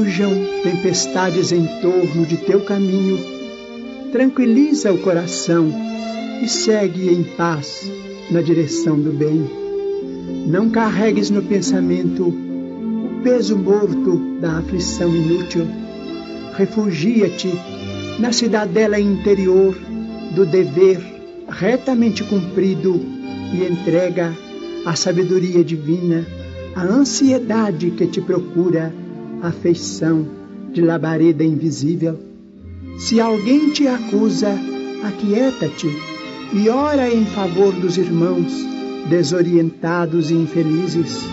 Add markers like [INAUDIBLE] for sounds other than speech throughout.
rujam tempestades em torno de teu caminho, tranquiliza o coração e segue em paz na direção do bem. Não carregues no pensamento o peso morto da aflição inútil. Refugia-te na cidadela interior do dever retamente cumprido e entrega a sabedoria divina, a ansiedade que te procura, afeição de labareda invisível. Se alguém te acusa, aquieta-te e ora em favor dos irmãos desorientados e infelizes.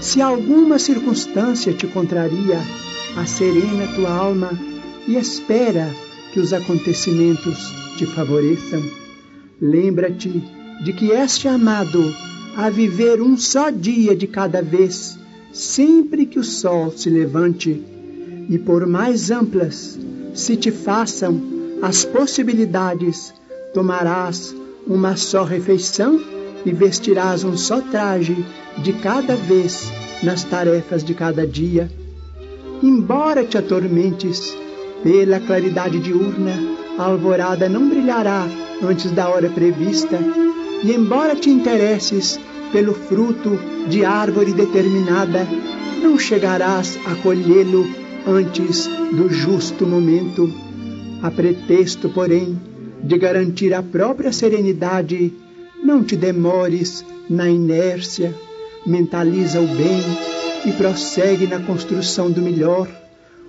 Se alguma circunstância te contraria, serena tua alma e espera que os acontecimentos te favoreçam. Lembra-te de que és chamado a viver um só dia de cada vez, sempre que o sol se levante, e por mais amplas se te façam as possibilidades, tomarás uma só refeição e vestirás um só traje de cada vez nas tarefas de cada dia. Embora te atormentes pela claridade diurna, a alvorada não brilhará antes da hora prevista, e embora te interesses pelo fruto de árvore determinada, não chegarás a colhê-lo antes do justo momento. A pretexto, porém, de garantir a própria serenidade, não te demores na inércia, mentaliza o bem e prossegue na construção do melhor,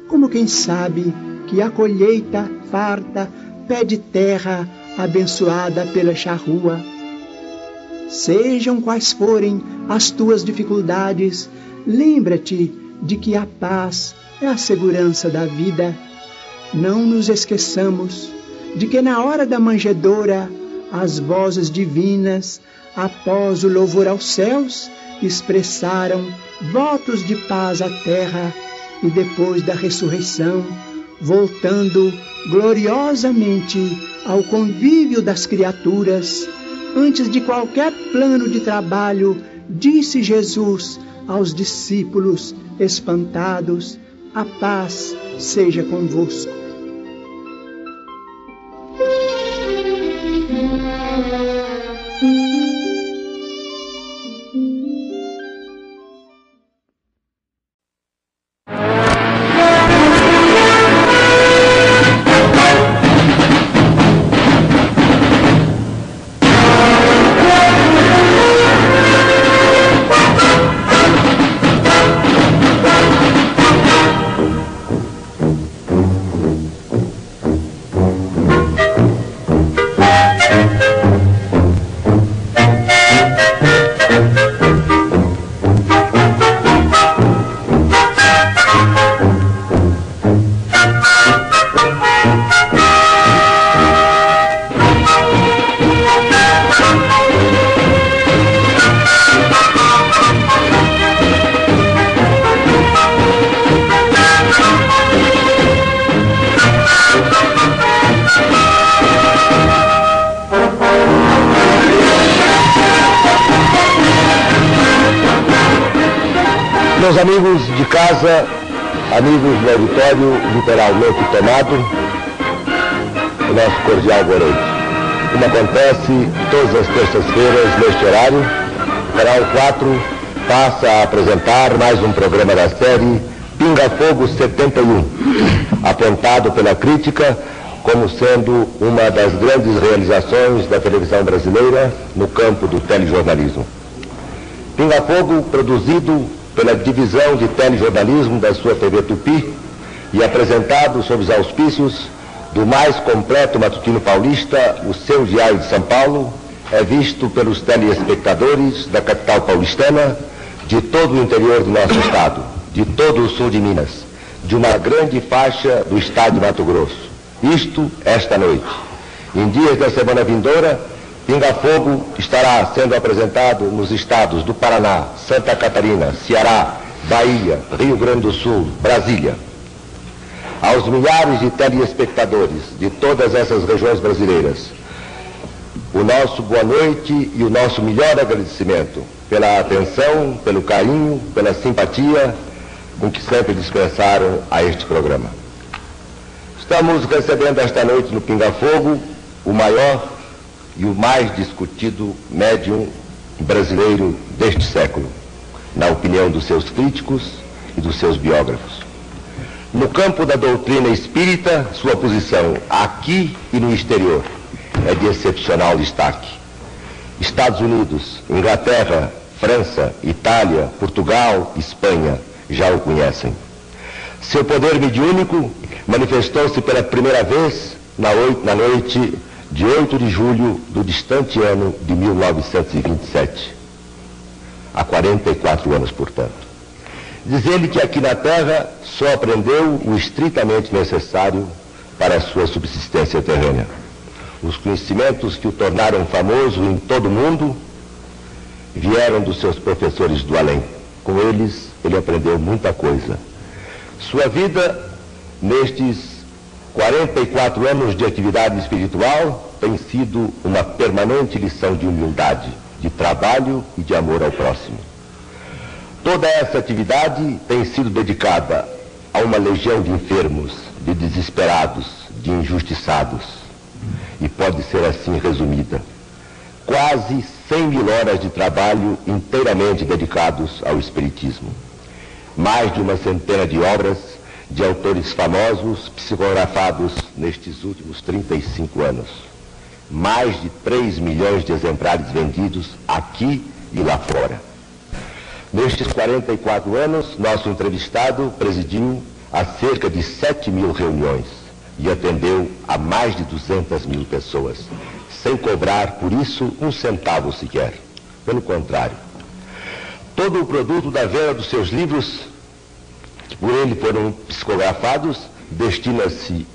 como quem sabe que a colheita farta pede terra abençoada pela charrua. Sejam quais forem as tuas dificuldades, lembra-te de que a paz é a segurança da vida. Não nos esqueçamos de que na hora da manjedoura as vozes divinas, após o louvor aos céus, expressaram votos de paz à terra e depois da ressurreição, voltando gloriosamente ao convívio das criaturas, antes de qualquer plano de trabalho, disse Jesus aos discípulos espantados: A paz seja convosco. Auditório literalmente tomado, o nosso cordial noite. Como acontece todas as terças-feiras neste horário, Canal 4 passa a apresentar mais um programa da série Pinga Fogo 71, apontado pela crítica como sendo uma das grandes realizações da televisão brasileira no campo do telejornalismo. Pinga Fogo, produzido pela divisão de telejornalismo da sua TV Tupi e apresentado sob os auspícios do mais completo matutino paulista, o seu Diário de São Paulo, é visto pelos telespectadores da capital paulistana, de todo o interior do nosso estado, de todo o sul de Minas, de uma grande faixa do estado de Mato Grosso. Isto esta noite. Em dias da semana vindoura, Pinga Fogo estará sendo apresentado nos estados do Paraná, Santa Catarina, Ceará, Bahia, Rio Grande do Sul, Brasília. Aos milhares de telespectadores de todas essas regiões brasileiras, o nosso boa noite e o nosso melhor agradecimento pela atenção, pelo carinho, pela simpatia com que sempre dispensaram a este programa. Estamos recebendo esta noite no Pinga Fogo o maior e o mais discutido médium brasileiro deste século, na opinião dos seus críticos e dos seus biógrafos. No campo da doutrina espírita, sua posição aqui e no exterior é de excepcional destaque. Estados Unidos, Inglaterra, França, Itália, Portugal, Espanha já o conhecem. Seu poder mediúnico manifestou-se pela primeira vez na, noite de 8 de julho do distante ano de 1927. Há 44 anos, portanto. Diz ele que aqui na Terra só aprendeu o estritamente necessário para a sua subsistência terrena. Os conhecimentos que o tornaram famoso em todo o mundo vieram dos seus professores do além. Com eles, ele aprendeu muita coisa. Sua vida, nestes 44 anos de atividade espiritual, tem sido uma permanente lição de humildade, de trabalho e de amor ao próximo. Toda essa atividade tem sido dedicada a uma legião de enfermos, de desesperados, de injustiçados e pode ser assim resumida. Quase 100 mil horas de trabalho inteiramente dedicados ao Espiritismo. Mais de uma centena de obras de autores famosos psicografados nestes últimos 35 anos. Mais de 3 milhões de exemplares vendidos aqui e lá fora. Nestes 44 anos, nosso entrevistado presidiu a cerca de 7 mil reuniões e atendeu a mais de 200 mil pessoas, sem cobrar por isso um centavo sequer. Pelo contrário, todo o produto da venda dos seus livros, que por ele foram psicografados, destina-se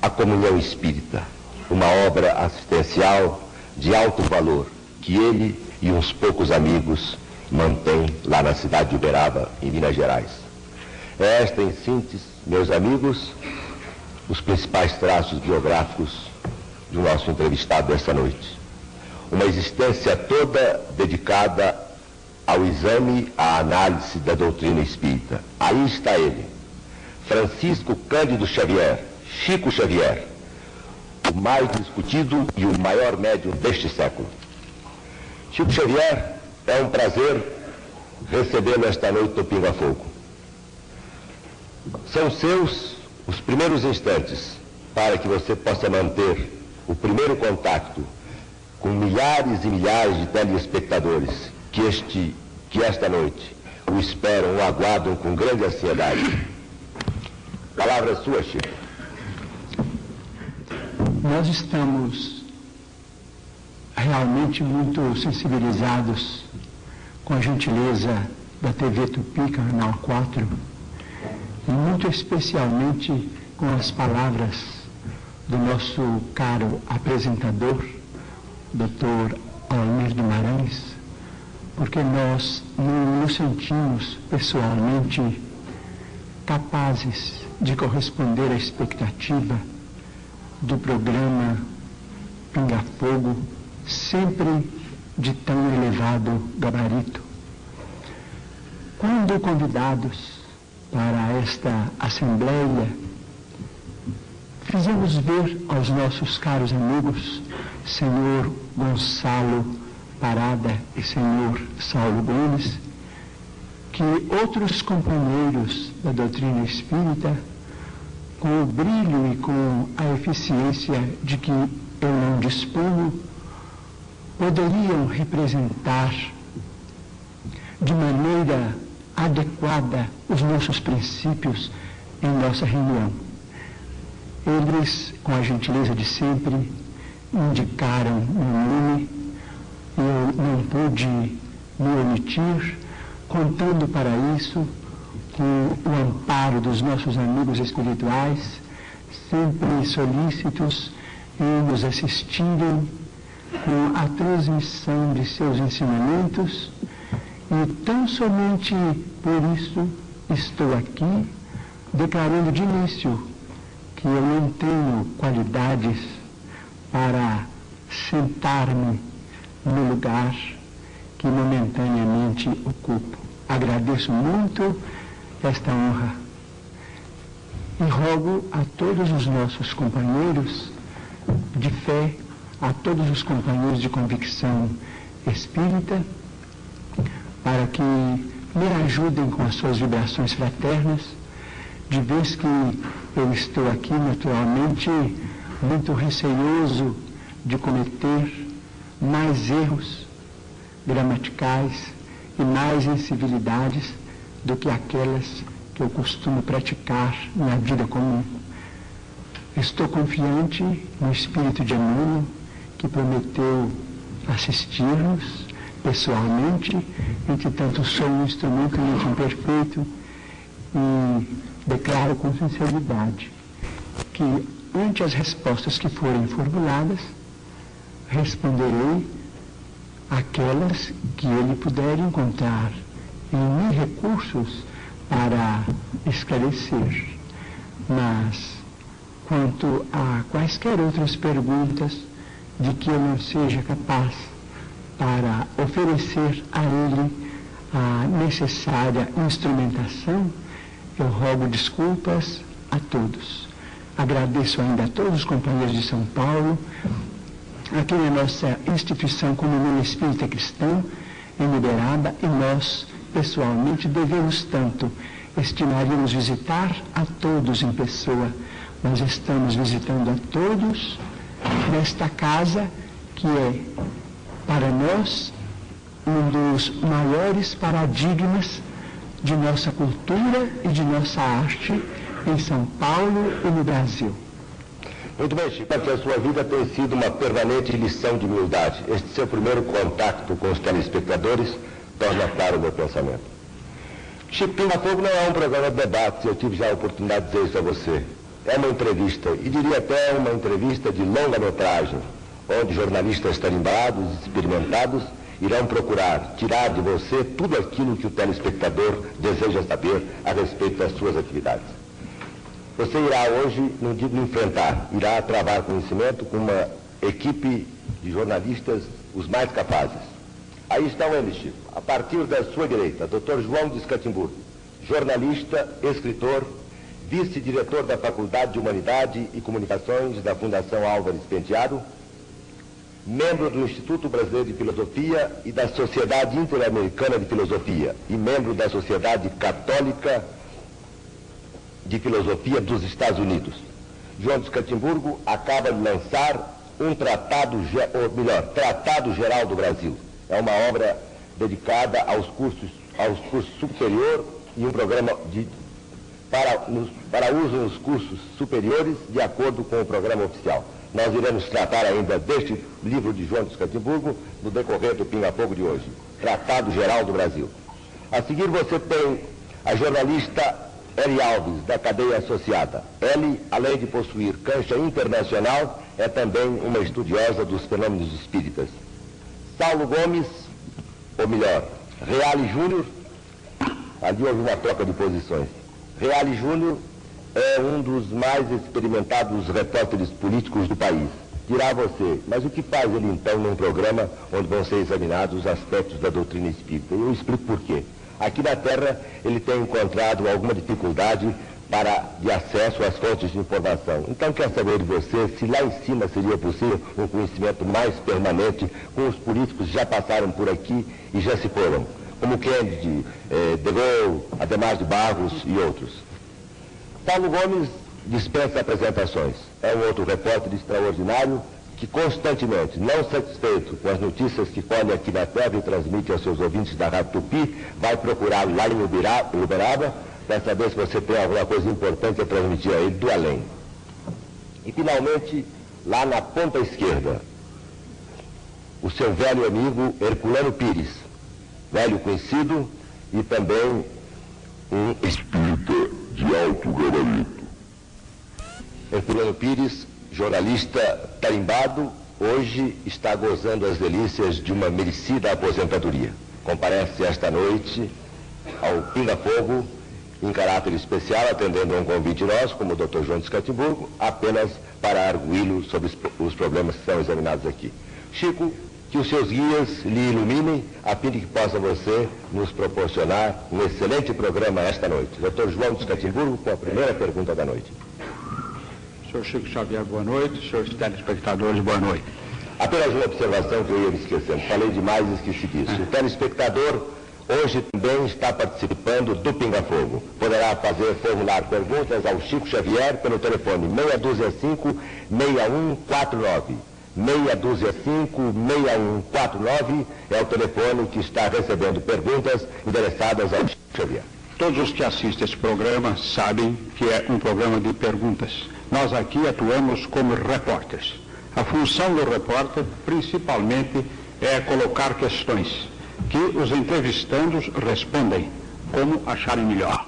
à comunhão espírita, uma obra assistencial de alto valor que ele e uns poucos amigos mantêm lá na cidade de Uberaba, em Minas Gerais. Esta, em síntese, meus amigos, os principais traços biográficos do nosso entrevistado desta noite. Uma existência toda dedicada ao exame, à análise da doutrina espírita. Aí está ele, Francisco Cândido Xavier, Chico Xavier, o mais discutido e o maior médium deste século. Chico Xavier, é um prazer recebê-lo esta noite no Pinga Fogo. São seus os primeiros instantes para que você possa manter o primeiro contato com milhares e milhares de telespectadores que, este, que esta noite o esperam, o aguardam com grande ansiedade. Palavra sua, Chico. Nós estamos realmente muito sensibilizados com a gentileza da TV Tupi, Canal 4, e muito especialmente com as palavras do nosso caro apresentador, Dr. Almir Guimarães, porque nós não nos sentimos pessoalmente capazes de corresponder à expectativa do programa Pinga Fogo, sempre de tão elevado gabarito. Quando convidados para esta Assembleia, fizemos ver aos nossos caros amigos, senhor Gonçalo Parada e senhor Saulo Gomes, que outros companheiros da doutrina espírita, com o brilho e com a eficiência de que eu não disponho, poderiam representar de maneira adequada os nossos princípios em nossa reunião. Eles, com a gentileza de sempre, indicaram um nome, eu não pude me omitir, contando para isso com o amparo dos nossos amigos espirituais, sempre solícitos em nos assistirem com a transmissão de seus ensinamentos e tão somente por isso estou aqui declarando de início que eu não tenho qualidades para sentar-me no lugar que momentaneamente ocupo. Agradeço muito esta honra e rogo a todos os nossos companheiros de fé, a todos os companheiros de convicção espírita, para que me ajudem com as suas vibrações fraternas, de vez que eu estou aqui naturalmente muito receioso de cometer mais erros gramaticais e mais incivilidades do que aquelas que eu costumo praticar na vida comum. Estou confiante no Espírito de Emmanuel, que prometeu assistir-nos pessoalmente, entretanto sou um instrumento muito imperfeito e declaro com sinceridade que ante as respostas que forem formuladas, responderei aquelas que ele puder encontrar em mim recursos para esclarecer. Mas, quanto a quaisquer outras perguntas de que eu não seja capaz para oferecer a ele a necessária instrumentação, eu rogo desculpas a todos. Agradeço ainda a todos os companheiros de São Paulo, aqui na nossa instituição Comunhão Espírita Cristã, em Uberaba, e nós, pessoalmente, devemos tanto. Estimaríamos visitar a todos em pessoa. Nós estamos visitando a todos nesta casa que é, para nós, um dos maiores paradigmas de nossa cultura e de nossa arte em São Paulo e no Brasil. Muito bem, Chico, que a sua vida tem sido uma permanente lição de humildade. Este seu primeiro contato com os telespectadores torna claro o meu pensamento. Chico Pinga Fogo não é um programa de debate, eu tive já a oportunidade de dizer isso a você. É uma entrevista, e diria até uma entrevista de longa metragem, onde jornalistas tarimbados, experimentados, irão procurar tirar de você tudo aquilo que o telespectador deseja saber a respeito das suas atividades. Você irá hoje, não digo enfrentar, irá travar conhecimento com uma equipe de jornalistas os mais capazes. Aí estão eles, Chico. A partir da sua direita, Dr. João de Escatimburgo, jornalista, escritor, vice-diretor da Faculdade de Humanidade e Comunicações da Fundação Álvares Penteado, membro do Instituto Brasileiro de Filosofia e da Sociedade Interamericana de Filosofia e membro da Sociedade Católica de Filosofia dos Estados Unidos. João de Escatimburgo acaba de lançar um tratado, ou melhor, Tratado Geral do Brasil. É uma obra dedicada aos cursos, aos cursos superior e um programa de, para, nos, para uso nos cursos superiores de acordo com o programa oficial. Nós iremos tratar ainda deste livro de João de Escatimburgo no decorrer do Pinga Fogo de hoje. Tratado Geral do Brasil. A seguir você tem a jornalista Eli Alves, da cadeia associada. Eli, além de possuir cancha internacional, é também uma estudiosa dos fenômenos espíritas. Saulo Gomes, ou melhor, Reale Júnior, ali houve uma troca de posições. Reale Júnior é um dos mais experimentados repórteres políticos do país. Dirá você, mas o que faz ele então num programa onde vão ser examinados os aspectos da doutrina espírita? Eu explico por quê. Aqui na Terra ele tem encontrado alguma dificuldade para de acesso às fontes de informação. Então quer saber de você se lá em cima seria possível um conhecimento mais permanente com os políticos que já passaram por aqui e já se foram, como Kennedy, eh, De Gaulle, Ademar de Barros e outros. Paulo Gomes dispensa apresentações. É um outro repórter extraordinário que constantemente, não satisfeito com as notícias que colhe aqui na terra e transmite aos seus ouvintes da Rádio Tupi, vai procurar lá em Uberaba para saber se você tem alguma coisa importante a transmitir a ele do além. E finalmente, lá na ponta esquerda, o seu velho amigo Herculano Pires, velho conhecido e também um espírita de alto gabarito. Herculano Pires jornalista tarimbado, hoje está gozando as delícias de uma merecida aposentadoria. Comparece esta noite ao Pinga Fogo, em caráter especial, atendendo a um convite nosso, como o Dr. João de Escatimburgo, apenas para arguí-lo sobre os problemas que são examinados aqui. Chico, Que os seus guias lhe iluminem, a fim de que possa você nos proporcionar um excelente programa esta noite. Doutor João de Catimburgo, com a primeira pergunta da noite. Senhor Chico Xavier, boa noite. Senhores telespectadores, boa noite. Apenas uma observação que eu ia me esquecendo. Falei demais e esqueci disso. O telespectador hoje também está participando do Pinga Fogo. Poderá fazer formular perguntas ao Chico Xavier pelo telefone 625 6149. 625-6149 é o telefone que está recebendo perguntas endereçadas ao Xavier. Todos os que assistem esse programa sabem que é um programa de perguntas. Nós aqui atuamos como repórteres. A função do repórter, principalmente, é colocar questões que os entrevistandos respondem como acharem melhor.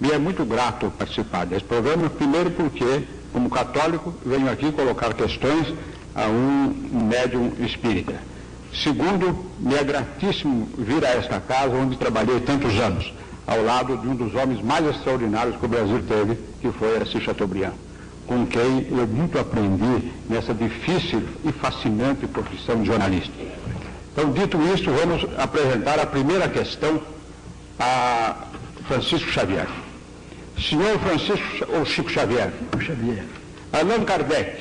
Me é muito grato participar desse programa, primeiro porque, como católico, venho aqui colocar questões a um médium espírita. Segundo, me é gratíssimo vir a esta casa onde trabalhei tantos anos, ao lado de um dos homens mais extraordinários que o Brasil teve, que foi Assis Chateaubriand, com quem eu muito aprendi nessa difícil e fascinante profissão de jornalista. Então, dito isto, vamos apresentar a primeira questão a Francisco Xavier. Senhor Francisco ou Chico Xavier? Xavier. Allan Kardec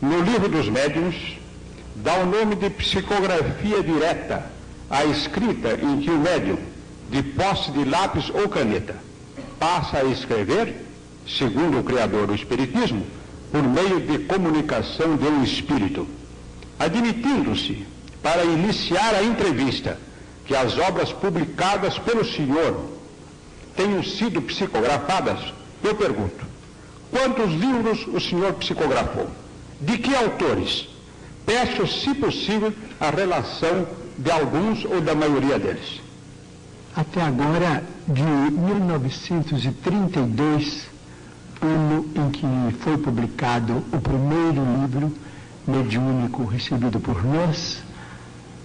no livro dos médiuns, dá o nome de psicografia direta à escrita em que o médium, de posse de lápis ou caneta, passa a escrever, segundo o criador do Espiritismo, por meio de comunicação de um espírito, admitindo-se, para iniciar a entrevista, que as obras publicadas pelo senhor tenham sido psicografadas, eu pergunto, quantos livros o senhor psicografou? De que autores? Peço, se possível, a relação de alguns ou da maioria deles. Até agora, de 1932, ano em que foi publicado o primeiro livro mediúnico recebido por nós,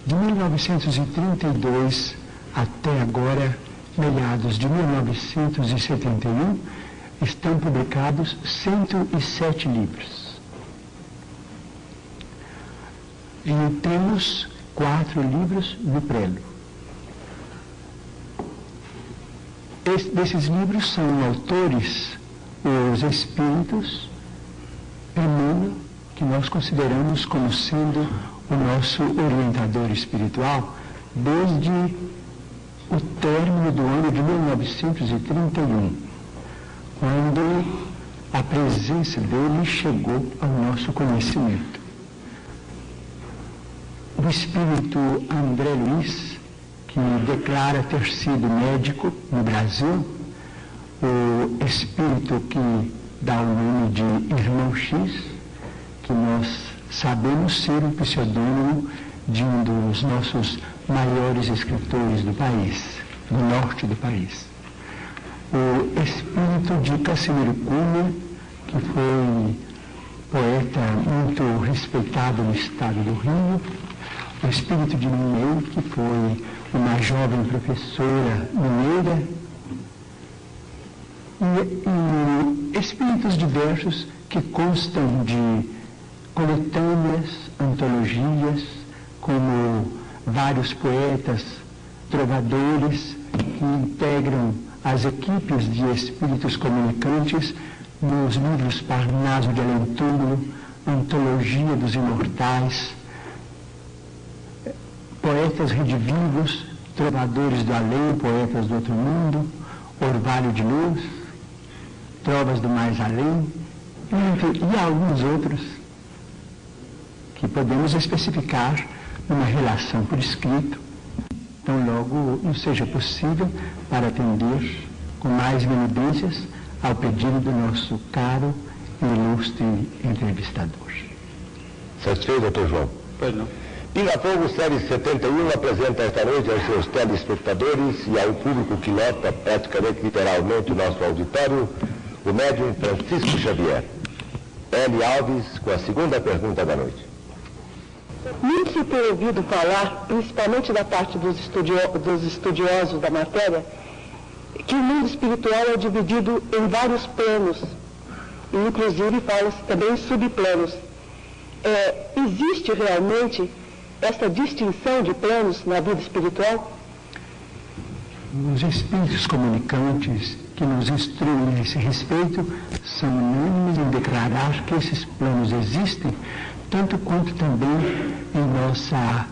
de 1932 até agora, meados de 1971, estão publicados 107 livros. E temos quatro livros no prelo. Es, desses livros são autores os espíritos Emmanuel, que nós consideramos como sendo o nosso orientador espiritual desde o término do ano de 1931, quando a presença dele chegou ao nosso conhecimento o espírito André Luiz, que declara ter sido médico no Brasil, o espírito que dá o nome de Irmão X, que nós sabemos ser o pseudônimo de um dos nossos maiores escritores do país, do norte do país. O espírito de Casimiro Cunha, que foi poeta muito respeitado no estado do Rio, o espírito de Mineu, que foi uma jovem professora mineira, e, e espíritos diversos que constam de coletâneas, antologias, como vários poetas, trovadores que integram as equipes de espíritos comunicantes nos livros Parnaso de Alentúmulo, Antologia dos Imortais, poetas redivivos, trovadores do além, poetas do outro mundo, orvalho de luz, trovas do mais além, e, e alguns outros que podemos especificar numa relação por escrito, tão logo não seja possível para atender com mais minudências ao pedido do nosso caro e ilustre entrevistador. Satisfeito, doutor João? Pois não. Pinga Fogo, série 71, apresenta esta noite aos seus telespectadores e ao público que nota praticamente literalmente o nosso auditório, o médium Francisco Xavier. L. Alves, com a segunda pergunta da noite. Muito se tem ouvido falar, principalmente da parte dos, estudio dos estudiosos da matéria, que o mundo espiritual é dividido em vários planos, e inclusive fala-se também em subplanos. É, existe realmente essa distinção de planos na vida espiritual? Os espíritos comunicantes que nos instruem a esse respeito são unânimes em declarar que esses planos existem, tanto quanto também em nossa,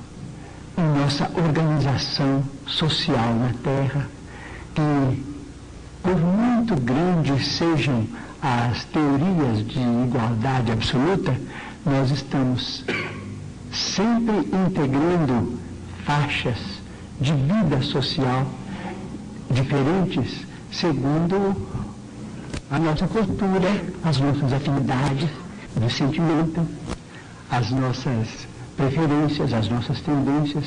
em nossa organização social na Terra, que por muito grandes sejam as teorias de igualdade absoluta, nós estamos sempre integrando faixas de vida social diferentes segundo a nossa cultura, as nossas afinidades de sentimento, as nossas preferências, as nossas tendências.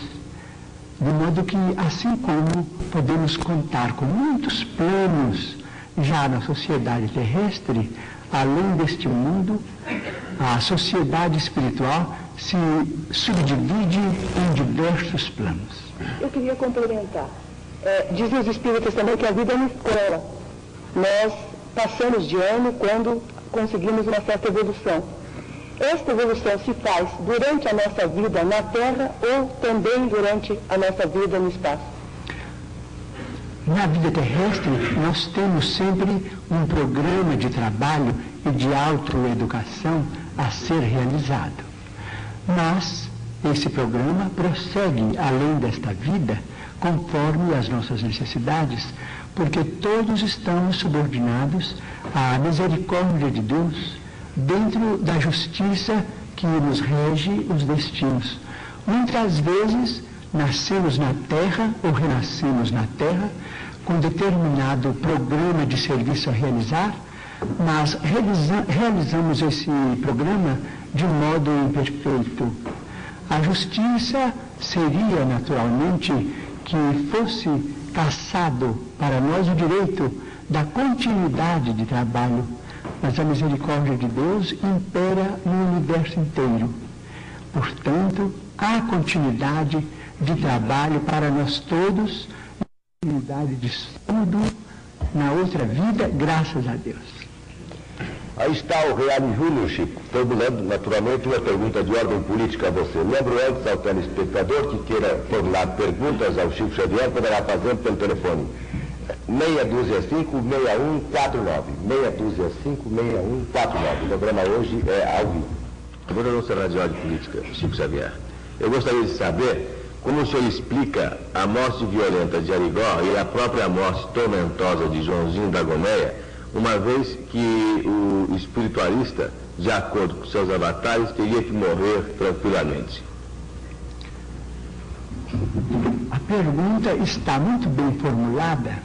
De modo que, assim como podemos contar com muitos planos já na sociedade terrestre, além deste mundo, a sociedade espiritual se subdivide em diversos planos. Eu queria complementar. É, dizem os espíritas também que a vida é uma escola. Nós passamos de ano quando conseguimos uma certa evolução. Esta evolução se faz durante a nossa vida na Terra ou também durante a nossa vida no espaço? Na vida terrestre, nós temos sempre um programa de trabalho e de autoeducação a ser realizado. Mas esse programa prossegue além desta vida, conforme as nossas necessidades, porque todos estamos subordinados à misericórdia de Deus dentro da justiça que nos rege os destinos. Muitas vezes nascemos na terra ou renascemos na terra com determinado programa de serviço a realizar, mas realiza realizamos esse programa de modo imperfeito. A justiça seria, naturalmente, que fosse caçado para nós o direito da continuidade de trabalho, mas a misericórdia de Deus impera no universo inteiro. Portanto, há continuidade de trabalho para nós todos, continuidade de estudo na outra vida, graças a Deus. Aí está o Reale Júnior, Chico, formulando naturalmente uma pergunta de ordem política a você. Lembro antes ao telespectador que queira formular perguntas ao Chico Xavier, poderá fazer pelo telefone. Meia dúzia 5 6149. Meia dúzia 5 6149. O programa hoje é ao vivo. Agora não será de ordem política, Chico Xavier. Eu gostaria de saber como o senhor explica a morte violenta de Arigó e a própria morte tormentosa de Joãozinho da Gomeia, uma vez que o espiritualista, de acordo com seus avatares, teria que morrer tranquilamente? A pergunta está muito bem formulada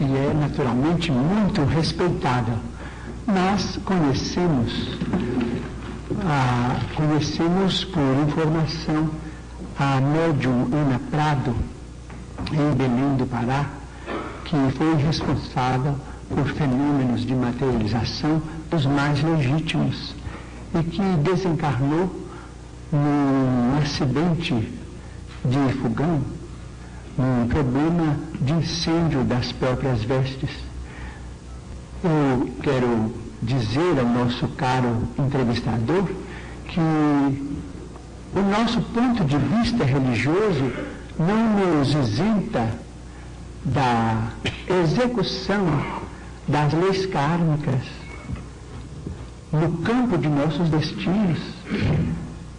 e é naturalmente muito respeitável. Nós conhecemos, ah, conhecemos por informação a médium Ana Prado, em Belém do Pará, que foi responsável por fenômenos de materialização dos mais legítimos e que desencarnou num acidente de fogão, num problema de incêndio das próprias vestes. Eu quero dizer ao nosso caro entrevistador que o nosso ponto de vista religioso não nos isenta da execução das leis kármicas no campo de nossos destinos.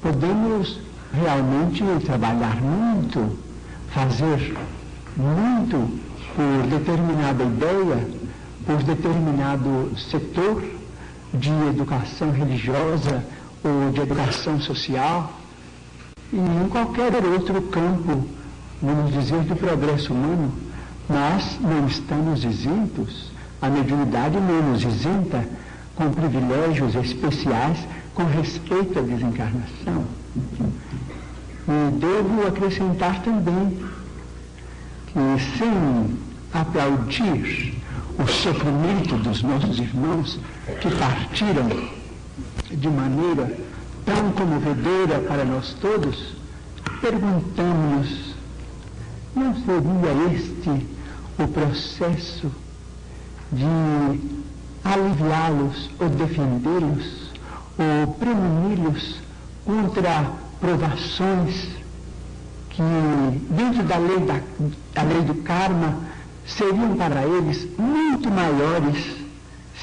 Podemos realmente trabalhar muito, fazer muito por determinada ideia, por determinado setor de educação religiosa ou de educação social, e em qualquer outro campo, vamos dizer, do progresso humano, nós não estamos isentos a mediunidade não nos isenta com privilégios especiais com respeito à desencarnação. E devo acrescentar também que sem aplaudir o sofrimento dos nossos irmãos que partiram de maneira tão comovedora para nós todos, perguntamos-nos, não seria este o processo de aliviá-los ou defendê-los ou premunir-los contra provações que dentro da lei, da, da lei do karma seriam para eles muito maiores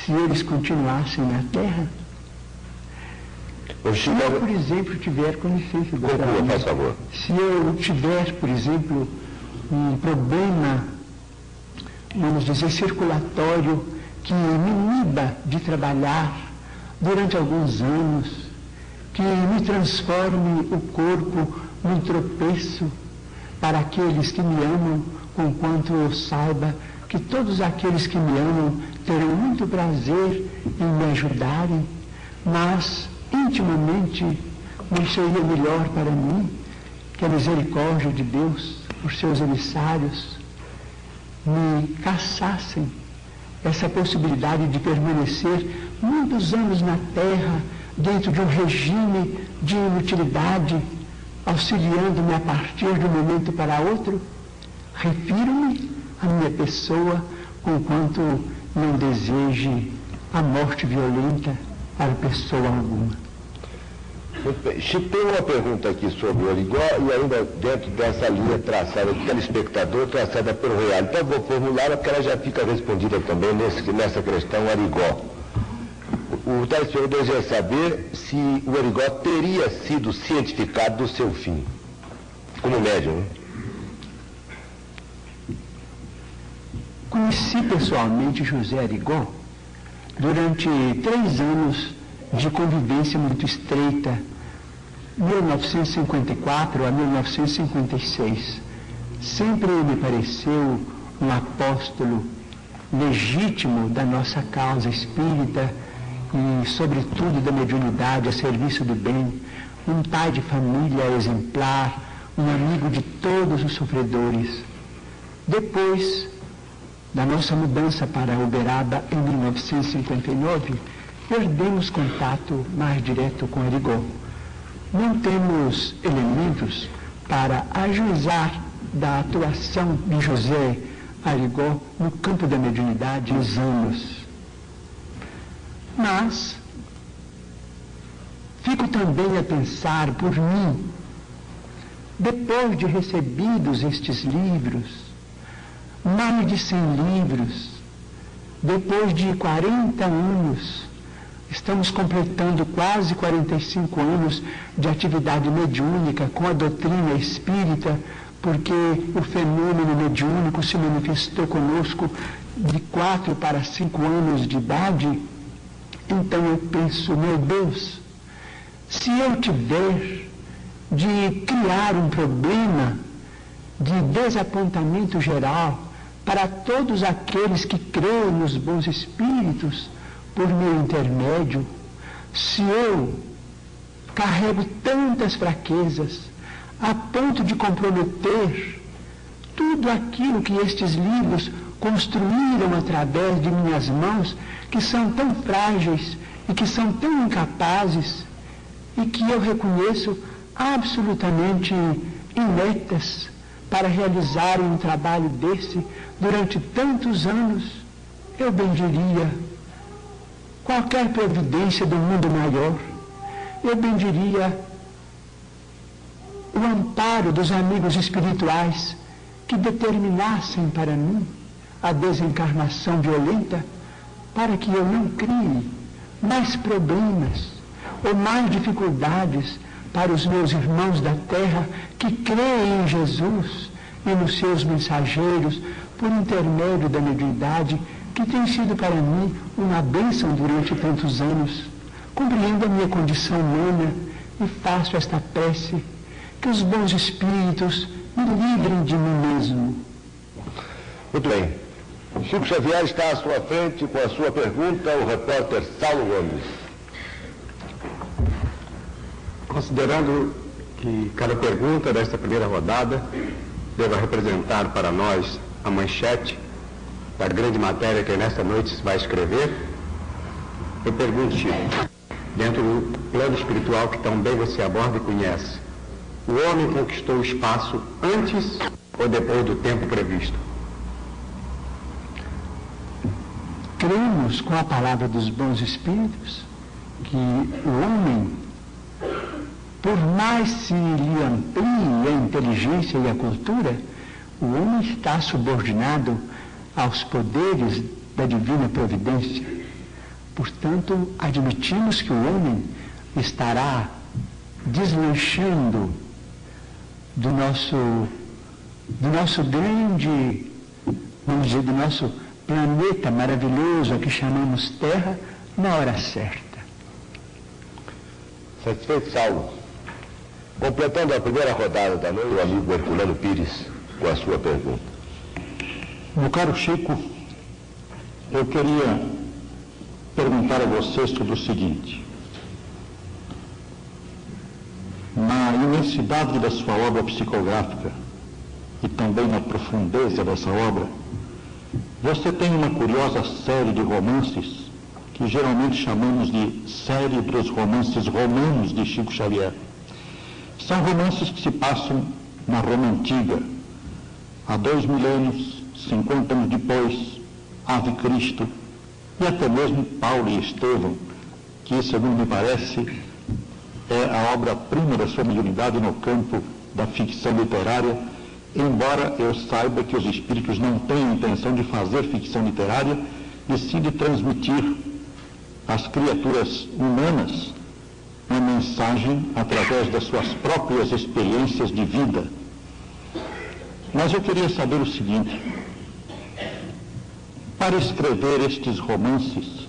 se eles continuassem na Terra? Se eu, por exemplo, tiver, com licença, Conclua, por favor. Se eu tiver, por exemplo, um problema, vamos dizer, circulatório que me iniba de trabalhar durante alguns anos, que me transforme o corpo num tropeço para aqueles que me amam, conquanto eu saiba que todos aqueles que me amam terão muito prazer em me ajudarem, mas intimamente não seria melhor para mim que a misericórdia de Deus, por seus emissários, me caçassem essa possibilidade de permanecer muitos anos na terra dentro de um regime de inutilidade, auxiliando-me a partir de um momento para outro? Refiro-me à minha pessoa, conquanto não deseje a morte violenta para pessoa alguma. Tem uma pergunta aqui sobre o Origó e ainda dentro dessa linha traçada do telespectador, traçada pelo Real. Então vou formulá-la porque ela já fica respondida também nesse, nessa questão Arigó. O, telespectador deseja saber se o Origó teria sido cientificado do seu fim, como médium. Né? Conheci pessoalmente José Arigó durante três anos de convivência muito estreita, 1954 a 1956. Sempre me pareceu um apóstolo legítimo da nossa causa espírita e, sobretudo, da mediunidade a serviço do bem, um pai de família exemplar, um amigo de todos os sofredores. Depois da nossa mudança para Uberaba em 1959, perdemos contato mais direto com Arigó. Não temos elementos para ajuizar da atuação de José Arigó no campo da mediunidade nos anos. Mas fico também a pensar por mim, depois de recebidos estes livros, mais de 100 livros, depois de 40 anos Estamos completando quase 45 anos de atividade mediúnica com a doutrina espírita, porque o fenômeno mediúnico se manifestou conosco de 4 para 5 anos de idade. Então eu penso, meu Deus, se eu tiver de criar um problema de desapontamento geral para todos aqueles que creem nos bons espíritos, por meu intermédio, se eu carrego tantas fraquezas a ponto de comprometer tudo aquilo que estes livros construíram através de minhas mãos, que são tão frágeis e que são tão incapazes e que eu reconheço absolutamente ineptas para realizarem um trabalho desse durante tantos anos, eu bendiria qualquer providência do mundo maior, eu bendiria o amparo dos amigos espirituais que determinassem para mim a desencarnação violenta, para que eu não crie mais problemas ou mais dificuldades para os meus irmãos da terra que creem em Jesus e nos seus mensageiros por intermédio da mediunidade que tem sido para mim uma bênção durante tantos anos. Compreendo a minha condição humana e faço esta prece, que os bons espíritos me livrem de mim mesmo. Muito bem. Chico Xavier está à sua frente com a sua pergunta, o repórter Saulo Gomes. Considerando que cada pergunta desta primeira rodada deva representar para nós a manchete da grande matéria que nesta noite vai escrever, eu pergunto, Chico, dentro do plano espiritual que tão bem você aborda e conhece, o homem conquistou o espaço antes ou depois do tempo previsto? Cremos com a palavra dos bons espíritos que o homem por mais se lhe amplie a inteligência e a cultura, o homem está subordinado aos poderes da divina providência. Portanto, admitimos que o homem estará deslanchando do nosso, do nosso grande, vamos dizer, do nosso planeta maravilhoso a que chamamos Terra na hora certa. Satisfeito, Saulo? Completando a primeira rodada da noite, o amigo Herculano Pires com a sua pergunta. Meu caro Chico, eu queria perguntar a você sobre o seguinte. Na imensidade da sua obra psicográfica e também na profundeza dessa obra, você tem uma curiosa série de romances que geralmente chamamos de série dos romances romanos de Chico Xavier. São romances que se passam na Roma Antiga, há dois milênios, 50 anos depois, Ave Cristo, e até mesmo Paulo e Estevão, que, segundo me parece, é a obra-prima da sua mediunidade no campo da ficção literária, embora eu saiba que os espíritos não têm intenção de fazer ficção literária, e sim de transmitir às criaturas humanas uma mensagem através das suas próprias experiências de vida. Mas eu queria saber o seguinte: para escrever estes romances,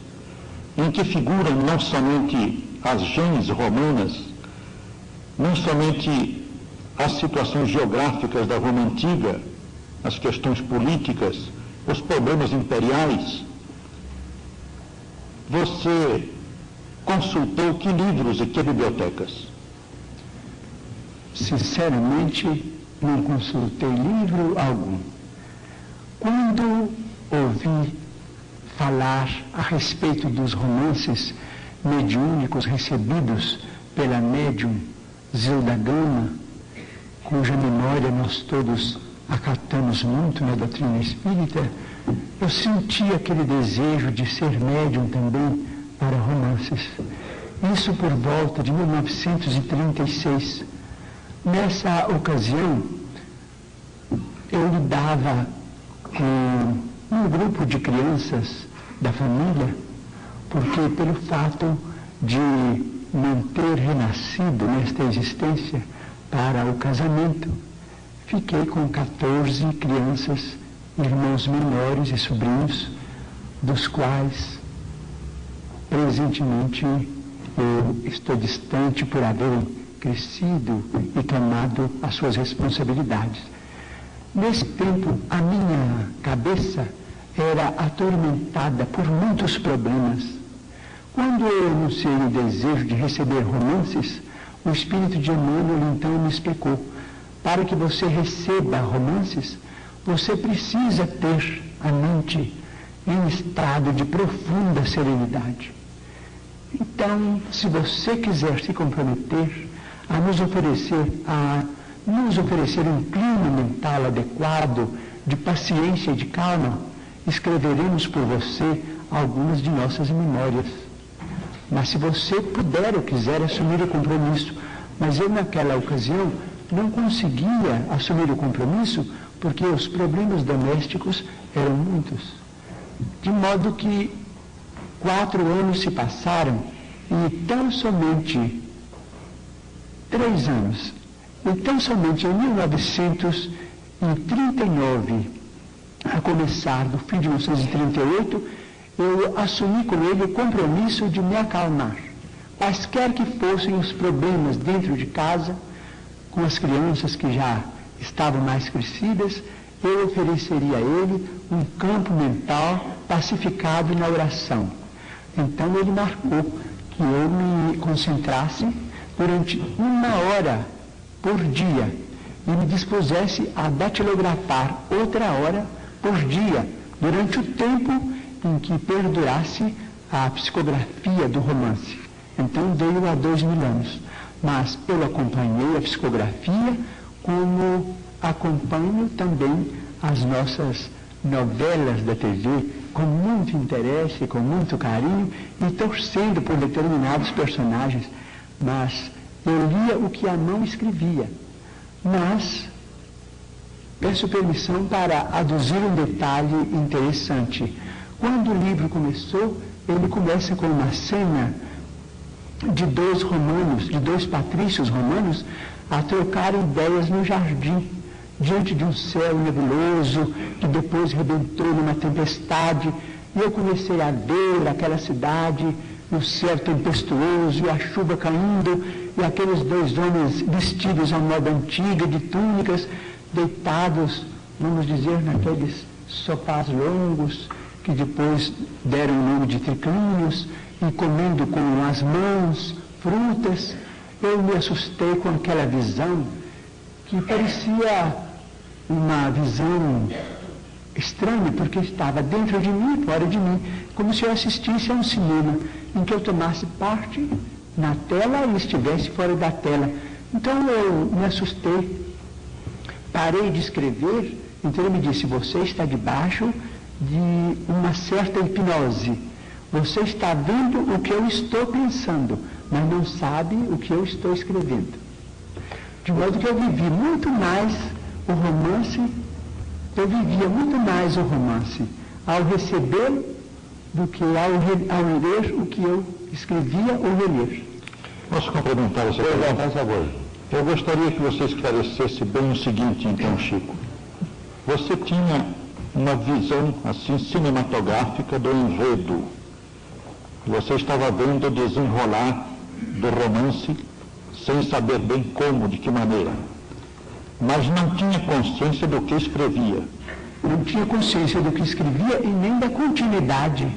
em que figuram não somente as gens romanas, não somente as situações geográficas da Roma antiga, as questões políticas, os problemas imperiais, você consultou que livros e que bibliotecas? Sinceramente, não consultei livro algum. Quando ouvi falar a respeito dos romances mediúnicos recebidos pela médium Zilda Gama, cuja memória nós todos acatamos muito na doutrina espírita, eu senti aquele desejo de ser médium também para romances. Isso por volta de 1936. Nessa ocasião, eu lidava com um grupo de crianças da família, porque pelo fato de não ter renascido nesta existência para o casamento, fiquei com 14 crianças, irmãos menores e sobrinhos, dos quais Presentemente, eu estou distante por haver crescido e tomado as suas responsabilidades. Nesse tempo, a minha cabeça era atormentada por muitos problemas. Quando eu anunciei o desejo de receber romances, o espírito de Emmanuel então me explicou: para que você receba romances, você precisa ter a mente em estado de profunda serenidade. Então, se você quiser se comprometer a nos oferecer, a nos oferecer um clima mental adequado, de paciência e de calma, escreveremos por você algumas de nossas memórias. Mas se você puder ou quiser assumir o compromisso, mas eu naquela ocasião não conseguia assumir o compromisso porque os problemas domésticos eram muitos. De modo que Quatro anos se passaram e tão somente três anos, e tão somente em 1939, a começar do fim de 1938, eu assumi com ele o compromisso de me acalmar. Quaisquer que fossem os problemas dentro de casa, com as crianças que já estavam mais crescidas, eu ofereceria a ele um campo mental pacificado na oração então ele marcou que eu me concentrasse durante uma hora por dia e me dispusesse a datilografar outra hora por dia, durante o tempo em que perdurasse a psicografia do romance. Então veio há dois mil anos. Mas eu acompanhei a psicografia como acompanho também as nossas novelas da TV com muito interesse, com muito carinho e torcendo por determinados personagens. Mas Eu lia o que a mão escrevia, mas peço permissão para aduzir um detalhe interessante. Quando o livro começou, ele começa com uma cena de dois romanos, de dois patrícios romanos, a trocar ideias no jardim, diante de um céu nebuloso, que depois rebentou numa tempestade, e eu comecei a ver aquela cidade no céu tempestuoso, e a chuva caindo, e aqueles dois homens vestidos à moda antiga, de túnicas, deitados, vamos dizer, naqueles sofás longos, que depois deram o nome de triclínios, e comendo com as mãos frutas, eu me assustei com aquela visão que parecia uma visão estranha, porque estava dentro de mim fora de mim, como se eu assistisse a um cinema em que eu tomasse parte na tela e estivesse fora da tela. Então eu me assustei, parei de escrever, então ele me disse, você está debaixo de uma certa hipnose. Você está vendo o que eu estou pensando, mas não sabe o que eu estou escrevendo. De modo que eu vivi muito mais o romance, eu vivia muito mais o romance ao receber do que ao, ao ler o que eu escrevia ou reler. Posso complementar essa pergunta? Por favor. Eu gostaria que você esclarecesse bem o seguinte, então, Chico. Você tinha uma visão assim cinematográfica do enredo. Você estava vendo desenrolar do romance sem saber bem como, de que maneira. Mas não tinha consciência do que escrevia. Não tinha consciência do que escrevia e nem da continuidade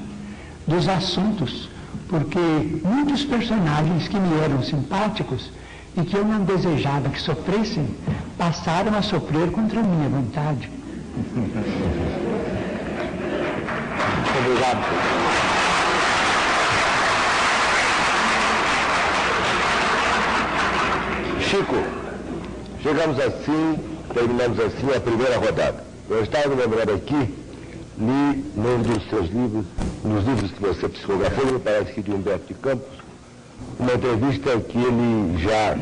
dos assuntos, porque muitos personagens que me eram simpáticos e que eu não desejava que sofressem, passaram a sofrer contra a minha vontade. Obrigado. Chico, chegamos assim, terminamos assim a primeira rodada. Eu estava lembrando aqui, li num dos seus livros, nos livros que você psicografou, me parece que de Humberto de Campos, uma entrevista que ele já,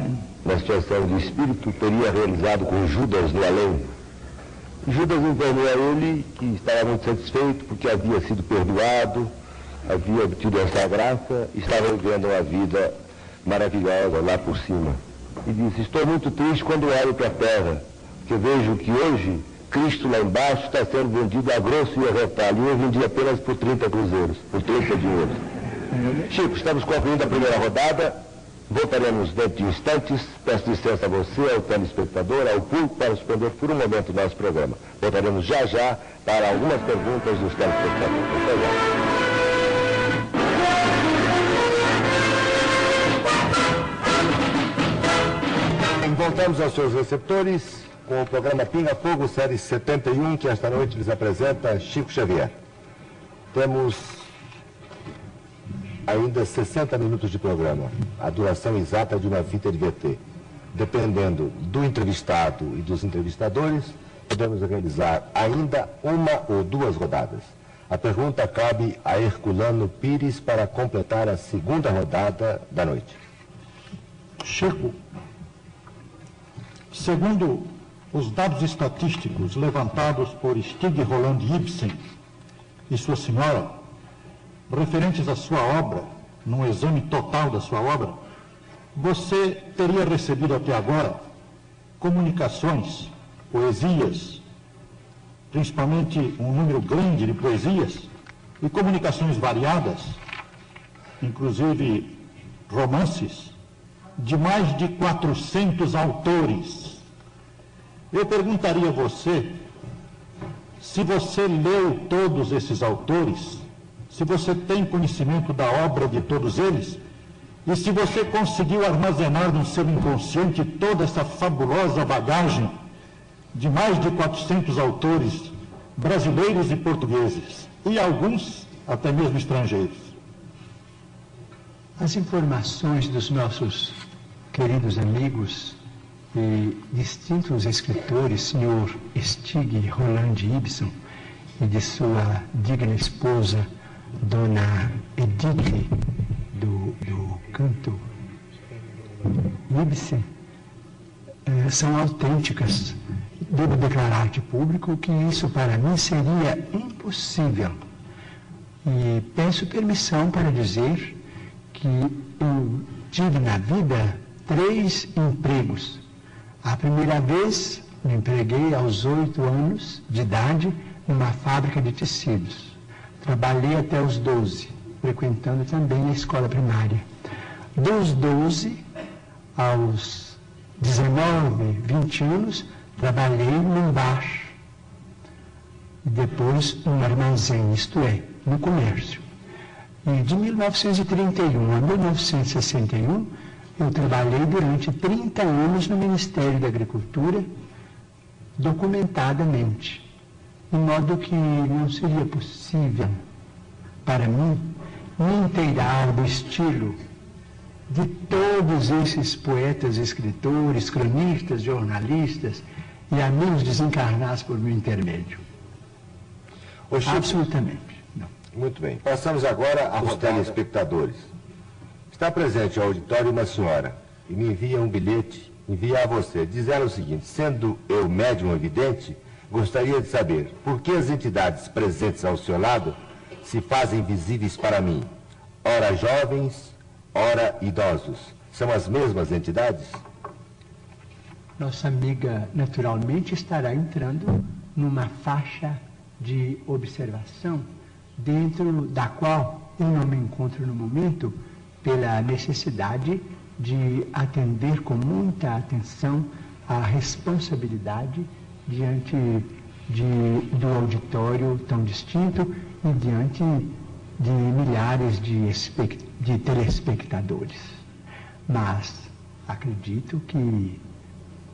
na situação de espírito, teria realizado com Judas no além Judas informou a ele que estava muito satisfeito porque havia sido perdoado, havia obtido essa graça, estava vivendo uma vida maravilhosa lá por cima. E disse, estou muito triste quando olho para a terra, porque vejo que hoje Cristo lá embaixo está sendo vendido a grosso e a retalho, e eu vendi apenas por 30 cruzeiros, por 30 dinheiros. Chico, estamos concluindo a primeira rodada. Voltaremos dentro de instantes. Peço licença a você, ao telespectador, ao público, para suspender por um momento o nosso programa. Voltaremos já já para algumas perguntas dos telespectadores. Até já. Voltamos aos seus receptores com o programa Pinga Fogo, série 71, que esta noite lhes apresenta Chico Xavier. Temos ainda 60 minutos de programa, a duração exata de uma fita de VT. Dependendo do entrevistado e dos entrevistadores, podemos realizar ainda uma ou duas rodadas. A pergunta cabe a Herculano Pires para completar a segunda rodada da noite. Chico, segundo os dados estatísticos levantados por Stig Roland Ibsen e sua senhora, referentes à sua obra, num exame total da sua obra, você teria recebido até agora comunicações, poesias, principalmente um número grande de poesias e comunicações variadas, inclusive romances, de mais de 400 autores. Eu perguntaria a você se você leu todos esses autores se você tem conhecimento da obra de todos eles, e se você conseguiu armazenar no seu inconsciente toda essa fabulosa bagagem de mais de 400 autores brasileiros e portugueses, e alguns até mesmo estrangeiros. As informações dos nossos queridos amigos e distintos escritores, senhor Stig Roland Ibsen, e de sua digna esposa, Dona Edith do, do canto Ibsen eh, são autênticas. Devo declarar de público que isso para mim seria impossível. E peço permissão para dizer que eu tive na vida três empregos. A primeira vez me empreguei aos oito anos de idade numa fábrica de tecidos. Trabalhei até os doze, frequentando também a escola primária. Dos doze aos 19, 20 anos, trabalhei num bar. E depois num armazém, isto é, no comércio. E de 1931 a 1961, eu trabalhei durante 30 anos no Ministério da Agricultura, documentadamente, de modo que não seria possível para mim me inteirar do estilo de todos esses poetas, escritores, cronistas, jornalistas e amigos desencarnados por meu intermédio. Absolutamente. Não. Muito bem. Passamos agora aos telespectadores. Está presente ao auditório uma senhora e me envia um bilhete, envia a você, dizendo o seguinte: sendo eu médium evidente, gostaria de saber por que as entidades presentes ao seu lado se fazem visíveis para mim, ora jovens, ora idosos. São as mesmas entidades? Nossa amiga naturalmente estará entrando numa faixa de observação dentro da qual eu não me encontro no momento pela necessidade de atender com muita atenção à responsabilidade diante de, do auditório tão distinto e diante de milhares de, de telespectadores. Mas acredito que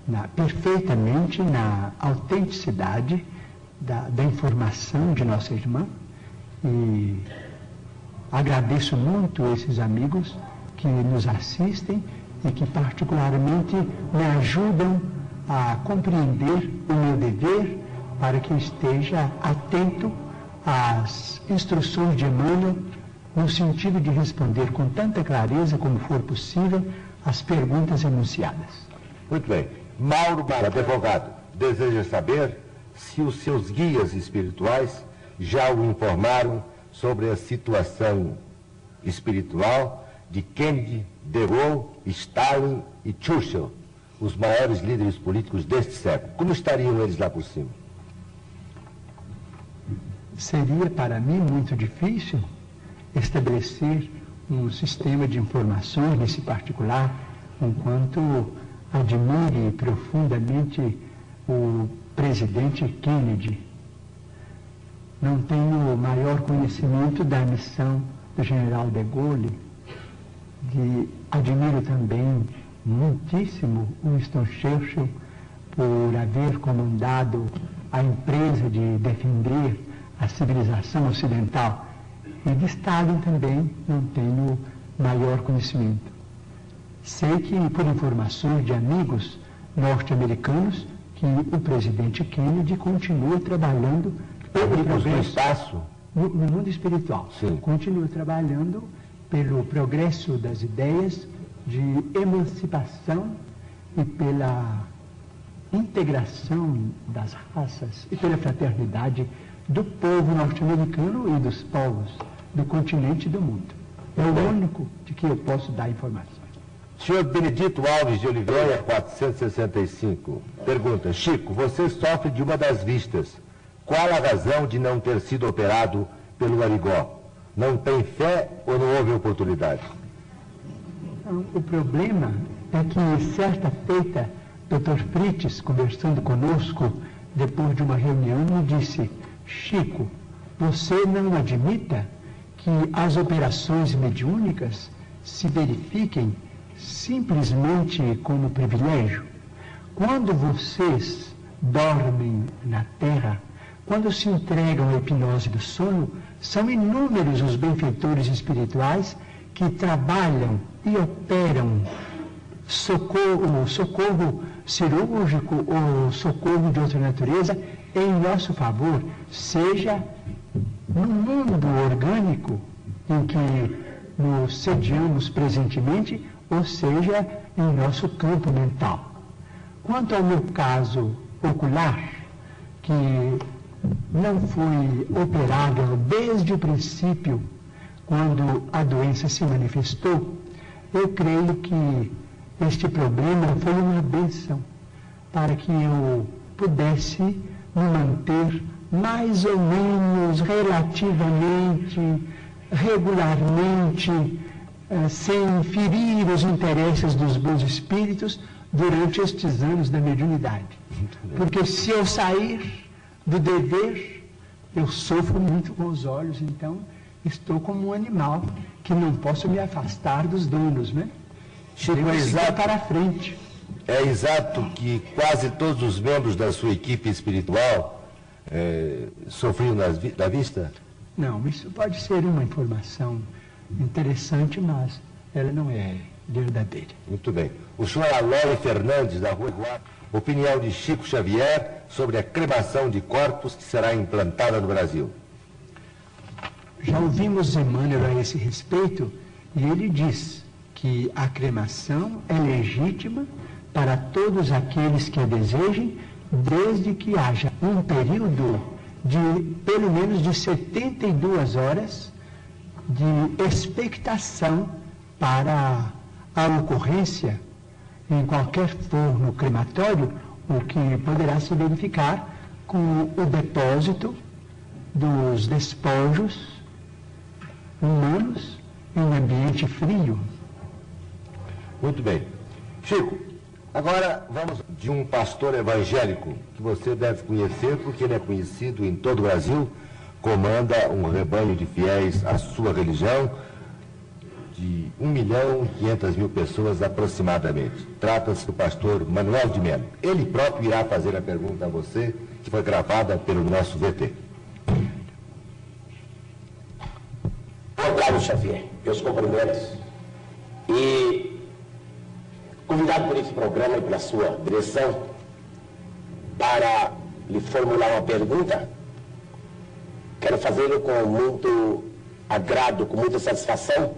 na, perfeitamente na autenticidade da, da informação de nossa irmã e agradeço muito esses amigos que nos assistem e que particularmente me ajudam a compreender o meu dever para que eu esteja atento às instruções de Emmanuel no sentido de responder com tanta clareza como for possível as perguntas enunciadas. Muito bem. Mauro Bar, advogado, deseja saber se os seus guias espirituais já o informaram sobre a situação espiritual de Kennedy, De Gaulle, Stalin e Churchill, os maiores líderes políticos deste século. Como estariam eles lá por cima? Seria para mim muito difícil estabelecer um sistema de informações nesse particular, enquanto admire profundamente o presidente Kennedy. Não tenho maior conhecimento da missão do general de Gaulle, de, admiro também muitíssimo Winston Churchill por haver comandado a empresa de defender a civilização ocidental. E de Stalin também não tenho maior conhecimento. Sei que, por informações de amigos norte-americanos, que o presidente Kennedy continua trabalhando pelo progresso espaço no, no, mundo espiritual. Sim. Continua trabalhando pelo progresso das ideias de emancipação e pela integração das raças e pela fraternidade do povo norte-americano e dos povos do continente e do mundo. É o único de que eu posso dar informações. Senhor Benedito Alves de Oliveira, 465, pergunta: Chico, você sofre de uma das vistas. Qual a razão de não ter sido operado pelo Arigó? Não tem fé ou não houve oportunidade? O problema é que, certa feita, Dr. Fritz, conversando conosco, depois de uma reunião, me disse: Chico, você não admita que as operações mediúnicas se verifiquem simplesmente como privilégio? Quando vocês dormem na terra, quando se entregam à hipnose do sono, são inúmeros os benfeitores espirituais que trabalham e operam socorro, socorro cirúrgico ou socorro de outra natureza em nosso favor, seja no mundo orgânico em que nos sediamos presentemente, ou seja em nosso campo mental. Quanto ao meu caso ocular, que não foi operado desde o princípio, quando a doença se manifestou, eu creio que este problema foi uma bênção para que eu pudesse me manter mais ou menos relativamente, regularmente, eh, sem ferir os interesses dos bons espíritos durante estes anos da mediunidade. Porque se eu sair do dever, eu sofro muito com os olhos, então estou como um animal que não posso me afastar dos donos, né? Chico, é exato, para frente. É exato que quase todos os membros da sua equipe espiritual é, sofriam da vista? Não, isso pode ser uma informação interessante, mas ela não é verdadeira. Muito bem. O senhor Alole Fernandes, da Rua Iguá, opinião de Chico Xavier sobre a cremação de corpos que será implantada no Brasil. Já ouvimos Emmanuel a esse respeito e ele diz que a cremação é legítima para todos aqueles que a desejem, desde que haja um período de pelo menos de 72 horas de expectação para a ocorrência em qualquer forno crematório, o que poderá se verificar com o depósito dos despojos humanos em ambiente frio. Muito bem. Chico, agora vamos de um pastor evangélico que você deve conhecer, porque ele é conhecido em todo o Brasil, comanda um rebanho de fiéis à sua religião de 1 milhão e 500 mil pessoas aproximadamente. Trata-se do pastor Manuel de Melo. Ele próprio irá fazer a pergunta a você, que foi gravada pelo nosso VT. Carlos Xavier, meus cumprimentos. E convidado por esse programa e pela sua direção para lhe formular uma pergunta, quero fazê-lo com muito agrado, com muita satisfação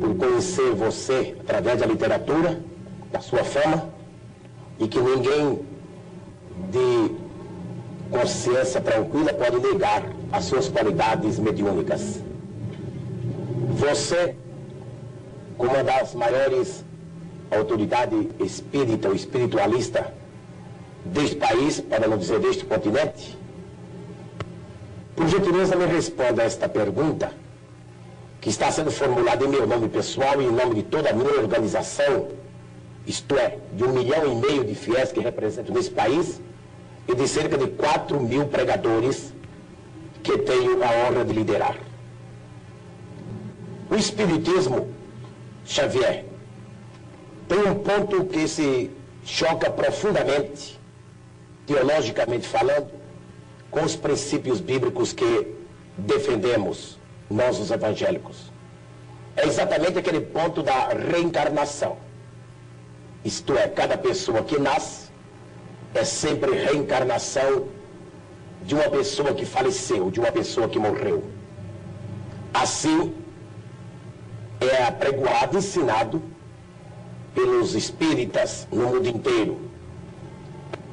por conhecer você através da literatura, da sua fama, e que ninguém de consciência tranquila pode negar as suas qualidades mediúnicas. Você, como uma das maiores autoridades espírita ou espiritualista deste país, para não dizer deste continente, por gentileza me responda a esta pergunta que está sendo formulado em meu nome pessoal e em nome de toda a minha organização, isto é, de um milhão e meio de fiéis que representam nesse país e de cerca de 4 mil pregadores que tenho a honra de liderar. O Espiritismo, Xavier, tem um ponto que se choca profundamente, teologicamente falando, com os princípios bíblicos que defendemos nós os evangélicos. É exatamente aquele ponto da reencarnação. Isto é, cada pessoa que nasce é sempre reencarnação de uma pessoa que faleceu, de uma pessoa que morreu. Assim, é apregoado, ensinado pelos espíritas no mundo inteiro.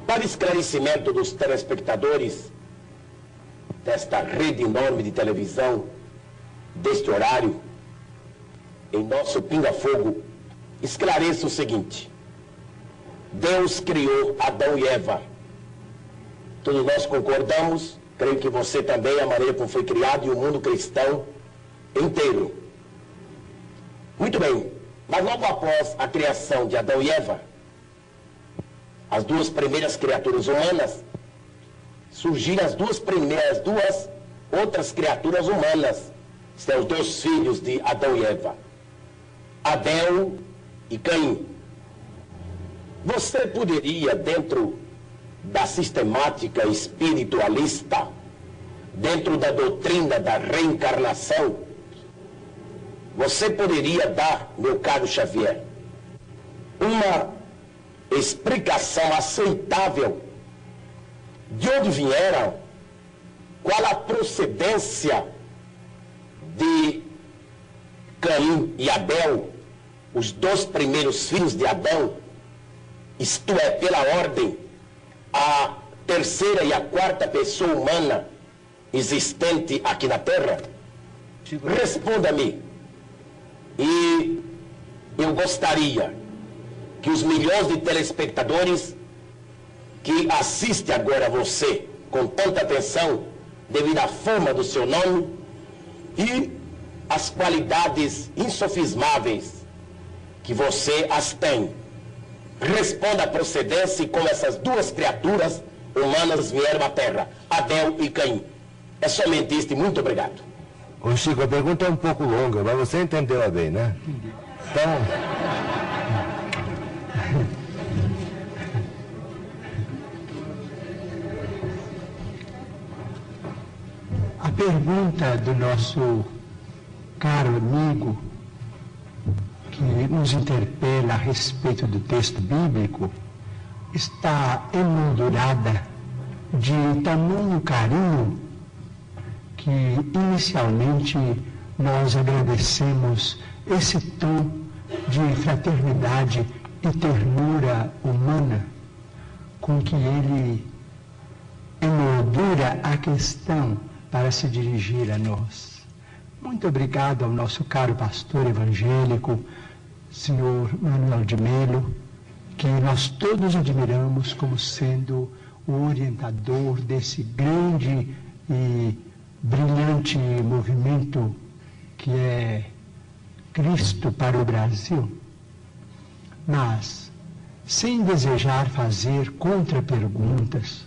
Para esclarecimento dos telespectadores desta rede enorme de televisão, deste horário, em nosso pinga-fogo, esclareça o seguinte: Deus criou Adão e Eva. Todos nós concordamos, creio que você também, a maneira como foi criado e o mundo cristão inteiro. Muito bem, mas logo após a criação de Adão e Eva, as duas primeiras criaturas humanas, surgiram as duas primeiras, duas outras criaturas humanas, são os dois filhos de Adão e Eva, Abel e Caim. Você poderia, dentro da sistemática espiritualista, dentro da doutrina da reencarnação, você poderia dar, meu caro Xavier, uma explicação aceitável de onde vieram, qual a procedência de Caim e Abel os dois primeiros filhos de Adão, isto é, pela ordem, a terceira e a quarta pessoa humana existente aqui na Terra? Responda-me. E eu gostaria que os milhões de telespectadores que assistem agora você com tanta atenção, devido à fama do seu nome e as qualidades insofismáveis que você as tem. Responda a procedência e como essas duas criaturas humanas vieram à Terra, Abel e Caim. É somente isto e muito obrigado. Ô Chico, a pergunta é um pouco longa, mas você entendeu bem, né? Então. A pergunta do nosso caro amigo, que nos interpela a respeito do texto bíblico, está emoldurada de tamanho carinho que inicialmente nós agradecemos esse tom de fraternidade e ternura humana com que ele emoldura a questão para se dirigir a nós. Muito obrigado ao nosso caro pastor evangélico, senhor Manuel de Melo, que nós todos admiramos como sendo o orientador desse grande e brilhante movimento que é Cristo para o Brasil. Mas, sem desejar fazer contra-perguntas,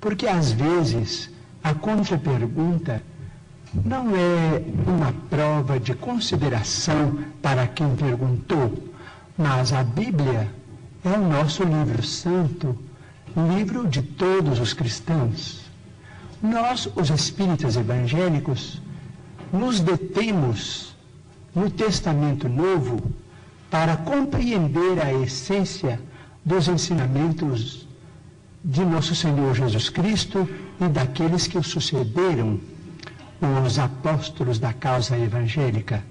porque às vezes a contra-pergunta não é uma prova de consideração para quem perguntou, mas a Bíblia é o nosso livro santo, livro de todos os cristãos. Nós, os espíritas evangélicos, nos detemos no Testamento Novo para compreender a essência dos ensinamentos de nosso Senhor Jesus Cristo e daqueles que o sucederam, os apóstolos da causa evangélica.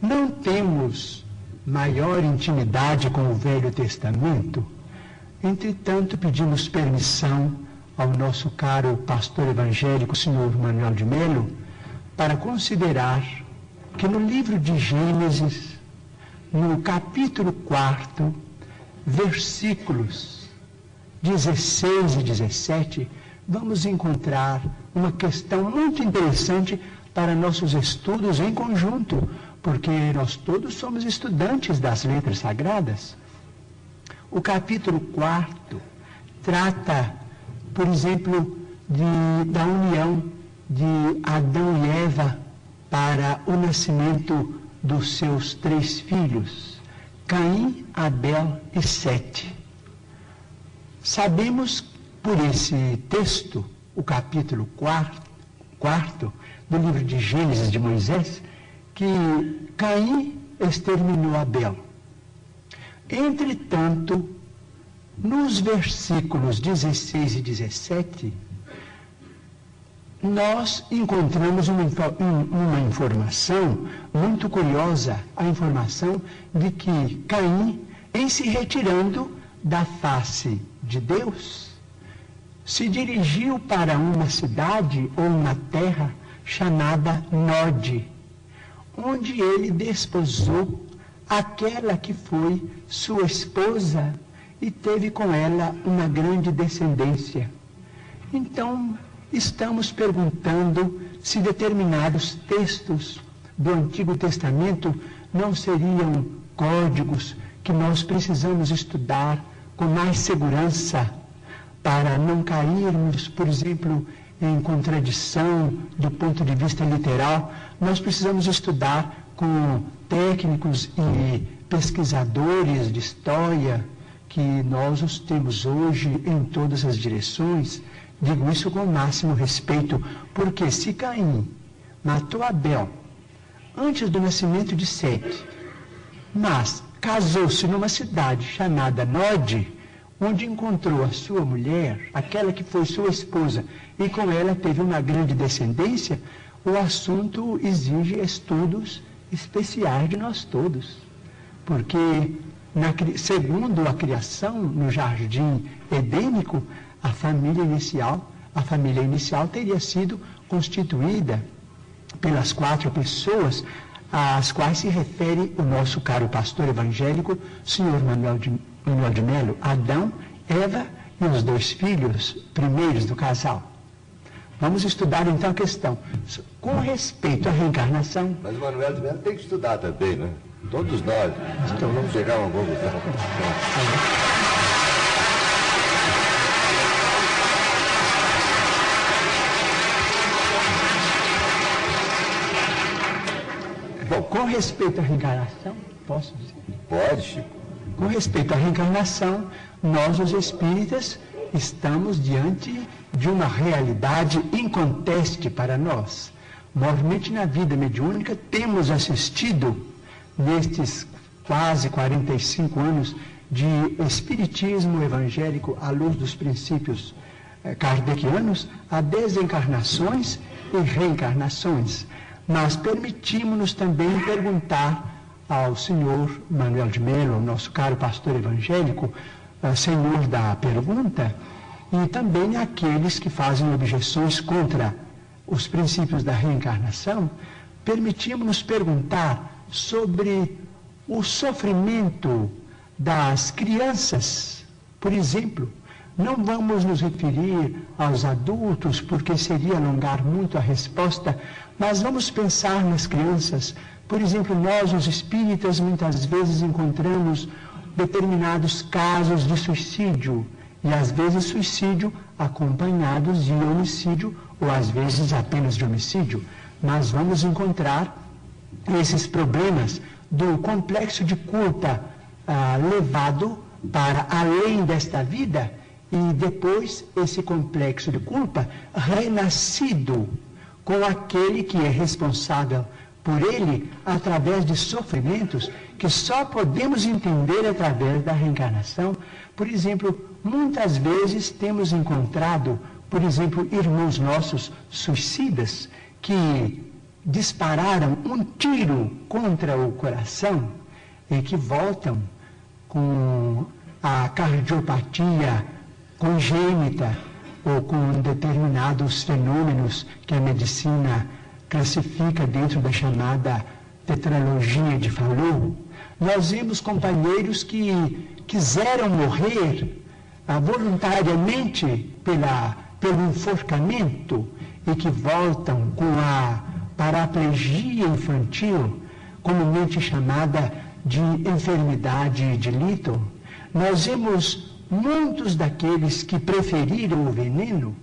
Não temos maior intimidade com o Velho Testamento, entretanto, pedimos permissão ao nosso caro pastor evangélico, senhor Manuel de Melo, para considerar que no livro de Gênesis, no capítulo 4, versículos 16 e 17, vamos encontrar uma questão muito interessante para nossos estudos em conjunto, porque nós todos somos estudantes das letras sagradas. O capítulo 4 trata, por exemplo, de, da união de Adão e Eva para o nascimento dos seus três filhos, Caim, Abel e Sete. Sabemos por esse texto, o capítulo 4, quarto do livro de Gênesis de Moisés, que Caim exterminou Abel. Entretanto, nos versículos 16 e 17, nós encontramos uma, uma, informação muito curiosa, a informação de que Caim, em se retirando da face de Deus, se dirigiu para uma cidade ou uma terra chamada Nod, onde ele desposou aquela que foi sua esposa e teve com ela uma grande descendência. Então, estamos perguntando se determinados textos do Antigo Testamento não seriam códigos que nós precisamos estudar com mais segurança para não cairmos, por exemplo, em contradição do ponto de vista literal, nós precisamos estudar com técnicos e pesquisadores de história, que nós os temos hoje em todas as direções. Digo isso com o máximo respeito, porque se Caim matou Abel antes do nascimento de Sete, mas casou-se numa cidade chamada Nod, onde encontrou a sua mulher, aquela que foi sua esposa, e com ela teve uma grande descendência, o assunto exige estudos especiais de nós todos. porque, na, segundo a criação no jardim edênico, a família inicial, a família inicial teria sido constituída pelas quatro pessoas às quais se refere o nosso caro pastor evangélico, senhor Manuel de, Manuel de Melo, Adão, Eva e os dois filhos primeiros do casal. Vamos estudar então a questão. Com respeito à reencarnação. Mas o Manuel de Melo tem que estudar também, né? Todos nós. Então vamos chegar a uma conclusão. Bom, com respeito à reencarnação, posso dizer? Pode, Chico. Com respeito à reencarnação, nós, os espíritas, estamos diante de uma realidade inconteste para nós. Normalmente, na vida mediúnica, temos assistido, nestes quase 45 anos de espiritismo evangélico à luz dos princípios eh, kardecianos, a desencarnações e reencarnações. Mas permitimos-nos também perguntar ao senhor Manuel de Mello, nosso caro pastor evangélico, uh, senhor da pergunta, e também àqueles que fazem objeções contra os princípios da reencarnação, permitimos-nos perguntar sobre o sofrimento das crianças, por exemplo, não vamos nos referir aos adultos, porque seria alongar muito a resposta, mas vamos pensar nas crianças. Por exemplo, nós, os espíritas, muitas vezes encontramos determinados casos de suicídio, e às vezes suicídio acompanhados de homicídio, ou às vezes apenas de homicídio. Mas vamos encontrar esses problemas do complexo de culpa ah, levado para além desta vida e depois esse complexo de culpa renascido com aquele que é responsável por ele através de sofrimentos que só podemos entender através da reencarnação. Por exemplo, muitas vezes temos encontrado, por exemplo, irmãos nossos suicidas que dispararam um tiro contra o coração e que voltam com a cardiopatia congênita ou com determinados fenômenos que a medicina classifica dentro da chamada tetralogia de Fallot, nós vimos companheiros que quiseram morrer voluntariamente pela, pelo enforcamento e que voltam com a paraplegia infantil, comumente chamada de enfermidade de Little. Nós vimos muitos daqueles que preferiram o veneno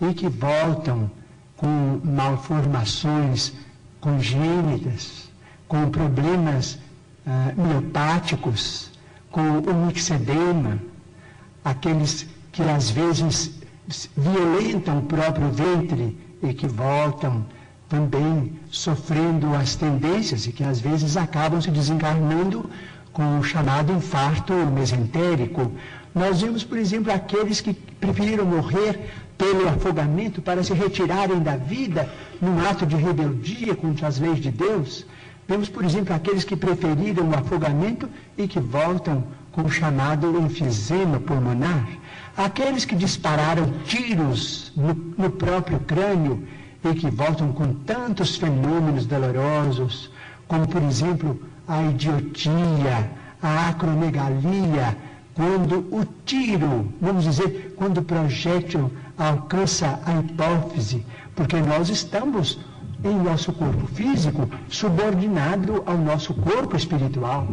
e que voltam com malformações congênitas, com problemas ah, miopáticos, com o mixedema, aqueles que às vezes violentam o próprio ventre e que voltam também sofrendo as tendências e que às vezes acabam se desencarnando com o chamado infarto mesentérico nós vimos, por exemplo, aqueles que preferiram morrer pelo afogamento para se retirarem da vida num ato de rebeldia contra as leis de Deus. Vemos, por exemplo, aqueles que preferiram o afogamento e que voltam com o chamado enfisema pulmonar. Aqueles que dispararam tiros no, no próprio crânio e que voltam com tantos fenômenos dolorosos, como, por exemplo, a idiotia, a acromegalia, quando o tiro, vamos dizer, quando o projétil alcança a hipófise, porque nós estamos em nosso corpo físico subordinado ao nosso corpo espiritual.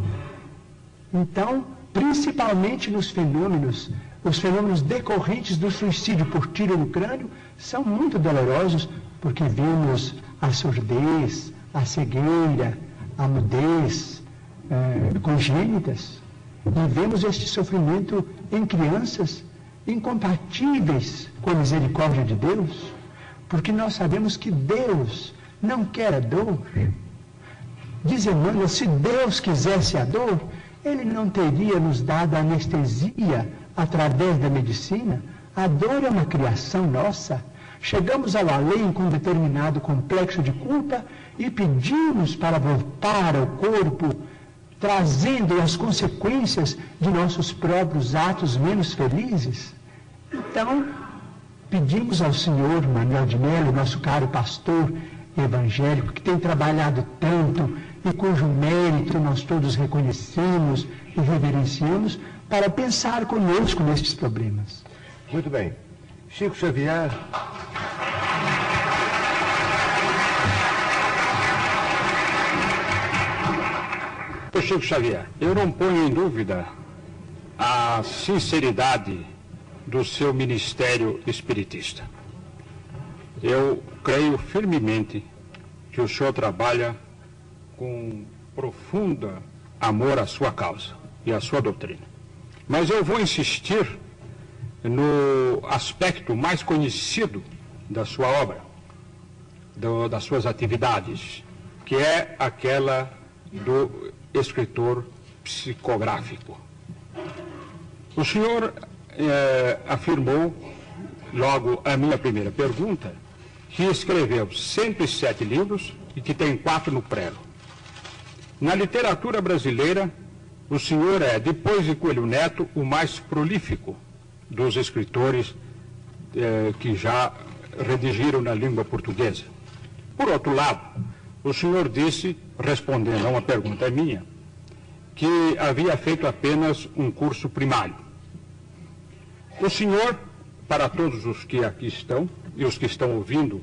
Então, principalmente nos fenômenos, os fenômenos decorrentes do suicídio por tiro no crânio são muito dolorosos, porque vemos a surdez, a cegueira, a mudez é, congênitas. E vemos este sofrimento em crianças incompatíveis com a misericórdia de Deus, porque nós sabemos que Deus não quer a dor. Diz Emmanuel, se Deus quisesse a dor, Ele não teria nos dado anestesia através da medicina. A dor é uma criação nossa. Chegamos ao além com determinado complexo de culpa e pedimos para voltar ao corpo trazendo as consequências de nossos próprios atos menos felizes? Então, pedimos ao Senhor Manuel de Melo, nosso caro pastor evangélico, que tem trabalhado tanto e cujo mérito nós todos reconhecemos e reverenciamos, para pensar conosco nestes problemas. Muito bem. Chico Xavier. O Chico Xavier, eu não ponho em dúvida a sinceridade do seu ministério espiritista. Eu creio firmemente que o senhor trabalha com profunda amor à sua causa e à sua doutrina. Mas eu vou insistir no aspecto mais conhecido da sua obra, do, das suas atividades, que é aquela do escritor psicográfico. O senhor eh, afirmou, logo a minha primeira pergunta, que escreveu 107 livros e que tem quatro no prelo. Na literatura brasileira, o senhor é, depois de Coelho Neto, o mais prolífico dos escritores eh, que já redigiram na língua portuguesa. Por outro lado, o senhor disse, respondendo a uma pergunta minha, que havia feito apenas um curso primário. O senhor, para todos os que aqui estão e os que estão ouvindo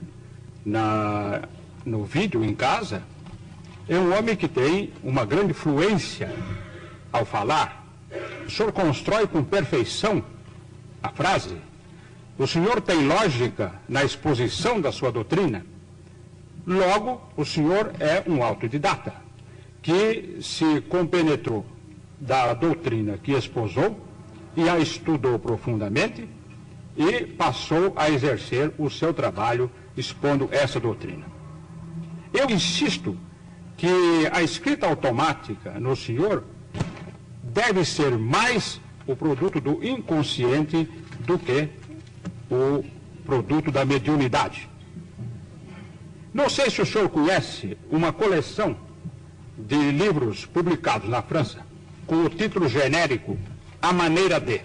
na, no vídeo em casa, é um homem que tem uma grande fluência ao falar. O senhor constrói com perfeição a frase. O senhor tem lógica na exposição da sua doutrina. Logo, o senhor é um autodidata que se compenetrou da doutrina que esposou e a estudou profundamente e passou a exercer o seu trabalho expondo essa doutrina. Eu insisto que a escrita automática no senhor deve ser mais o produto do inconsciente do que o produto da mediunidade. Não sei se o senhor conhece uma coleção de livros publicados na França com o título genérico A Maneira de,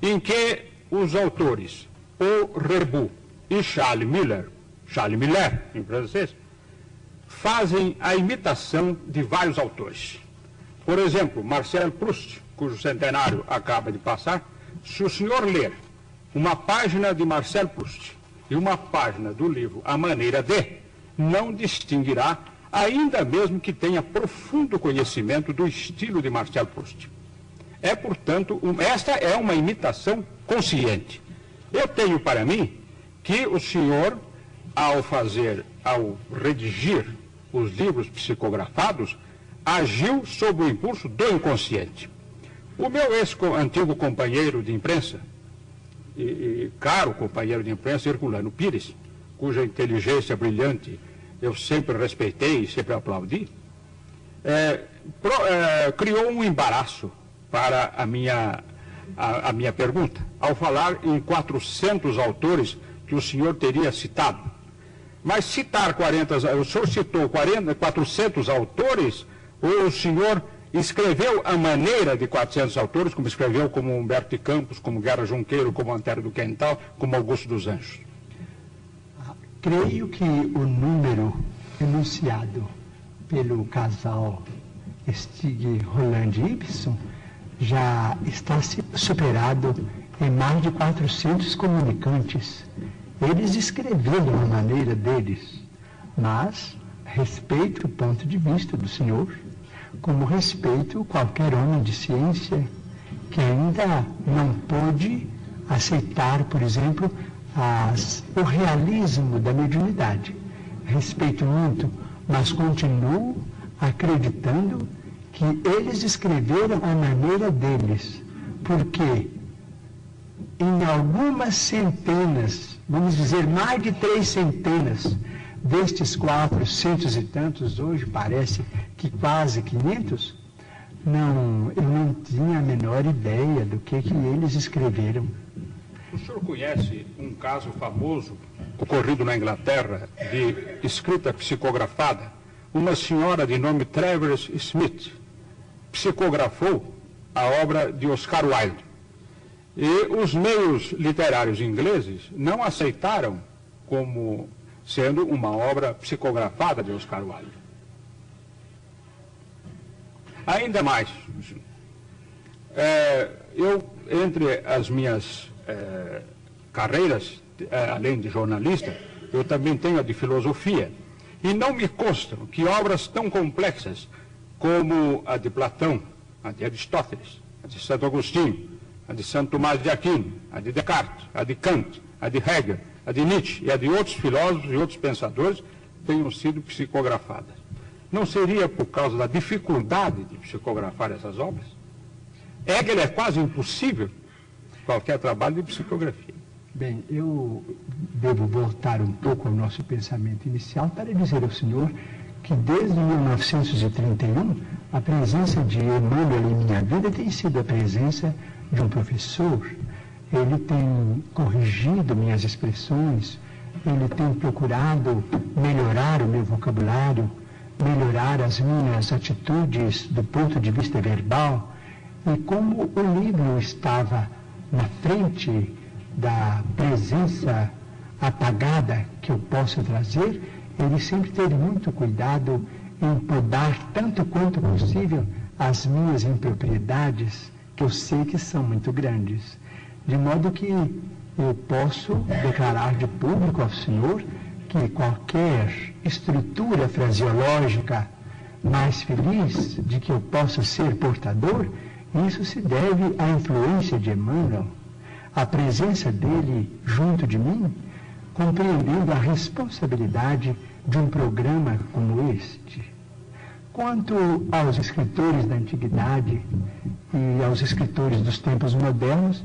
em que os autores Paul Rebu e Charles Miller, Charles Miller em francês, fazem a imitação de vários autores. Por exemplo, Marcel Proust, cujo centenário acaba de passar, se o senhor ler uma página de Marcel Proust e uma página do livro A Maneira de, não distinguirá, ainda mesmo que tenha profundo conhecimento do estilo de Marcel Proust. É, portanto, um, esta é uma imitação consciente. Eu tenho para mim que o senhor, ao fazer, ao redigir os livros psicografados, agiu sob o impulso do inconsciente. O meu ex-antigo companheiro de imprensa, e, e, caro companheiro de imprensa, Herculano Pires, cuja inteligência brilhante eu sempre respeitei e sempre aplaudi, é, pro, é, criou um embaraço para a minha, a, a minha pergunta, ao falar em 400 autores que o senhor teria citado. Mas citar 40, o senhor citou 40, 400 autores, ou o senhor escreveu a maneira de 400 autores, como escreveu como Humberto de Campos, como Guerra Junqueiro, como Antero do Quental, como Augusto dos Anjos? Creio que o número enunciado pelo casal Stig Roland Ibsen já está superado em mais de 400 comunicantes. Eles escreveram a maneira deles, mas respeito o ponto de vista do senhor como respeito qualquer homem de ciência que ainda não pôde aceitar, por exemplo, as, o realismo da mediunidade. Respeito muito, mas continuo acreditando que eles escreveram a maneira deles, porque em algumas centenas, vamos dizer mais de três centenas, destes quatrocentos e tantos, hoje parece que quase 500, não, eu não tinha a menor ideia do que, que eles escreveram. O senhor conhece um caso famoso ocorrido na Inglaterra de escrita psicografada? Uma senhora de nome Travers Smith psicografou a obra de Oscar Wilde. E os meios literários ingleses não aceitaram como sendo uma obra psicografada de Oscar Wilde. Ainda mais, é, eu, entre as minhas é, carreiras, é, além de jornalista, eu também tenho a de filosofia. E não me constam que obras tão complexas como a de Platão, a de Aristóteles, a de Santo Agostinho, a de Santo Tomás de Aquino, a de Descartes, a de Kant, a de Hegel, a de Nietzsche e a de outros filósofos e outros pensadores tenham sido psicografadas. Não seria por causa da dificuldade de psicografar essas obras? Hegel é quase impossível qualquer trabalho de psicografia. Bem, eu devo voltar um pouco ao nosso pensamento inicial para dizer ao senhor que desde 1931 a presença de Emmanuel em minha vida tem sido a presença de um professor. Ele tem corrigido minhas expressões, ele tem procurado melhorar o meu vocabulário, melhorar as minhas atitudes do ponto de vista verbal. E como o livro estava na frente da presença apagada que eu posso trazer, ele sempre teve muito cuidado em podar tanto quanto possível as minhas impropriedades, que eu sei que são muito grandes. De modo que eu posso declarar de público ao Senhor que qualquer estrutura fraseológica mais feliz de que eu possa ser portador, isso se deve à influência de Emmanuel, a presença dele junto de mim, compreendendo a responsabilidade de um programa como este. Quanto aos escritores da antiguidade e aos escritores dos tempos modernos,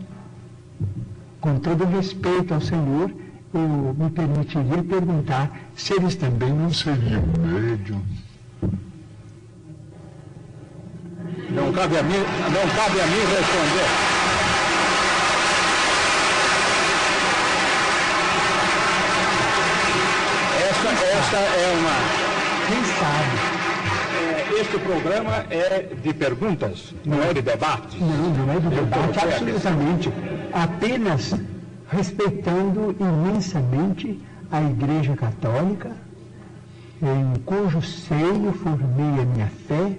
com todo respeito ao Senhor, eu me permitiria perguntar se eles também não seriam médiums. Não cabe a mim, não cabe a mim responder. Esta, esta é uma. Quem sabe? Este programa é de perguntas, não é de debates. Não, não é de debate, absolutamente. Apenas respeitando imensamente a Igreja Católica, em cujo seio formei a minha fé,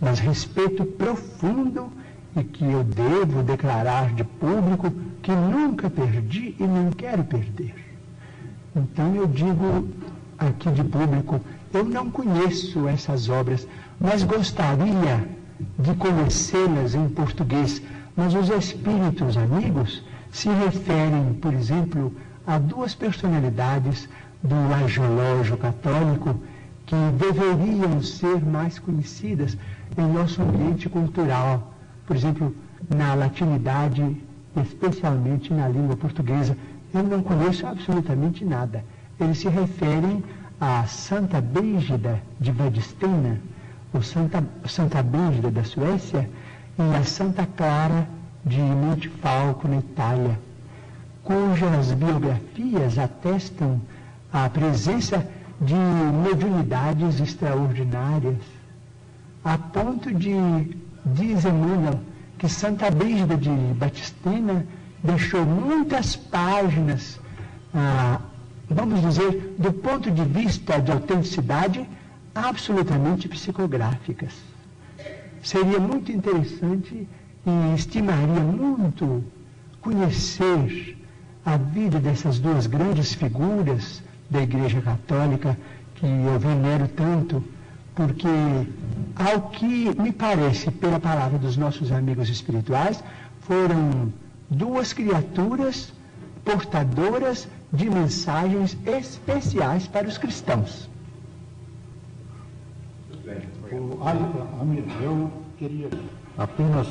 mas respeito profundo e que eu devo declarar de público que nunca perdi e não quero perder. Então eu digo aqui de público, eu não conheço essas obras, mas gostaria de conhecê-las em português. Mas os espíritos amigos se referem, por exemplo, a duas personalidades do angelógio católico que deveriam ser mais conhecidas em nosso ambiente cultural. Por exemplo, na latinidade, especialmente na língua portuguesa. Eu não conheço absolutamente nada. Eles se referem a Santa Brígida de Vadistena, ou Santa, Santa Brígida da Suécia, e a Santa Clara de Montefalco, na Itália, cujas biografias atestam a presença de mediunidades extraordinárias, a ponto de, diz Emmanuel, que Santa Brígida de Batistena deixou muitas páginas, ah, vamos dizer, do ponto de vista de autenticidade, absolutamente psicográficas. Seria muito interessante e estimaria muito conhecer a vida dessas duas grandes figuras da Igreja Católica que eu venero tanto, porque, ao que me parece, pela palavra dos nossos amigos espirituais, foram duas criaturas portadoras de mensagens especiais para os cristãos. Eu queria apenas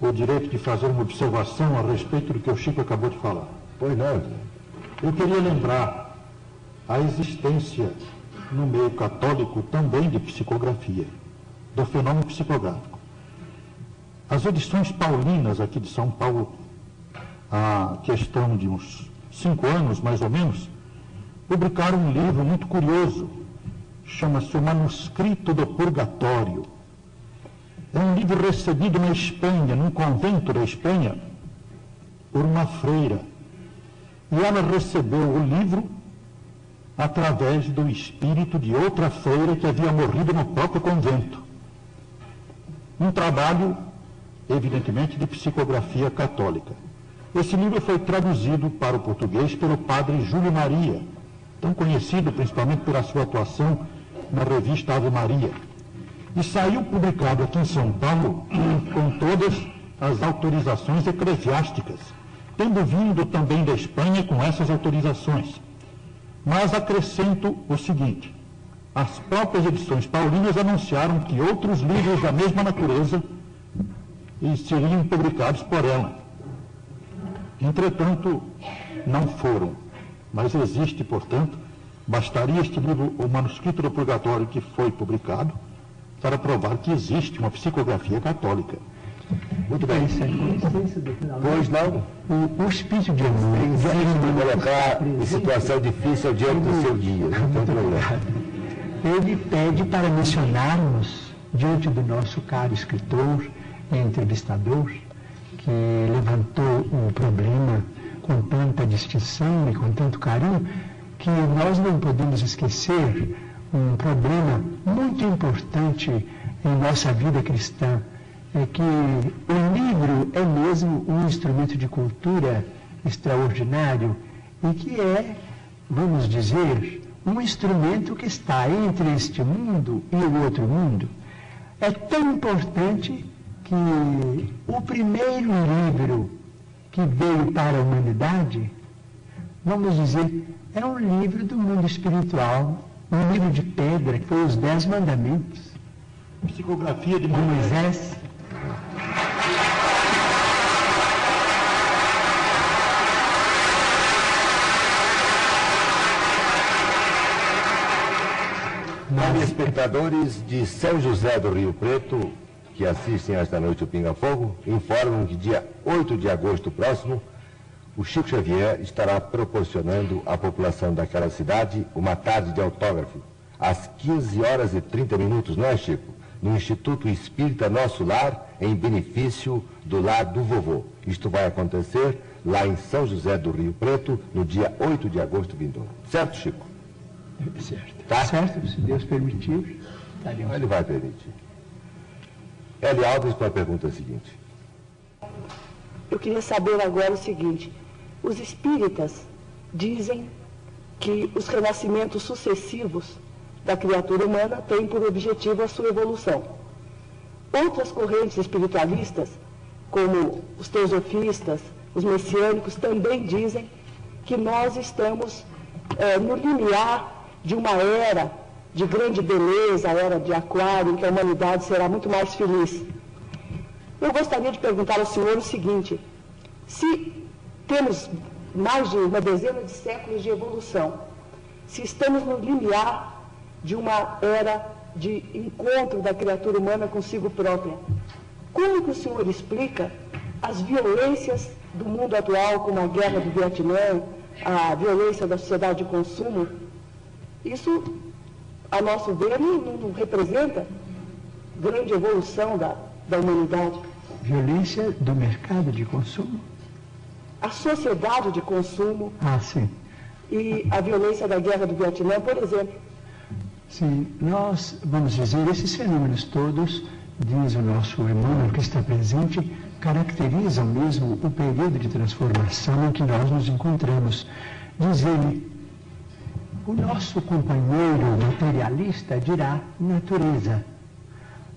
o direito de fazer uma observação a respeito do que o Chico acabou de falar. Pois não. Eu queria lembrar a existência no meio católico também de psicografia, do fenômeno psicográfico. As edições paulinas aqui de São Paulo, a questão de uns cinco anos mais ou menos, publicaram um livro muito curioso, chama-se O Manuscrito do Purgatório. É um livro recebido na Espanha, num convento da Espanha, por uma freira. E ela recebeu o livro através do espírito de outra freira que havia morrido no próprio convento. Um trabalho, evidentemente, de psicografia católica. Esse livro foi traduzido para o português pelo padre Júlio Maria, tão conhecido principalmente pela sua atuação na revista Ave Maria. E saiu publicado aqui em São Paulo [CLEARS THROAT] com todas as autorizações eclesiásticas, tendo vindo também da Espanha com essas autorizações. Mas acrescento o seguinte: as próprias edições paulinas anunciaram que outros livros da mesma natureza seriam publicados por ela. Entretanto, não foram. Mas existe, portanto, bastaria este livro, o Manuscrito do Purgatório, que foi publicado, para provar que existe uma psicografia católica. Muito bem. Pois não? O, o espírito de amor. Insiste colocar em situação difícil diante do seu dia. Não tem problema. Ele pede para mencionarmos, diante do nosso caro escritor e entrevistador, que levantou um problema com tanta distinção e com tanto carinho, que nós não podemos esquecer um problema muito importante em nossa vida cristã é que o livro é mesmo um instrumento de cultura extraordinário e que é, vamos dizer, um instrumento que está entre este mundo e o outro mundo. É tão importante que o primeiro livro que veio para a humanidade, vamos dizer, é um livro do mundo espiritual, um livro de pedra, que foi os Dez Mandamentos. Psicografia de Moisés. espectadores de São José do Rio Preto, que assistem esta noite o Pinga Fogo, informam que dia 8 de agosto próximo, o Chico Xavier estará proporcionando à população daquela cidade uma tarde de autógrafo, às 15 horas e 30 minutos, não é, Chico? No Instituto Espírita Nosso Lar, em benefício do Lar do Vovô. Isto vai acontecer lá em São José do Rio Preto, no dia 8 de agosto vindouro. Certo, Chico? Certo. Tá? Certo, se Deus permitir, estaremos. Ele vai permitir. Eli Alves para a pergunta seguinte. Eu queria saber agora o seguinte: os espíritas dizem que os renascimentos sucessivos da criatura humana têm por objetivo a sua evolução. Outras correntes espiritualistas, como os teosofistas, os messiânicos, também dizem que nós estamos é, no limiar de uma era de grande beleza, a era de aquário, em que a humanidade será muito mais feliz. Eu gostaria de perguntar ao senhor o seguinte: se temos mais de uma dezena de séculos de evolução, se estamos no limiar de uma era de encontro da criatura humana consigo própria, como que o senhor explica as violências do mundo atual, como a guerra do Vietnã, a violência da sociedade de consumo, isso, a nosso ver, não, não representa grande evolução da, da humanidade. Violência do mercado de consumo? A sociedade de consumo. Ah, sim. E a violência da guerra do Vietnã, por exemplo. Sim, nós, vamos dizer, esses fenômenos todos, diz o nosso Emmanuel que está presente, caracterizam mesmo o período de transformação em que nós nos encontramos. Diz ele, o nosso companheiro materialista dirá natureza.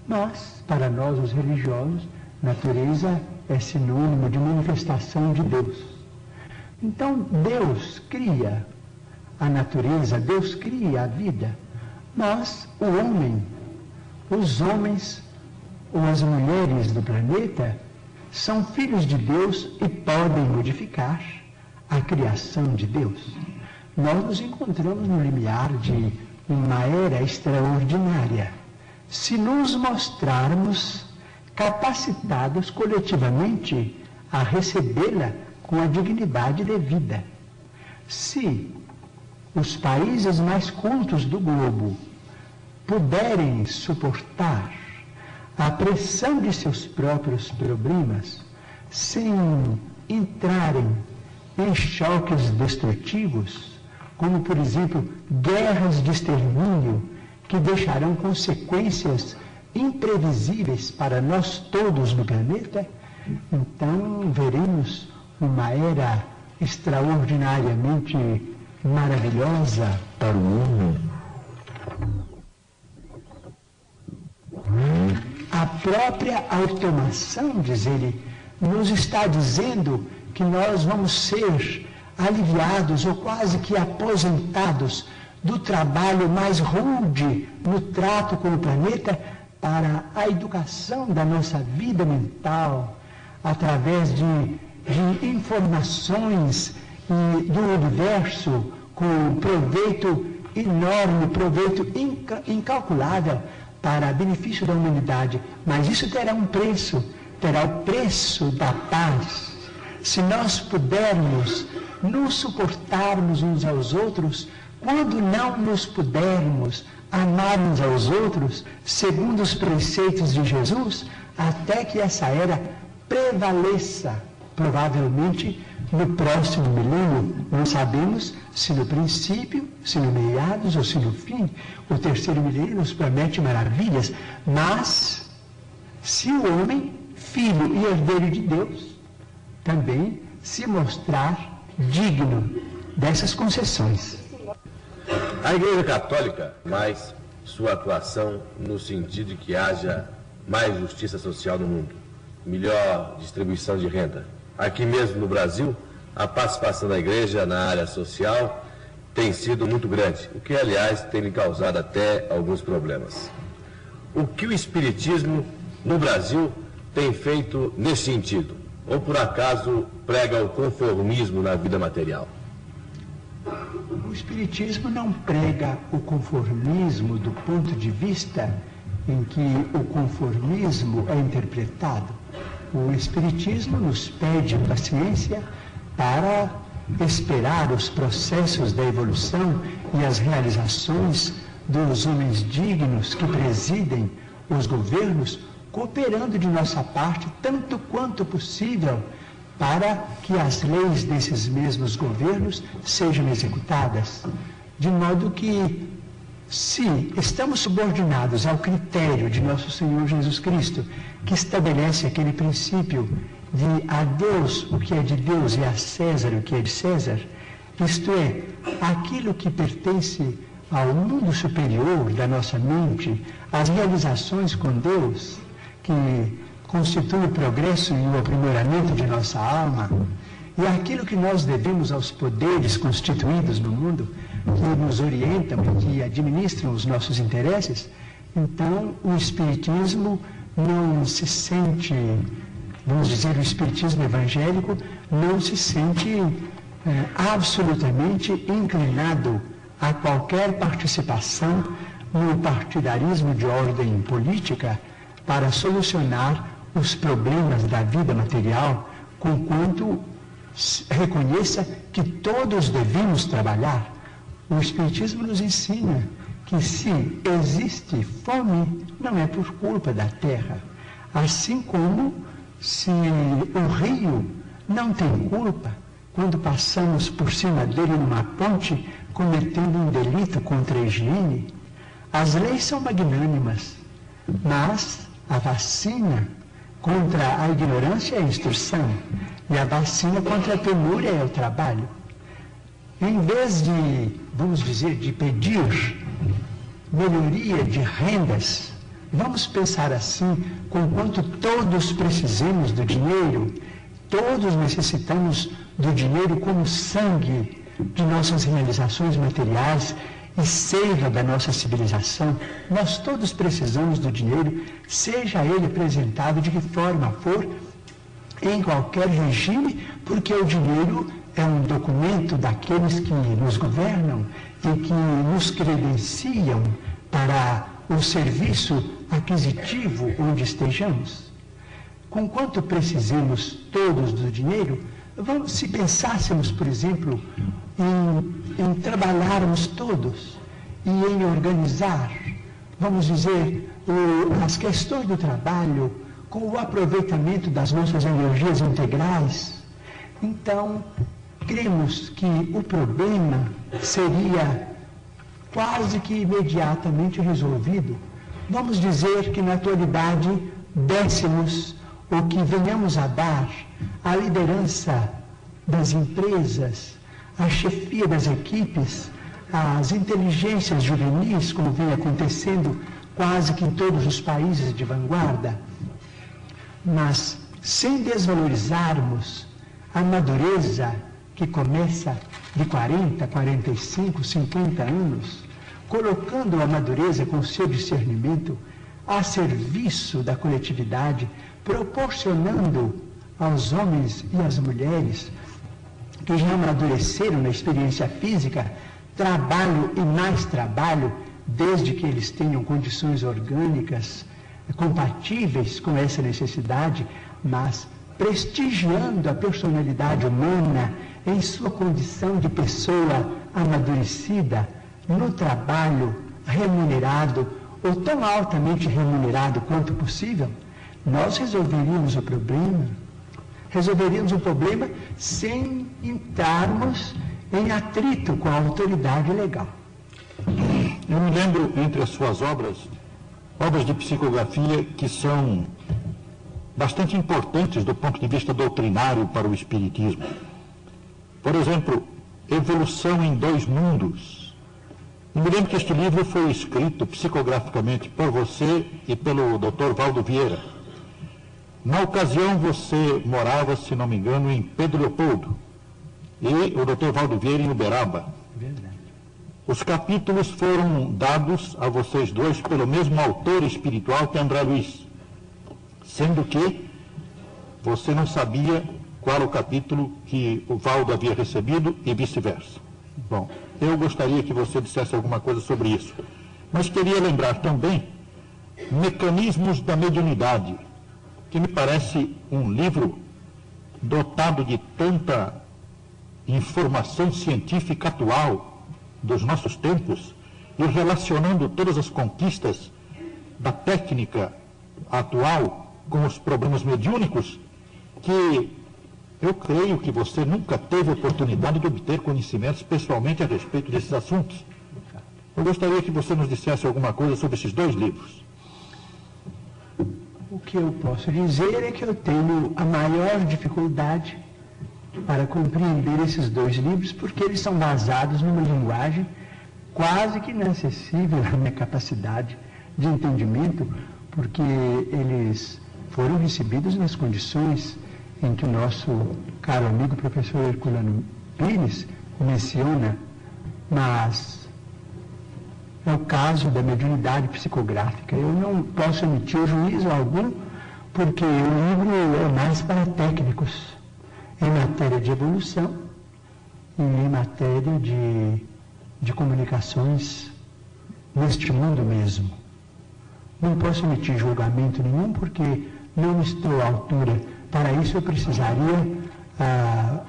Mas, para nós, os religiosos, natureza é sinônimo de manifestação de Deus. Então, Deus cria a natureza, Deus cria a vida, mas o homem, os homens ou as mulheres do planeta são filhos de Deus e podem modificar a criação de Deus nós nos encontramos no limiar de uma era extraordinária. Se nos mostrarmos capacitados coletivamente a recebê-la com a dignidade devida. Se os países mais cultos do globo puderem suportar a pressão de seus próprios problemas, sem entrarem em choques destrutivos, como, por exemplo, guerras de extermínio que deixarão consequências imprevisíveis para nós todos no planeta, então veremos uma era extraordinariamente maravilhosa para o homem. A própria automação, diz ele, nos está dizendo que nós vamos ser aliviados ou quase que aposentados do trabalho mais rude no trato com o planeta para a educação da nossa vida mental através de, de informações e do universo com proveito enorme, proveito incalculável para benefício da humanidade. Mas isso terá um preço, terá o preço da paz. Se nós pudermos nos suportarmos uns aos outros, quando não nos pudermos amar uns aos outros, segundo os preceitos de Jesus, até que essa era prevaleça, provavelmente no próximo milênio. Não sabemos se no princípio, se no meados ou se no fim. O terceiro milênio nos promete maravilhas, mas se o homem, filho e herdeiro de Deus, também se mostrar digno dessas concessões. A Igreja Católica, mais sua atuação no sentido de que haja mais justiça social no mundo, melhor distribuição de renda. Aqui mesmo no Brasil, a participação da Igreja na área social tem sido muito grande, o que, aliás, tem me causado até alguns problemas. O que o Espiritismo no Brasil tem feito nesse sentido? Ou por acaso prega o conformismo na vida material? O Espiritismo não prega o conformismo do ponto de vista em que o conformismo é interpretado. O Espiritismo nos pede paciência para esperar os processos da evolução e as realizações dos homens dignos que presidem os governos, cooperando de nossa parte tanto quanto possível para que as leis desses mesmos governos sejam executadas. De modo que, se estamos subordinados ao critério de nosso Senhor Jesus Cristo, que estabelece aquele princípio de a Deus o que é de Deus e a César o que é de César, isto é, aquilo que pertence ao mundo superior da nossa mente, as realizações com Deus, que constitui o progresso e o aprimoramento de nossa alma, e aquilo que nós devemos aos poderes constituídos no mundo, que nos orientam e que administram os nossos interesses, então o Espiritismo não se sente, vamos dizer, o Espiritismo evangélico não se sente é, absolutamente inclinado a qualquer participação no partidarismo de ordem política para solucionar os problemas da vida material, conquanto reconheça que todos devemos trabalhar. O Espiritismo nos ensina que se existe fome, não é por culpa da terra. Assim como se o rio não tem culpa, quando passamos por cima dele numa ponte, cometendo um delito contra a higiene, as leis são magnânimas, mas a vacina contra a ignorância é a instrução e a vacina contra a penúria é o trabalho. Em vez de, vamos dizer, de pedir melhoria de rendas, vamos pensar assim, conquanto todos precisamos do dinheiro, todos necessitamos do dinheiro como sangue de nossas realizações materiais e seiva da nossa civilização, nós todos precisamos do dinheiro, seja ele apresentado de que forma for, em qualquer regime, porque o dinheiro é um documento daqueles que nos governam e que nos credenciam para o serviço aquisitivo onde estejamos. Conquanto precisemos todos do dinheiro, se pensássemos, por exemplo, em, em trabalharmos todos e em organizar, vamos dizer, o, as questões do trabalho com o aproveitamento das nossas energias integrais, então cremos que o problema seria quase que imediatamente resolvido. Vamos dizer que na atualidade dessemos ou que venhamos a dar a liderança das empresas, a chefia das equipes, as inteligências juvenis, como vem acontecendo quase que em todos os países de vanguarda, mas sem desvalorizarmos a madureza que começa de 40, 45, 50 anos, colocando a madureza com seu discernimento a serviço da coletividade, proporcionando aos homens e às mulheres que já amadureceram na experiência física trabalho e mais trabalho, desde que eles tenham condições orgânicas compatíveis com essa necessidade, mas prestigiando a personalidade humana em sua condição de pessoa amadurecida, no trabalho remunerado ou tão altamente remunerado quanto possível, nós resolveríamos o problema. Resolveríamos o problema sem entrarmos em atrito com a autoridade legal. Eu me lembro entre as suas obras, obras de psicografia que são bastante importantes do ponto de vista doutrinário para o Espiritismo. Por exemplo, Evolução em Dois Mundos. Eu me lembro que este livro foi escrito psicograficamente por você e pelo Dr. Valdo Vieira. Na ocasião, você morava, se não me engano, em Pedro Leopoldo e o Dr. Valdo Vieira em Uberaba. Verdade. Os capítulos foram dados a vocês dois pelo mesmo autor espiritual que André Luiz sendo que você não sabia qual o capítulo que o Valdo havia recebido e vice-versa. Bom, eu gostaria que você dissesse alguma coisa sobre isso. Mas queria lembrar também Mecanismos da Mediunidade, que me parece um livro dotado de tanta informação científica atual dos nossos tempos e relacionando todas as conquistas da técnica atual com os problemas mediúnicos que eu creio que você nunca teve oportunidade de obter conhecimentos pessoalmente a respeito desses assuntos. Eu gostaria que você nos dissesse alguma coisa sobre esses dois livros. O que eu posso dizer é que eu tenho a maior dificuldade para compreender esses dois livros, porque eles são basados numa linguagem quase que inacessível à minha capacidade de entendimento, porque eles foram recebidos nas condições em que o nosso caro amigo professor Herculano Pires menciona, mas é o caso da mediunidade psicográfica. Eu não posso emitir juízo algum, porque o livro é mais para técnicos em matéria de evolução e em matéria de, de comunicações neste mundo mesmo. Não posso emitir julgamento nenhum, porque não estou à altura. Para isso eu precisaria ah,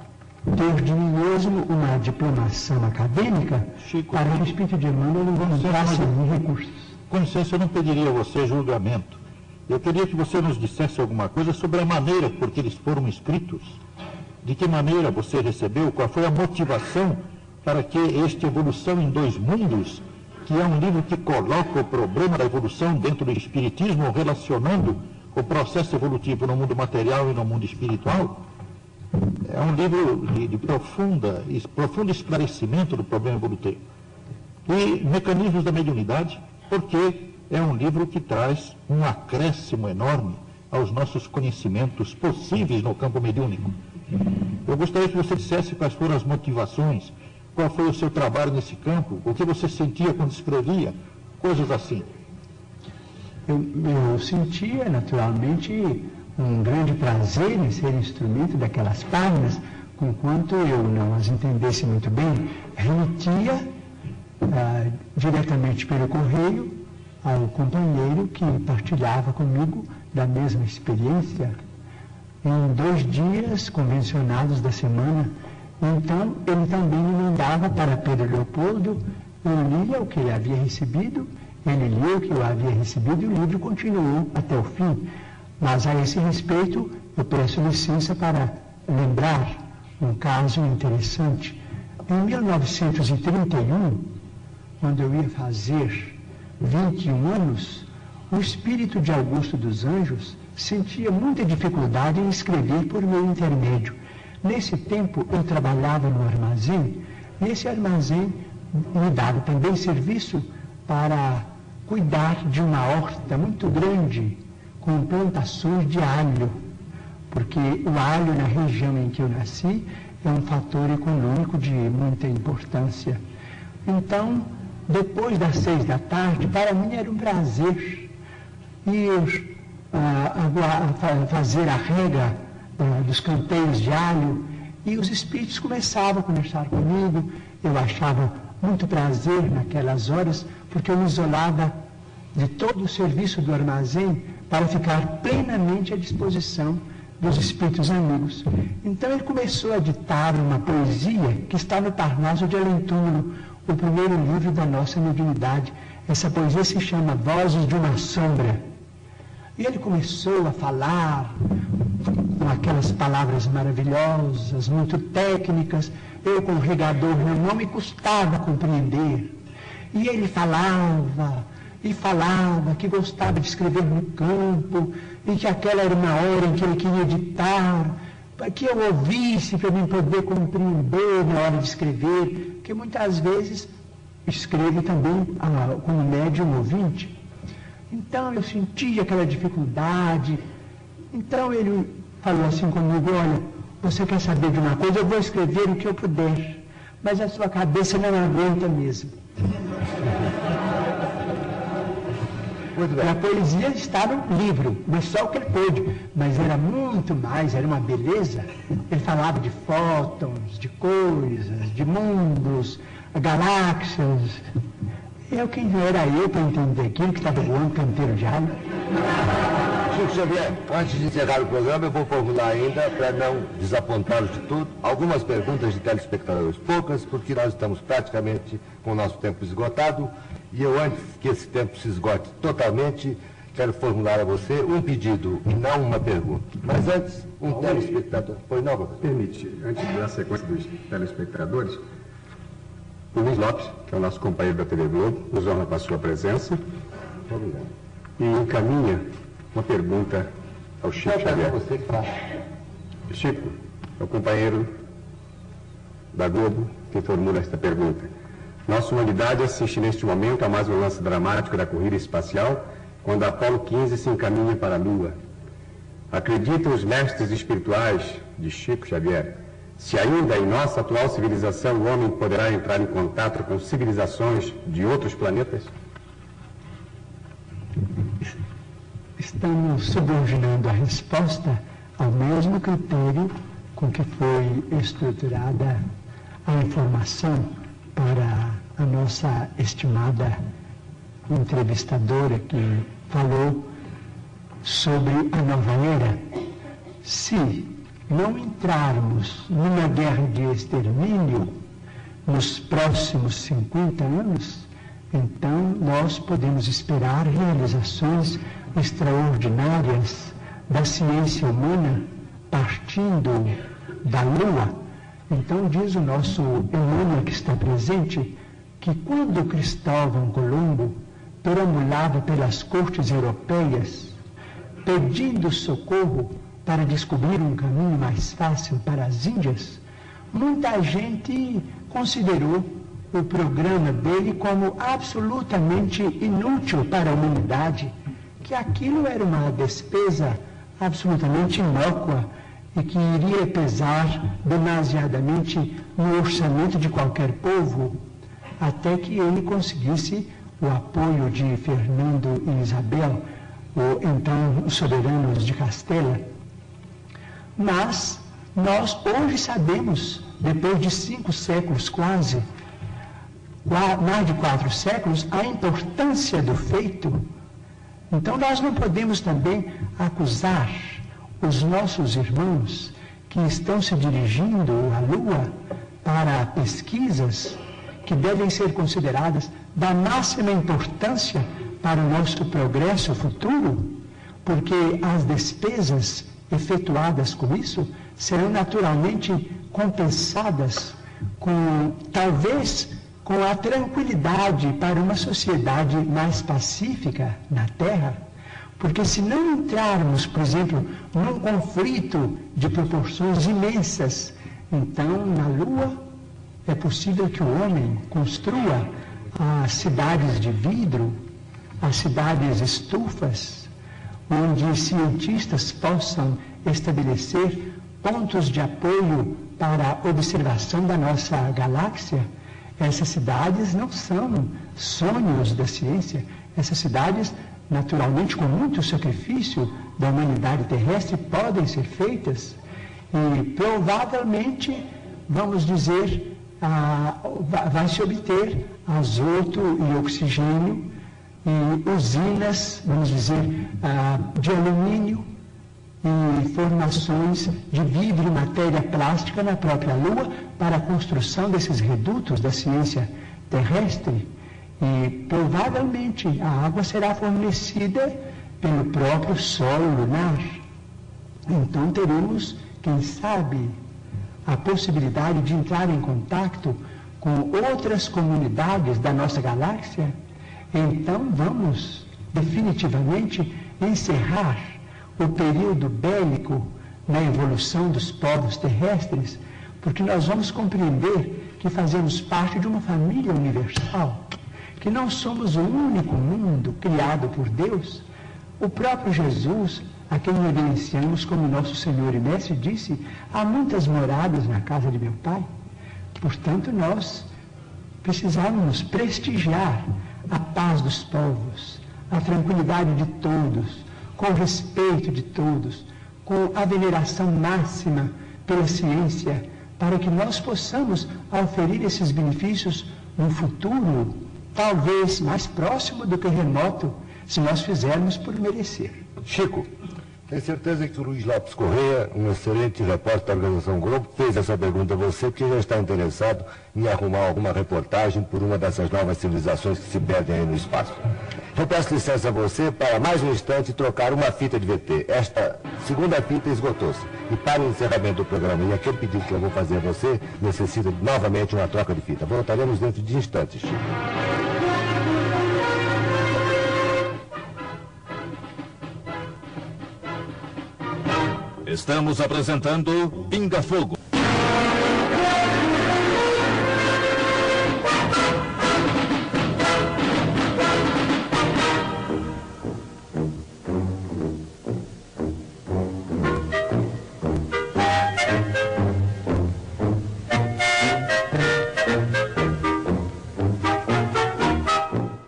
ter de mim mesmo uma diplomação acadêmica Chico, para que o Espírito de Emmanuel não demonstrasse recursos. Com licença, eu não pediria a você julgamento. Eu queria que você nos dissesse alguma coisa sobre a maneira por que eles foram escritos. De que maneira você recebeu? Qual foi a motivação para que esta evolução em dois mundos, que é um livro que coloca o problema da evolução dentro do Espiritismo, relacionando o processo evolutivo no mundo material e no mundo espiritual, é um livro de, de profunda, profundo esclarecimento do problema evolutivo. E Mecanismos da Mediunidade, porque é um livro que traz um acréscimo enorme aos nossos conhecimentos possíveis no campo mediúnico. Eu gostaria que você dissesse quais foram as motivações, qual foi o seu trabalho nesse campo, o que você sentia quando escrevia, coisas assim eu, eu sentia naturalmente um grande prazer em ser instrumento daquelas páginas, conquanto eu não as entendesse muito bem, remetia ah, diretamente pelo correio ao companheiro que partilhava comigo da mesma experiência em dois dias convencionados da semana. Então, ele também me mandava para Pedro Leopoldo, eu lia o que ele havia recebido Ele lia o que eu havia recebido e o livro continuou até o fim. Mas a esse respeito, eu peço licença para lembrar um caso interessante. Em 1931, quando eu ia fazer 21 anos, o espírito de Augusto dos Anjos sentia muita dificuldade em escrever por meu intermédio. Nesse tempo, eu trabalhava no armazém, e esse armazém me dava também serviço para cuidar de uma horta muito grande com plantações de alho, porque o alho na região em que eu nasci é um fator econômico de muita importância. Então, depois das seis da tarde, para mim era um prazer ir uh, fazer a rega uh, dos canteiros de alho e os espíritos começavam a conversar comigo. Eu achava muito prazer naquelas horas, porque eu me isolava de todo o serviço do armazém para ficar plenamente à disposição dos espíritos amigos. Então ele começou a ditar uma poesia que está no Parnaso de Alentúmulo, o primeiro livro da nossa mediunidade. Essa poesia se chama Vozes de uma Sombra. E ele começou a falar com aquelas palavras maravilhosas, muito técnicas. Eu, como regador, não me custava compreender. E ele falava e falava que gostava de escrever no campo e que aquela era uma hora em que ele queria editar, para que eu ouvisse para mim poder compreender na hora de escrever, porque muitas vezes escrevo também ah, como médium ouvinte. Então eu senti aquela dificuldade. Então ele falou assim comigo, olha, você quer saber de uma coisa, eu vou escrever o que eu puder, mas a sua cabeça não aguenta mesmo. A poesia está no livro, mas só o que ele pôde. Mas era muito mais, era uma beleza. Ele falava de fótons, de coisas, de mundos, galáxias. Eu, quem era eu para entender aquilo que estava voando canteiro de alho? Chico Xavier, antes de encerrar o programa, eu vou formular ainda, para não desapontá-los de tudo, algumas perguntas de telespectadores. Poucas, porque nós estamos praticamente com o nosso tempo esgotado. E eu, antes que esse tempo se esgote totalmente, quero formular a você um pedido e não uma pergunta. Mas antes, um telespectador. Foi nova? Permite, antes da sequência dos telespectadores, o Luiz Lopes, que é o nosso companheiro da TV Globo, nos honra com a sua presença. Obrigado. E encaminha uma pergunta ao Chico Não, Xavier. Você que faz. Chico, é o companheiro da Globo que formula esta pergunta. Nossa humanidade assiste neste momento a mais um lance dramático da corrida espacial, quando a Apolo 15 se encaminha para a Lua. Acreditam os mestres espirituais de Chico Xavier, se ainda em nossa atual civilização o homem poderá entrar em contato com civilizações de outros planetas? Estamos subordinando a resposta ao mesmo critério com que foi estruturada a informação para a nossa estimada entrevistadora que falou sobre a nova era, se não entrarmos numa guerra de extermínio nos próximos 50 anos, então nós podemos esperar realizações extraordinárias da ciência humana partindo da Lua. Então diz o nosso Emmanuel que está presente que quando Cristóvão Colombo perambulava pelas cortes europeias pedindo socorro para descobrir um caminho mais fácil para as Índias, muita gente considerou o programa dele como absolutamente inútil para a humanidade, que aquilo era uma despesa absolutamente inócua e que iria pesar demasiadamente no orçamento de qualquer povo, até que ele conseguisse o apoio de Fernando e Isabel, o então soberanos de Castela. Mas nós hoje sabemos, depois de cinco séculos quase, mais de quatro séculos, a importância do feito. Então nós não podemos também acusar os nossos irmãos que estão se dirigindo à Lua para pesquisas que devem ser consideradas da máxima importância para o nosso progresso futuro, porque as despesas efetuadas com isso serão naturalmente compensadas com, talvez, com a tranquilidade para uma sociedade mais pacífica na Terra. Porque se não entrarmos, por exemplo, num conflito de proporções imensas, então na Lua é possível que o homem construa as cidades de vidro, as cidades estufas, onde cientistas possam estabelecer pontos de apoio para a observação da nossa galáxia. Essas cidades não são sonhos da ciência, essas cidades, naturalmente, com muito sacrifício da humanidade terrestre, podem ser feitas e provavelmente, vamos dizer, vai se obter azoto e oxigênio e usinas, vamos dizer, de alumínio e formações de vidro e matéria plástica na própria Lua para a construção desses redutos da ciência terrestre. E provavelmente a água será fornecida pelo próprio solo lunar. Então teremos, quem sabe, a possibilidade de entrar em contato com outras comunidades da nossa galáxia, então vamos definitivamente encerrar o período bélico na evolução dos povos terrestres, porque nós vamos compreender que fazemos parte de uma família universal, que não somos o único mundo criado por Deus. O próprio Jesus a quem reverenciamos como nosso Senhor e Mestre, disse: há muitas moradas na casa de meu Pai. Portanto, nós precisamos prestigiar a paz dos povos, a tranquilidade de todos, com o respeito de todos, com a veneração máxima pela ciência, para que nós possamos oferir esses benefícios no futuro, talvez mais próximo do que remoto, se nós fizermos por merecer. Chico, tenho certeza que o Luiz Lopes Correia, um excelente repórter da Organização Globo, fez essa pergunta a você porque já está interessado em arrumar alguma reportagem por uma dessas novas civilizações que se perdem aí no espaço. Eu peço licença a você para mais um instante trocar uma fita de VT. Esta segunda fita esgotou-se. E para o encerramento do programa e aquele pedido que eu vou fazer a você, necessita novamente uma troca de fita. Voltaremos dentro de instantes, Estamos apresentando Pinga Fogo.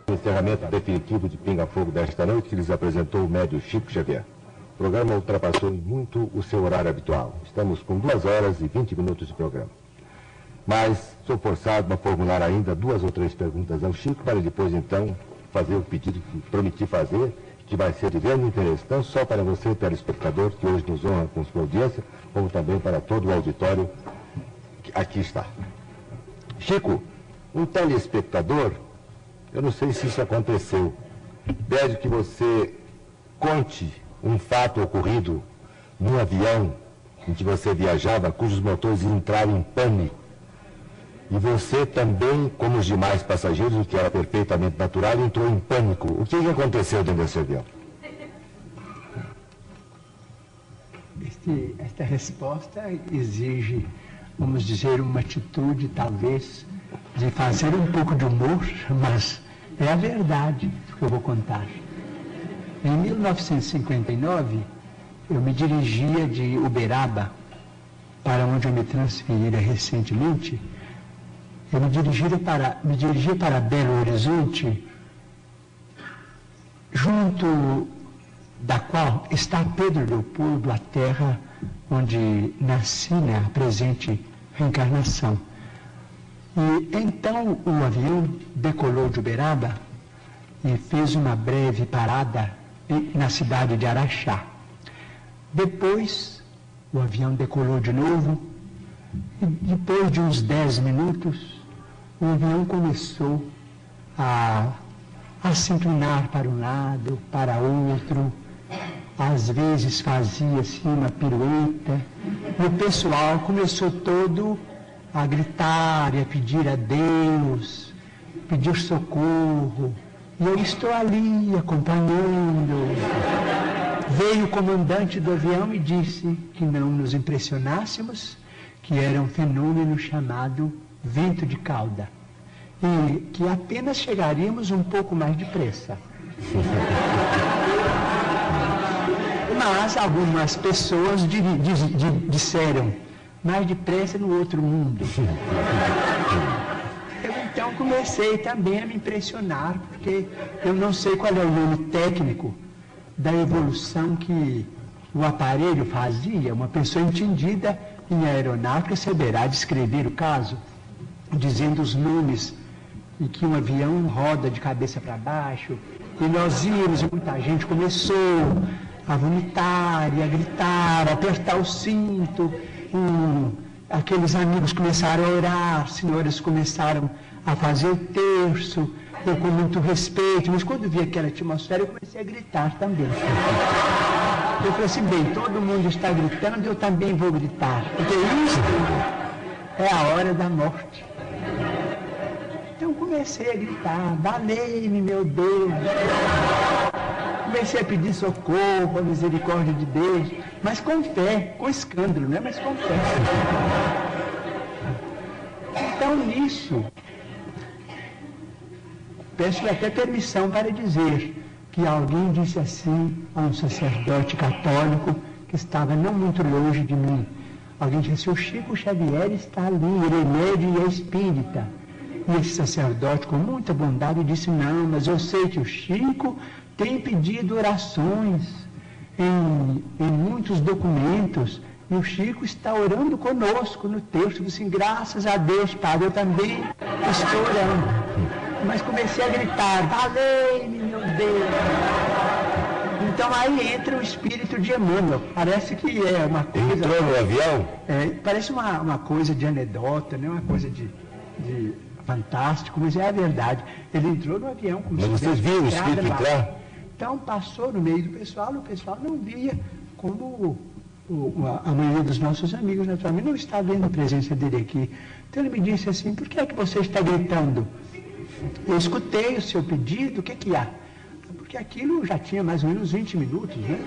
encerramento definitivo de Pinga Fogo desta noite, que lhes apresentou o médio Chico Xavier. O programa ultrapassou muito o seu horário habitual. Estamos com duas horas e 20 minutos de programa. Mas sou forçado a formular ainda duas ou três perguntas ao Chico para depois, então, fazer o pedido que prometi fazer, que vai ser de grande interesse, não só para você, telespectador, que hoje nos honra com sua audiência, como também para todo o auditório que aqui está. Chico, um telespectador, eu não sei se isso aconteceu, pede que você conte um fato ocorrido num avião em que você viajava, cujos motores entraram em pânico. E você também, como os demais passageiros, o que era perfeitamente natural, entrou em pânico. O que, aconteceu dentro desse avião? Este, esta resposta exige, vamos dizer, uma atitude, talvez, de fazer um pouco de humor, mas é a verdade que eu vou contar. Em 1959, eu me dirigia de Uberaba, para onde eu me transferira recentemente. Eu me dirigia para, me dirigia para Belo Horizonte, junto da qual está Pedro Leopoldo, a terra onde nasci na né, presente reencarnação. E então o avião decolou de Uberaba e fez uma breve parada na cidade de Araxá. Depois, o avião decolou de novo, e depois de uns dez minutos, o avião começou a, a se inclinar para um lado, para outro, às vezes fazia assim uma pirueta, e o pessoal começou todo a gritar e a pedir a Deus, pedir socorro, e eu estou ali acompanhando. Veio o comandante do avião e disse que não nos impressionássemos, que era um fenômeno chamado vento de cauda e que apenas chegaríamos um pouco mais depressa. Mas algumas pessoas di, di, di, disseram mais depressa no outro mundo. Comecei também a me impressionar, porque eu não sei qual é o nome técnico da evolução que o aparelho fazia. Uma pessoa entendida em aeronáutica saberá descrever o caso, dizendo os nomes em que um avião roda de cabeça para baixo, e nós íamos e muita gente começou a vomitar e a gritar, a apertar o cinto. Aqueles amigos começaram a orar, senhoras começaram a fazer o terço, eu com muito respeito, mas quando vi aquela atmosfera eu comecei a gritar também. Eu falei assim, bem, todo mundo está gritando, eu também vou gritar, porque isso é a hora da morte. Então comecei a gritar, valei-me, meu Deus. Comecei a pedir socorro, a misericórdia de Deus, mas com fé, com escândalo, não é? Mas com fé. Então nisso, peço até permissão para dizer que alguém disse assim a um sacerdote católico que estava não muito longe de mim. Alguém disse assim, o Chico Xavier está ali, ele é médio e é espírita. E esse sacerdote, com muita bondade, disse, não, mas eu sei que o Chico tem pedido orações em, em muitos documentos, e o Chico está orando conosco no texto, assim, graças a Deus, Padre, eu também estou orando mas comecei a gritar, valei-me, meu Deus. Então aí entra o espírito de Emmanuel. Parece que é uma coisa. Entrou no avião? É, parece uma, uma coisa de anedota, né? uma coisa de, de fantástico, mas é a verdade. Ele entrou no avião. Como mas vocês viram o espírito lá. entrar? Então passou no meio do pessoal, o pessoal não via como a maioria dos nossos amigos, naturalmente, não está vendo a presença dele aqui. Então ele me disse assim, por que é que você está gritando? Eu escutei o seu pedido, o que, que há? Porque aquilo já tinha mais ou menos 20 minutos, né?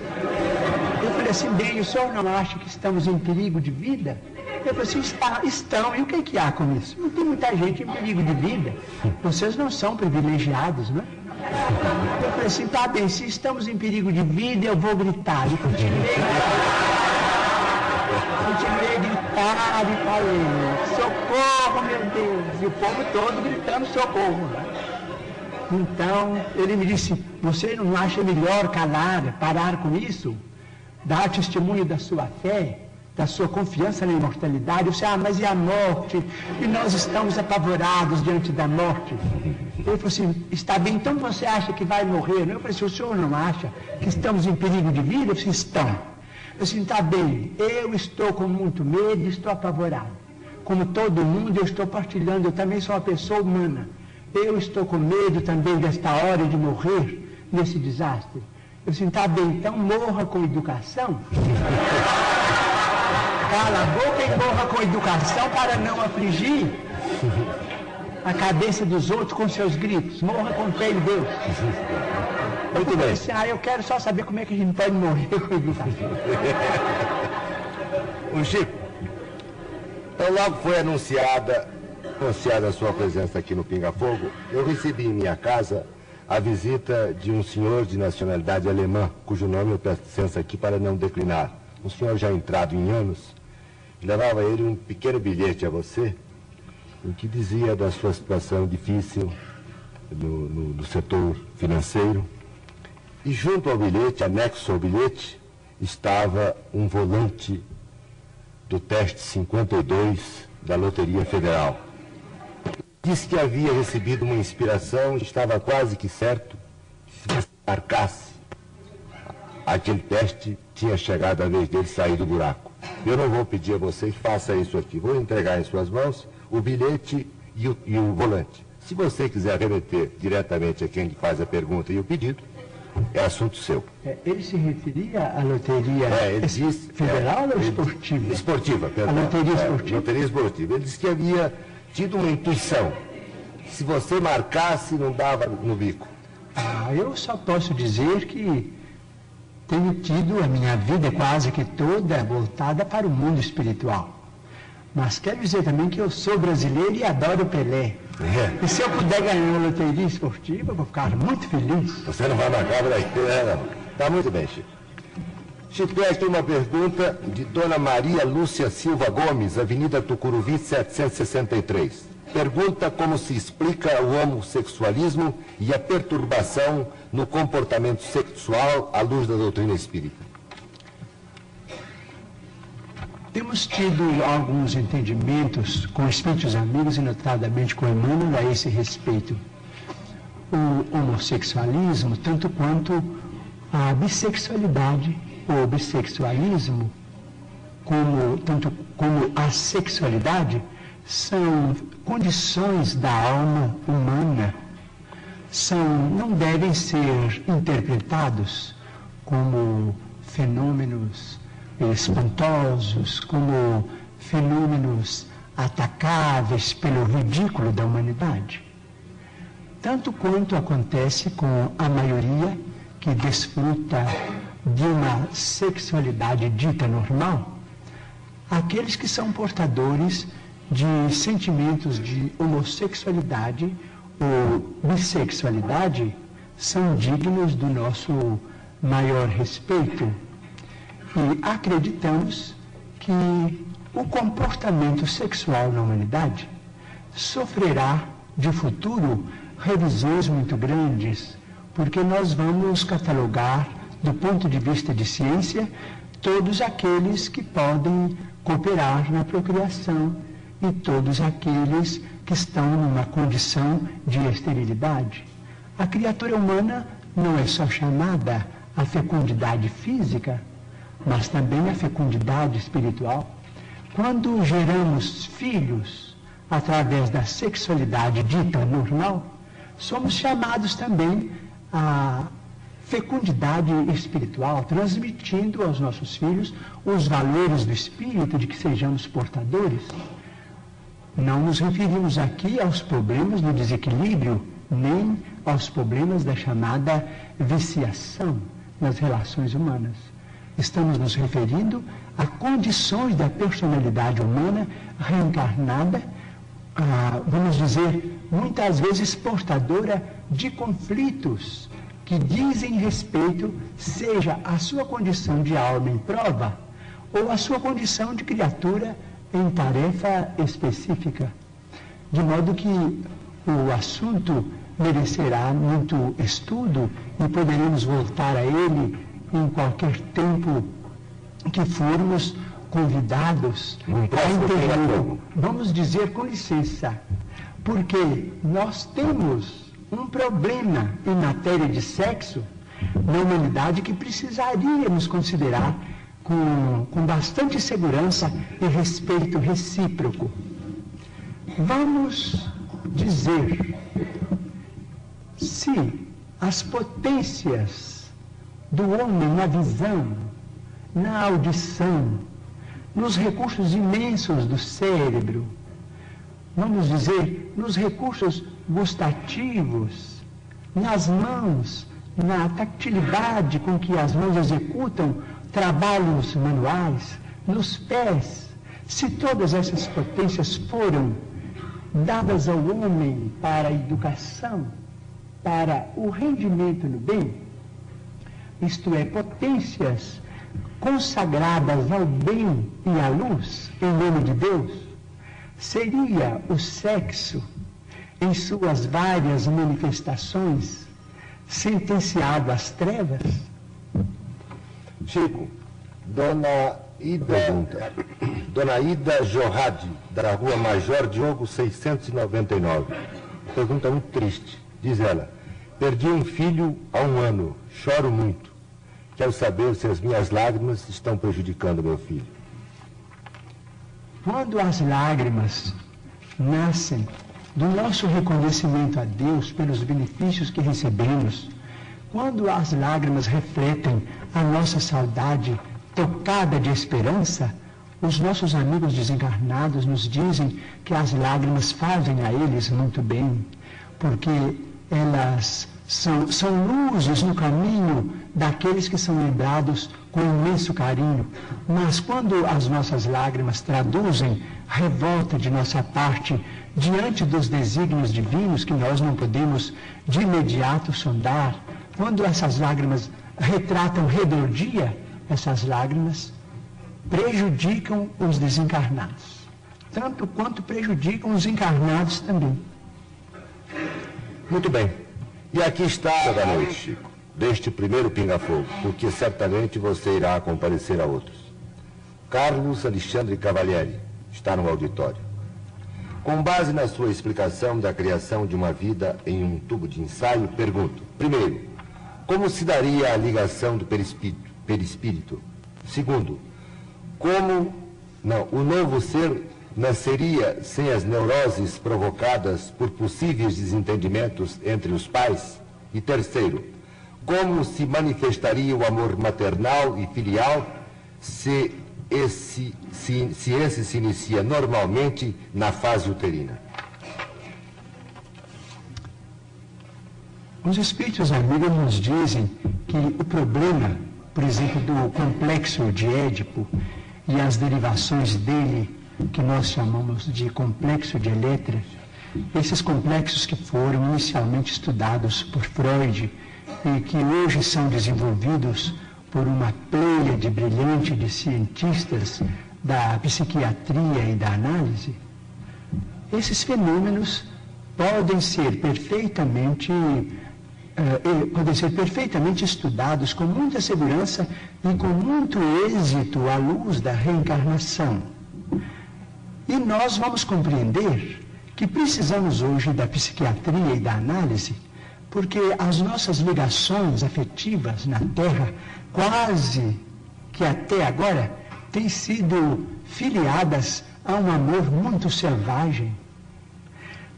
Eu falei assim, bem, o senhor não acha que estamos em perigo de vida? Eu falei assim, está, estão, e o que, que há com isso? Não tem muita gente em perigo de vida. Vocês não são privilegiados, né? Eu falei assim, tá bem, se estamos em perigo de vida, eu vou gritar. E continuei continuei a gritar e falei, socorro, meu Deus! E o povo todo gritando socorro. Então, ele me disse, você não acha melhor calar, parar com isso? Dar testemunho da sua fé, da sua confiança na imortalidade? Eu disse, ah, mas e a morte? E nós estamos apavorados diante da morte. Ele falou assim, está bem, então você acha que vai morrer? Eu falei o senhor não acha que estamos em perigo de vida? Eu disse, estão. Eu assim, está bem, eu estou com muito medo, estou apavorado. Como todo mundo, eu estou partilhando, eu também sou uma pessoa humana. Eu estou com medo também desta hora de morrer nesse desastre. Eu assim, está bem, então morra com educação. [LAUGHS] Cala a boca e morra com educação para não afligir a cabeça dos outros com seus gritos. Morra com fé em Deus. [LAUGHS] Muito bem. Assim, ah, eu quero só saber como é que a gente pode morrer com educação. [LAUGHS] O Chico, então logo foi anunciada, anunciada a sua presença aqui no Pinga Fogo, eu recebi em minha casa a visita de um senhor de nacionalidade alemã, cujo nome eu peço licença aqui para não declinar. Um senhor já entrado em anos, levava ele um pequeno bilhete a você, em que dizia da sua situação difícil no, no, no setor financeiro, e junto ao bilhete, anexo ao bilhete, estava um volante do teste 52 da Loteria Federal. Disse que havia recebido uma inspiração e estava quase que certo que se marcasse aquele teste, tinha chegado a vez dele sair do buraco. Eu não vou pedir a você que faça isso aqui. Vou entregar em suas mãos o bilhete e o, e o volante. Se você quiser remeter diretamente a quem lhe faz a pergunta e o pedido, é assunto seu. É, ele se referia à loteria É, ele disse, federal é, ou esportiva? Esportiva, perdão. A loteria É, esportiva. loteria esportiva. Ele disse que havia tido uma intuição. Se você marcasse, não dava no bico. Ah, eu só posso dizer que tenho tido a minha vida quase que toda voltada para o mundo espiritual. Mas quero dizer também que eu sou brasileiro e adoro Pelé. É. E se eu puder ganhar uma loteria esportiva, eu vou ficar muito feliz. Você não vai marcar por aqui, né? Tá muito bem, Chico. Chico, tem aqui uma pergunta de Dona Maria Lúcia Silva Gomes, Avenida Tucuruvi, 763. Pergunta como se explica o homossexualismo e a perturbação no comportamento sexual à luz da doutrina espírita. Temos tido alguns entendimentos com espíritos amigos e notadamente com Emmanuel a esse respeito. O homossexualismo, tanto quanto a bissexualidade, o bissexualismo, como, tanto como a sexualidade, são condições da alma humana, são, não devem ser interpretados como fenômenos espantosos, como fenômenos atacáveis pelo ridículo da humanidade. Tanto quanto acontece com a maioria que desfruta de uma sexualidade dita normal, aqueles que são portadores de sentimentos de homossexualidade ou bissexualidade são dignos do nosso maior respeito. E acreditamos que o comportamento sexual na humanidade sofrerá de futuro revisões muito grandes, porque nós vamos catalogar, do ponto de vista de ciência, todos aqueles que podem cooperar na procriação e todos aqueles que estão numa condição de esterilidade. A criatura humana não é só chamada à fecundidade física, mas também à fecundidade espiritual. Quando geramos filhos através da sexualidade dita normal, somos chamados também à fecundidade espiritual, transmitindo aos nossos filhos os valores do espírito de que sejamos portadores. Não nos referimos aqui aos problemas do desequilíbrio, nem aos problemas da chamada viciação nas relações humanas. Estamos nos referindo a condições da personalidade humana reencarnada, vamos dizer, muitas vezes portadora de conflitos que dizem respeito, seja a sua condição de alma em prova ou a sua condição de criatura em tarefa específica. De modo que o assunto merecerá muito estudo e poderemos voltar a ele em qualquer tempo que formos convidados a. Vamos dizer com licença, porque nós temos um problema em matéria de sexo na humanidade que precisaríamos considerar com, com bastante segurança e respeito recíproco. Vamos dizer se as potências do homem na visão, na audição, nos recursos imensos do cérebro, vamos dizer, nos recursos gustativos, nas mãos, na tactilidade com que as mãos executam trabalhos manuais, nos pés, se todas essas potências foram dadas ao homem para a educação, para o rendimento no bem, isto é, potências consagradas ao bem e à luz, em nome de Deus, seria o sexo, em suas várias manifestações, sentenciado às trevas? Chico, Dona Ida, Dona Ida Jorrade, da rua Major Diogo 699. Pergunta muito triste. Diz ela, perdi um filho há um ano, choro muito. Quero saber se as minhas lágrimas estão prejudicando meu filho. Quando as lágrimas nascem do nosso reconhecimento a Deus pelos benefícios que recebemos, quando as lágrimas refletem a nossa saudade tocada de esperança, os nossos amigos desencarnados nos dizem que as lágrimas fazem a eles muito bem, porque elas são, são luzes no caminho daqueles que são lembrados com imenso carinho. Mas quando as nossas lágrimas traduzem revolta de nossa parte diante dos desígnios divinos que nós não podemos de imediato sondar, quando essas lágrimas retratam rebeldia, essas lágrimas prejudicam os desencarnados, tanto quanto prejudicam os encarnados também. Muito bem. E aqui está da noite, deste primeiro pinga-fogo, porque certamente você irá comparecer a outros. Carlos Alexandre Cavalieri está no auditório. Com base na sua explicação da criação de uma vida em um tubo de ensaio, pergunto: primeiro, como se daria a ligação do perispírito? perispírito? Segundo, como não, o novo ser nasceria sem as neuroses provocadas por possíveis desentendimentos entre os pais? E terceiro, como se manifestaria o amor maternal e filial se esse se, se esse se inicia normalmente na fase uterina? Os espíritos amigos nos dizem que o problema, por exemplo, do complexo de Édipo e as derivações dele que nós chamamos de complexo de Eletra, esses complexos que foram inicialmente estudados por Freud e que hoje são desenvolvidos por uma de brilhante de cientistas da psiquiatria e da análise, esses fenômenos podem ser perfeitamente uh, podem ser perfeitamente estudados com muita segurança e com muito êxito à luz da reencarnação. E nós vamos compreender que precisamos hoje da psiquiatria e da análise, porque as nossas ligações afetivas na Terra quase que até agora têm sido filiadas a um amor muito selvagem.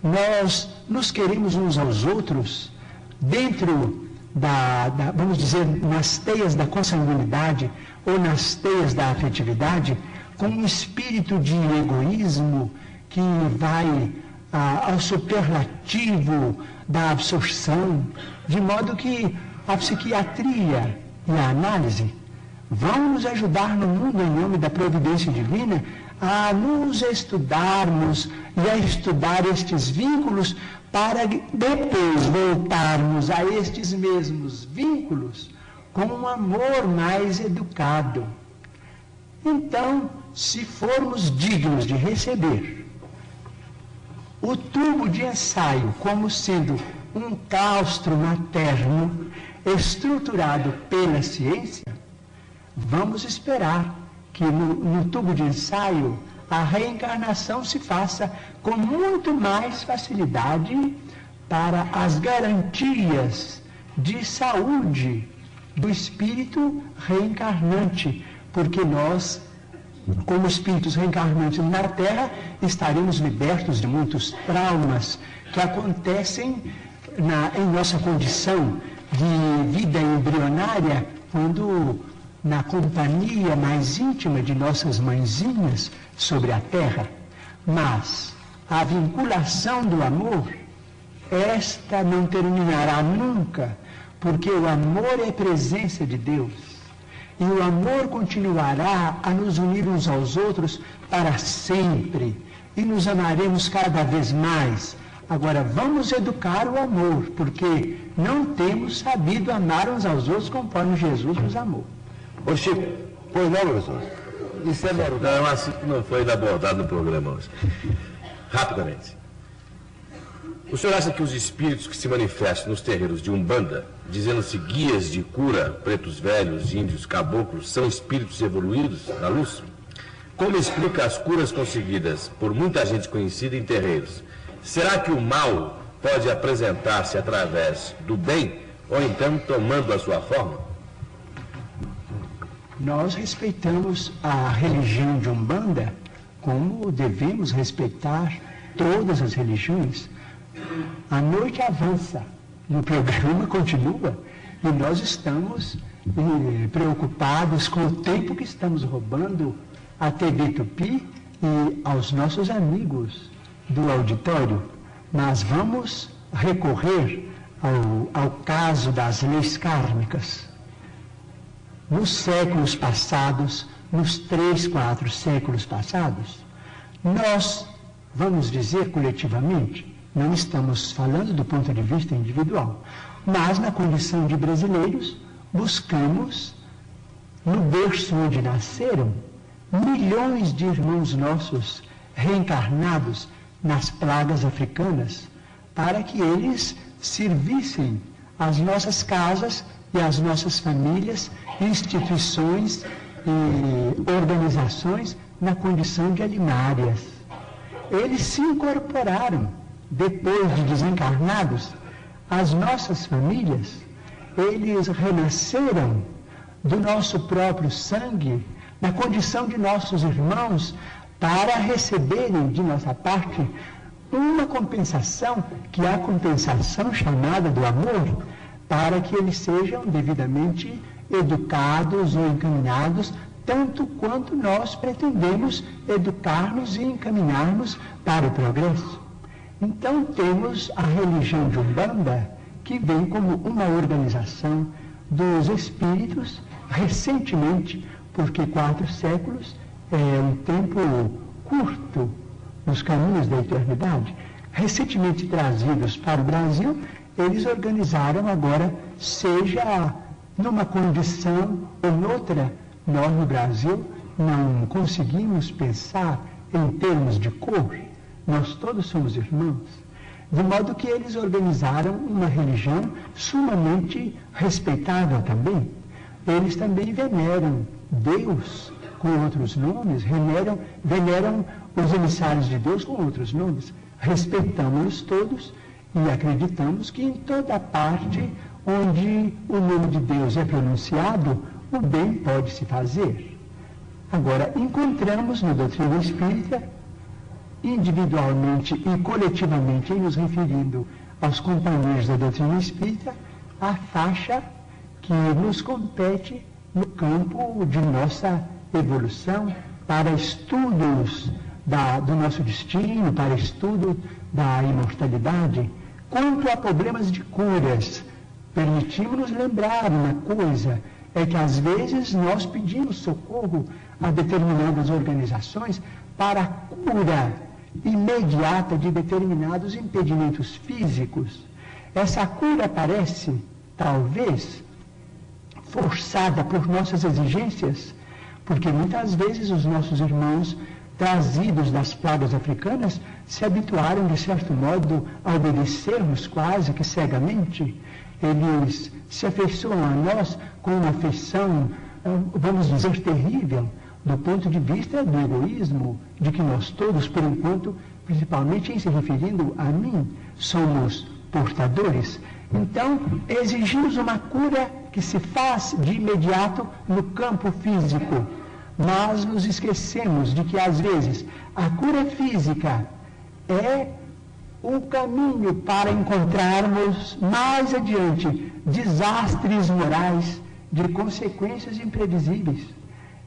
Nós nos queremos uns aos outros dentro da, da, vamos dizer, nas teias da consanguinidade ou nas teias da afetividade, com um espírito de egoísmo que vai ah, ao superlativo da absorção, de modo que a psiquiatria e a análise vão nos ajudar no mundo em nome da providência divina a nos estudarmos e a estudar estes vínculos para depois voltarmos a estes mesmos vínculos com um amor mais educado. Então, se formos dignos de receber o tubo de ensaio como sendo um claustro materno estruturado pela ciência, vamos esperar que no, no tubo de ensaio a reencarnação se faça com muito mais facilidade para as garantias de saúde do espírito reencarnante, porque nós, como espíritos reencarnantes na Terra, estaremos libertos de muitos traumas que acontecem na, em nossa condição de vida embrionária, quando na companhia mais íntima de nossas mãezinhas sobre a terra, mas a vinculação do amor, esta não terminará nunca, porque o amor é presença de Deus. E o amor continuará a nos unir uns aos outros para sempre. E nos amaremos cada vez mais. Agora, vamos educar o amor, porque não temos sabido amar uns aos outros conforme Jesus nos amou. Ô Chico, pois não, professor? Isso é normal. Não, assim não foi abordado no programa hoje. Rapidamente. O senhor acha que os espíritos que se manifestam nos terreiros de Umbanda, dizendo-se guias de cura, pretos velhos, índios, caboclos, são espíritos evoluídos na luz? Como explica as curas conseguidas por muita gente conhecida em terreiros? Será que o mal pode apresentar-se através do bem ou então tomando a sua forma? Nós respeitamos a religião de Umbanda como devemos respeitar todas as religiões, a noite avança e o programa continua e nós estamos eh, preocupados com o tempo que estamos roubando à TV Tupi e aos nossos amigos do auditório. Mas vamos recorrer ao, ao caso das leis kármicas. Nos séculos passados, nos três, quatro séculos passados, nós, vamos dizer coletivamente, não estamos falando do ponto de vista individual, mas na condição de brasileiros, buscamos, no berço onde nasceram, milhões de irmãos nossos reencarnados nas plagas africanas, para que eles servissem as nossas casas e as nossas famílias, instituições e organizações na condição de animárias. Eles se incorporaram, depois de desencarnados, às nossas famílias, eles renasceram do nosso próprio sangue, na condição de nossos irmãos, para receberem de nossa parte uma compensação, que é a compensação chamada do amor, para que eles sejam devidamente educados ou encaminhados, tanto quanto nós pretendemos educar-nos e encaminhar-nos para o progresso. Então temos a religião de Umbanda, que vem como uma organização dos espíritos recentemente, porque quatro séculos é um tempo curto nos caminhos da eternidade, recentemente trazidos para o Brasil, eles organizaram agora, seja numa condição ou noutra, nós no Brasil não conseguimos pensar em termos de cor, nós todos somos irmãos. De modo que eles organizaram uma religião sumamente respeitável também. Eles também veneram Deus com outros nomes, veneram, veneram os emissários de Deus com outros nomes. Respeitamos-los todos e acreditamos que em toda parte onde o nome de Deus é pronunciado, o bem pode se fazer. Agora, encontramos na doutrina espírita, individualmente e coletivamente, em nos referindo aos companheiros da doutrina espírita, a faixa que nos compete no campo de nossa evolução para estudos da, do nosso destino, para estudo da imortalidade. Quanto a problemas de curas, permitimos-nos lembrar uma coisa, é que às vezes nós pedimos socorro a determinadas organizações para a cura imediata de determinados impedimentos físicos. Essa cura parece, talvez, forçada por nossas exigências, porque muitas vezes os nossos irmãos trazidos das pragas africanas se habituaram, de certo modo, a obedecermos quase que cegamente. Eles se afeiçoam a nós com uma afeição, ah, vamos dizer, terrível, do ponto de vista do egoísmo, de que nós todos, por enquanto, principalmente em se referindo a mim, somos portadores. Então, exigimos uma cura que se faz de imediato no campo físico nós nos esquecemos de que, às vezes, a cura física é um caminho para encontrarmos mais adiante desastres morais de consequências imprevisíveis.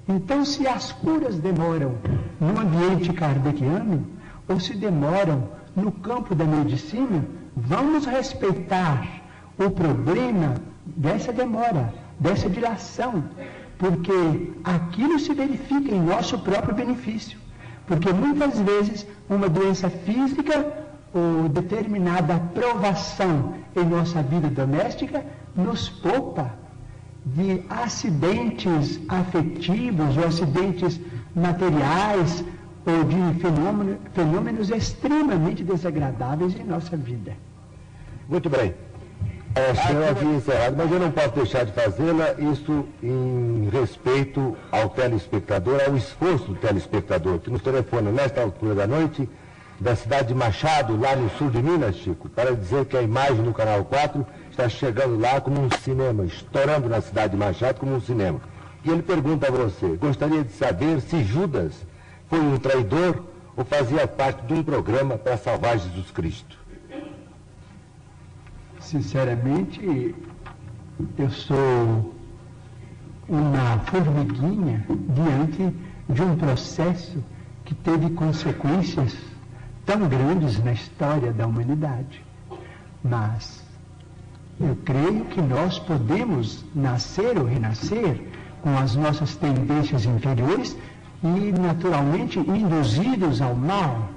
Então, se as curas demoram no ambiente kardeciano, ou se demoram no campo da medicina, vamos respeitar o problema dessa demora, dessa dilação, porque aquilo se verifica em nosso próprio benefício. Porque muitas vezes uma doença física ou determinada provação em nossa vida doméstica nos poupa de acidentes afetivos ou acidentes materiais ou de fenômenos, fenômenos extremamente desagradáveis em nossa vida. Muito bem. É, senhor havia encerrado, mas eu não posso deixar de fazê-la, isso em respeito ao telespectador, ao esforço do telespectador, que nos telefona nesta altura da noite, da cidade de Machado, lá no sul de Minas, Chico, para dizer que a imagem do Canal 4 está chegando lá como um cinema, estourando na cidade de Machado como um cinema. E ele pergunta a você, gostaria de saber se Judas foi um traidor ou fazia parte de um programa para salvar Jesus Cristo? Sinceramente, eu sou uma formiguinha diante de um processo que teve consequências tão grandes na história da humanidade. Mas eu creio que nós podemos nascer ou renascer com as nossas tendências inferiores e, naturalmente, induzidos ao mal,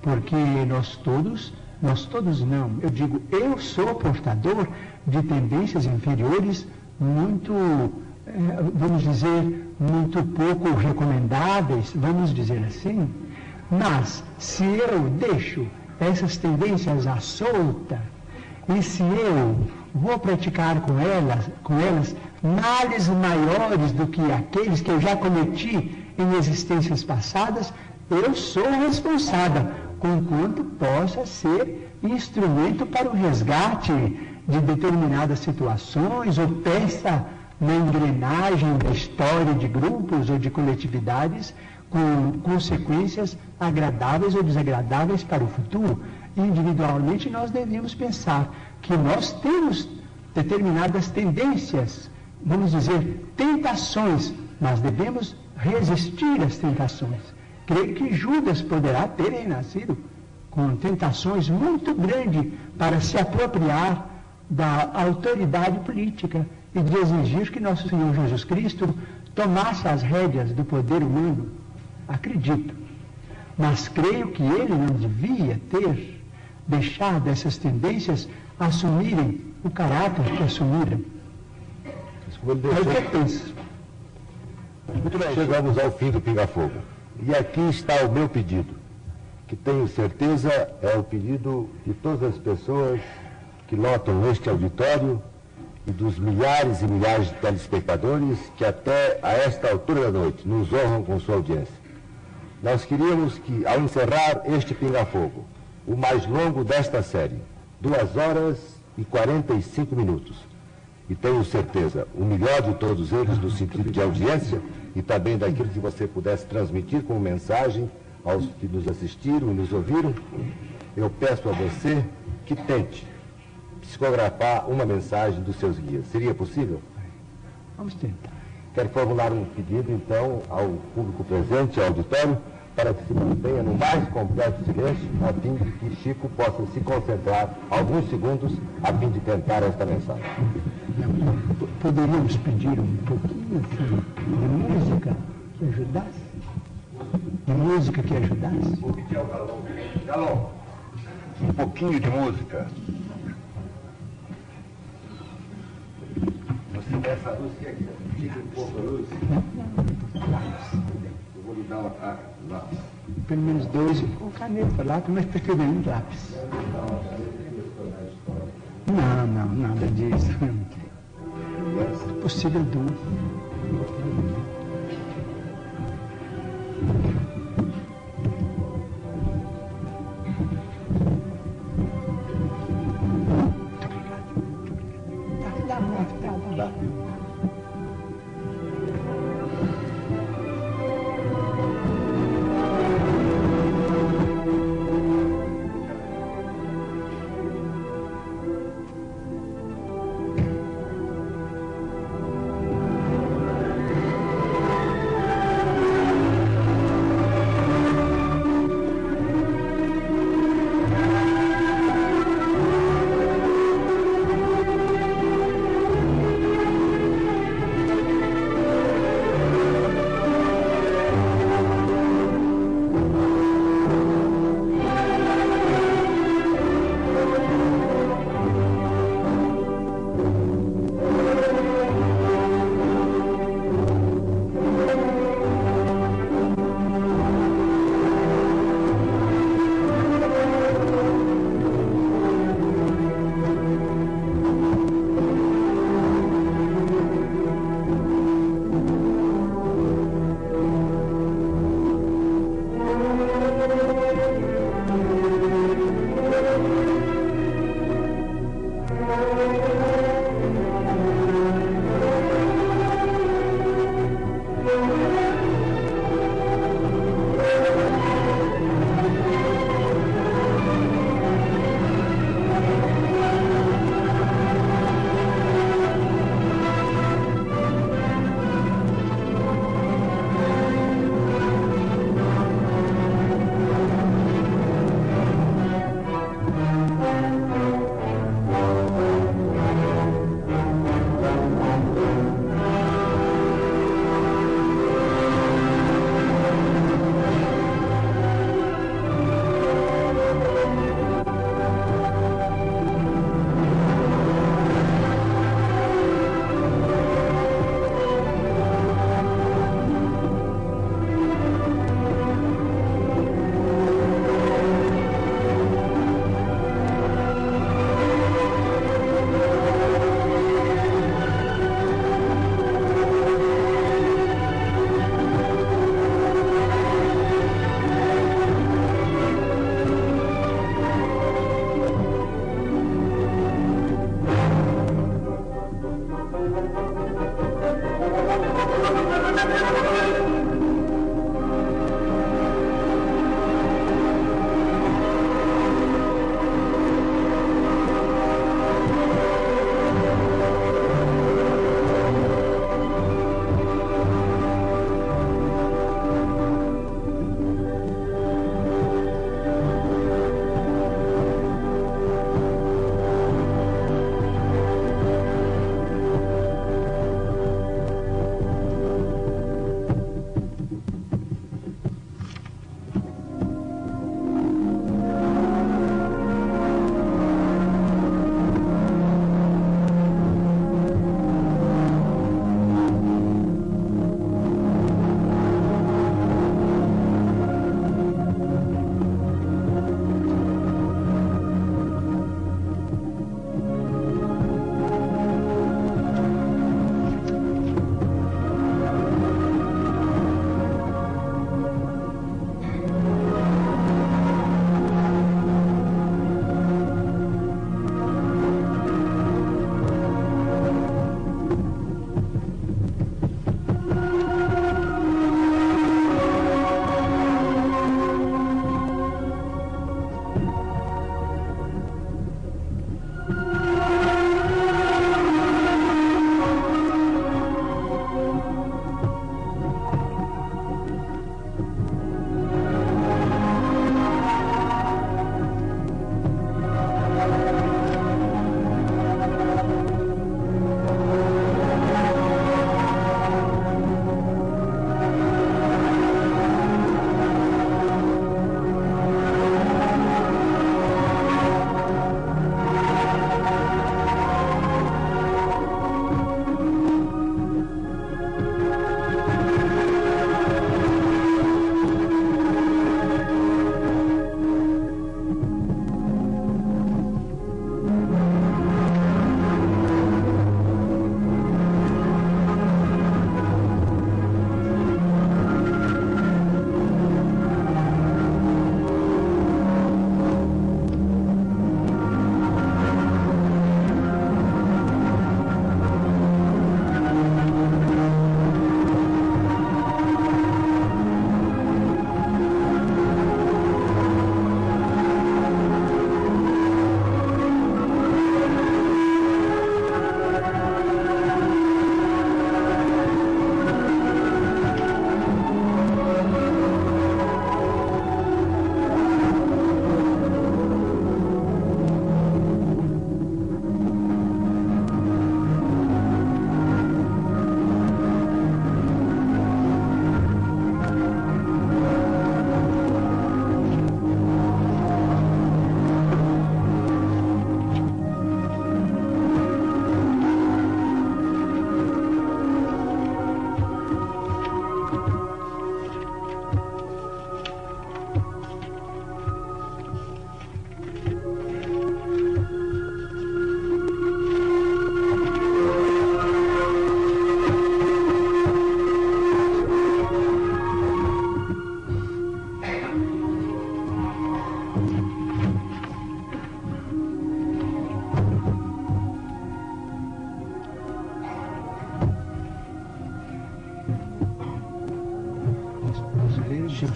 porque nós todos, nós todos não, eu digo, eu sou portador de tendências inferiores muito, eh, vamos dizer, muito pouco recomendáveis, vamos dizer assim. Mas, se eu deixo essas tendências à solta, e se eu vou praticar com elas, com elas males maiores do que aqueles que eu já cometi em existências passadas, eu sou responsável, conquanto possa ser instrumento para o resgate de determinadas situações ou peça na engrenagem da história de grupos ou de coletividades com consequências agradáveis ou desagradáveis para o futuro. Individualmente, nós devemos pensar que nós temos determinadas tendências, vamos dizer, tentações, mas devemos resistir às tentações. Creio que Judas poderá ter renascido com tentações muito grandes para se apropriar da autoridade política e de exigir que nosso Senhor Jesus Cristo tomasse as rédeas do poder humano. Acredito. Mas creio que ele não devia ter deixado essas tendências assumirem o caráter que assumiram. É o que eu penso. Muito bem, chegamos ao fim do Pinga Fogo. E aqui está o meu pedido, que tenho certeza é o pedido de todas as pessoas que lotam este auditório e dos milhares e milhares de telespectadores que até a esta altura da noite nos honram com sua audiência. Nós queríamos que, ao encerrar este Pinga Fogo, o mais longo desta série, duas horas e 45 minutos. E tenho certeza, o melhor de todos eles no sentido de audiência e também daquilo que você pudesse transmitir como mensagem aos que nos assistiram e nos ouviram, eu peço a você que tente psicografar uma mensagem dos seus guias. Seria possível? Vamos tentar. Quero formular um pedido, então, ao público presente, ao auditório, para que se mantenha no mais completo silêncio, a fim de que Chico possa se concentrar alguns segundos a fim de tentar esta mensagem. Poderíamos pedir um pouquinho assim, de música que ajudasse? De música que ajudasse? Vou pedir ao Galão. Galão, um pouquinho de música. Você quer essa luz que é aqui? Tira um pouco a luz. Eu vou lhe dar uma carta. Pelo menos dois com caneta, lápis, mas preferimos lápis. Não, não, nada disso. É possível duas.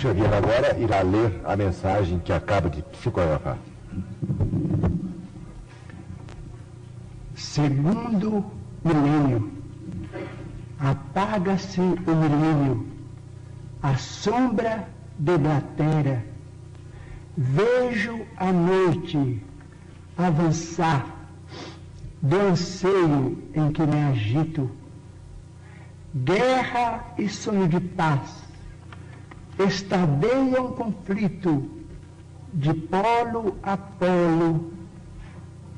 Xavier agora irá ler a mensagem que acaba de psicografar. Segundo milênio, apaga-se o milênio, a sombra deblatera. Vejo a noite avançar do anseio em que me agito. Guerra e sonho de paz estadeiam conflito de polo a polo.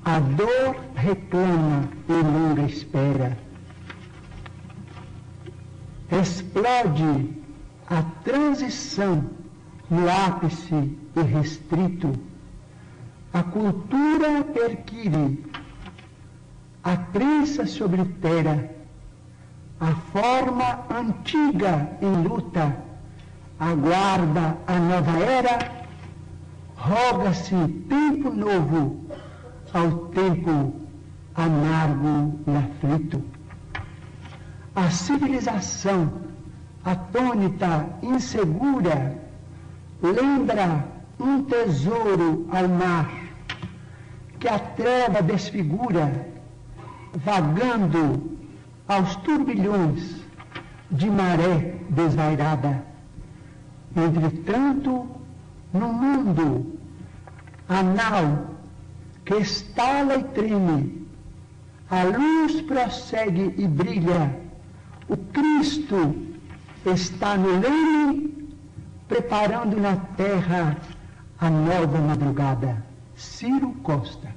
A dor reclama e longa espera. Explode a transição no ápice irrestrito. A cultura perquire, a crença se oblitera, a forma antiga em luta aguarda a nova era, roga-se tempo novo ao tempo amargo e aflito. A civilização atônita, insegura, lembra um tesouro ao mar, que a treva desfigura, vagando aos turbilhões de maré desvairada. Entretanto, no mundo anal que estala e treme, a luz prossegue e brilha, o Cristo está no leme, preparando na terra a nova madrugada. Ciro Costa.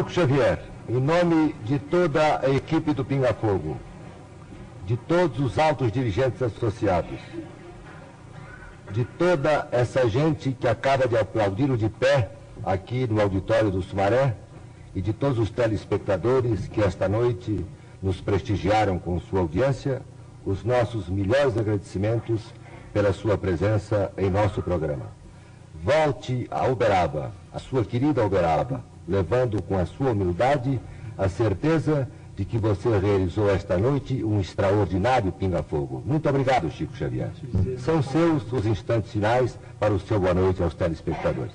Chico Xavier, em nome de toda a equipe do Pinga Fogo, de todos os altos dirigentes associados, de toda essa gente que acaba de aplaudir de pé aqui no auditório do Sumaré e de todos os telespectadores que esta noite nos prestigiaram com sua audiência, os nossos melhores agradecimentos pela sua presença em nosso programa. Volte a Uberaba, a sua querida Uberaba, levando com a sua humildade a certeza de que você realizou esta noite um extraordinário pinga-fogo. Muito obrigado, Chico Xavier. São seus os instantes finais para o seu boa noite aos telespectadores.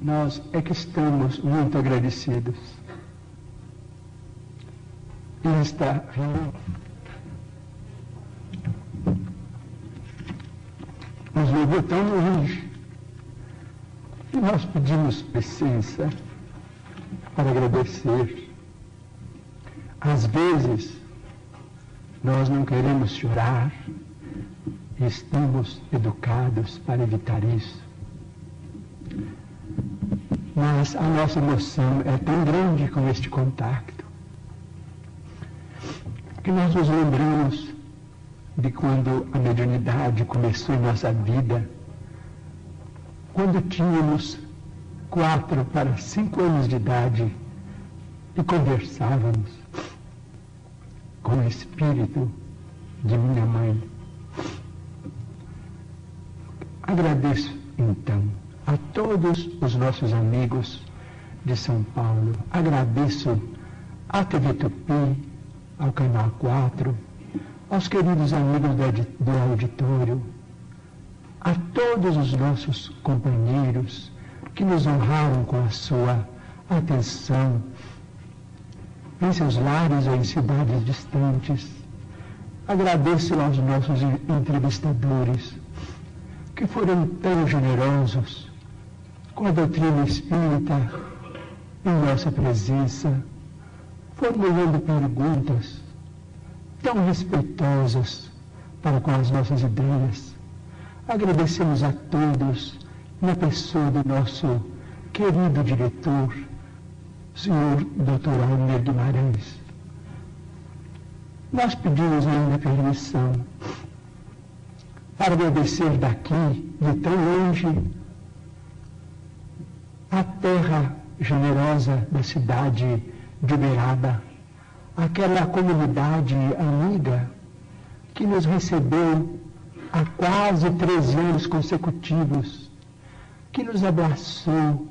Nós é que estamos muito agradecidos. Esta reunião nos levou tão longe e nós pedimos licença para agradecer. Às vezes, nós não queremos chorar e estamos educados para evitar isso. Mas a nossa emoção é tão grande com este contato que nós nos lembramos de quando a mediunidade começou em nossa vida quando tínhamos quatro para cinco anos de idade e conversávamos com o espírito de minha mãe. Agradeço então a todos os nossos amigos de São Paulo. Agradeço à TV Tupi, ao Canal 4, aos queridos amigos do auditório, a todos os nossos companheiros que nos honraram com a sua atenção em seus lares ou em cidades distantes. Agradeço aos nossos entrevistadores que foram tão generosos com a doutrina espírita em nossa presença, formulando perguntas tão respeitosas para com as nossas ideias. Agradecemos a todos, na pessoa do nosso querido diretor, senhor Dr. Almir Guimarães. Nós pedimos ainda permissão para agradecer daqui, de tão longe, a terra generosa da cidade de Uberaba, aquela comunidade amiga que nos recebeu há quase 13 anos consecutivos, que nos abraçou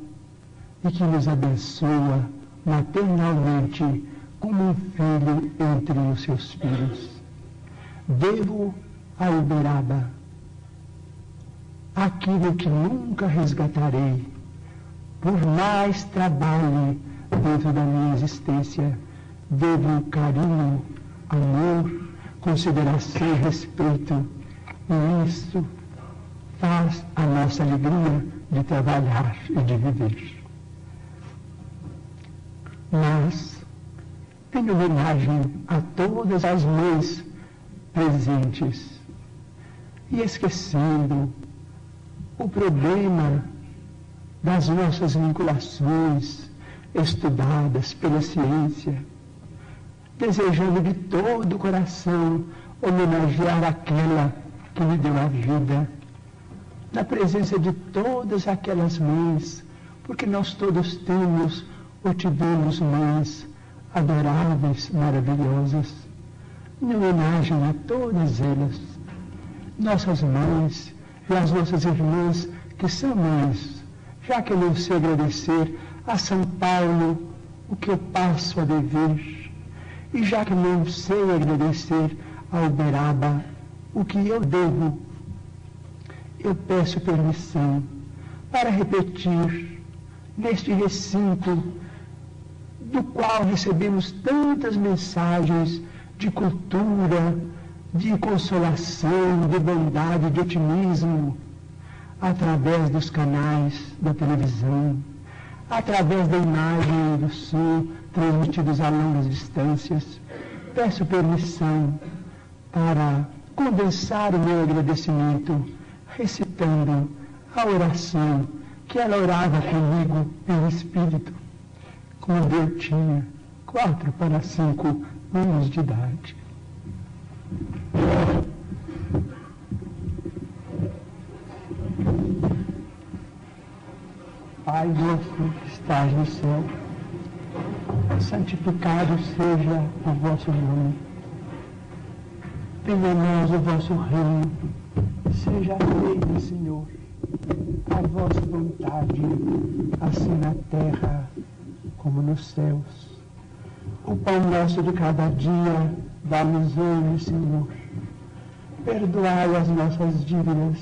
e que nos abençoa maternalmente como um filho entre os seus filhos. Devo a Uberaba aquilo que nunca resgatarei, por mais trabalho dentro da minha existência, devo carinho, amor, consideração e respeito. E isso faz a nossa alegria de trabalhar e de viver. Mas, em homenagem a todas as mães presentes, e esquecendo o problema das nossas vinculações estudadas pela ciência, desejando de todo o coração homenagear aquela que me deu a vida, na presença de todas aquelas mães, porque nós todos temos ou tivemos mães adoráveis, maravilhosas, em homenagem a todas elas, nossas mães e as nossas irmãs que são mães, já que não sei agradecer a São Paulo o que eu passo a dever, e já que não sei agradecer a Uberaba o que eu devo, eu peço permissão para repetir neste recinto do qual recebemos tantas mensagens de cultura, de consolação, de bondade, de otimismo, através dos canais da televisão, através da imagem do som transmitidos a longas distâncias. Peço permissão para condensar o meu agradecimento recitando a oração que ela orava comigo em espírito quando eu tinha quatro para cinco anos de idade. Pai nosso que estás no céu, santificado seja o vosso nome. Venha a nós o vosso reino, seja feito, Senhor, a vossa vontade, assim na terra como nos céus. O pão nosso de cada dia, dá-nos hoje, Senhor. Perdoai as nossas dívidas,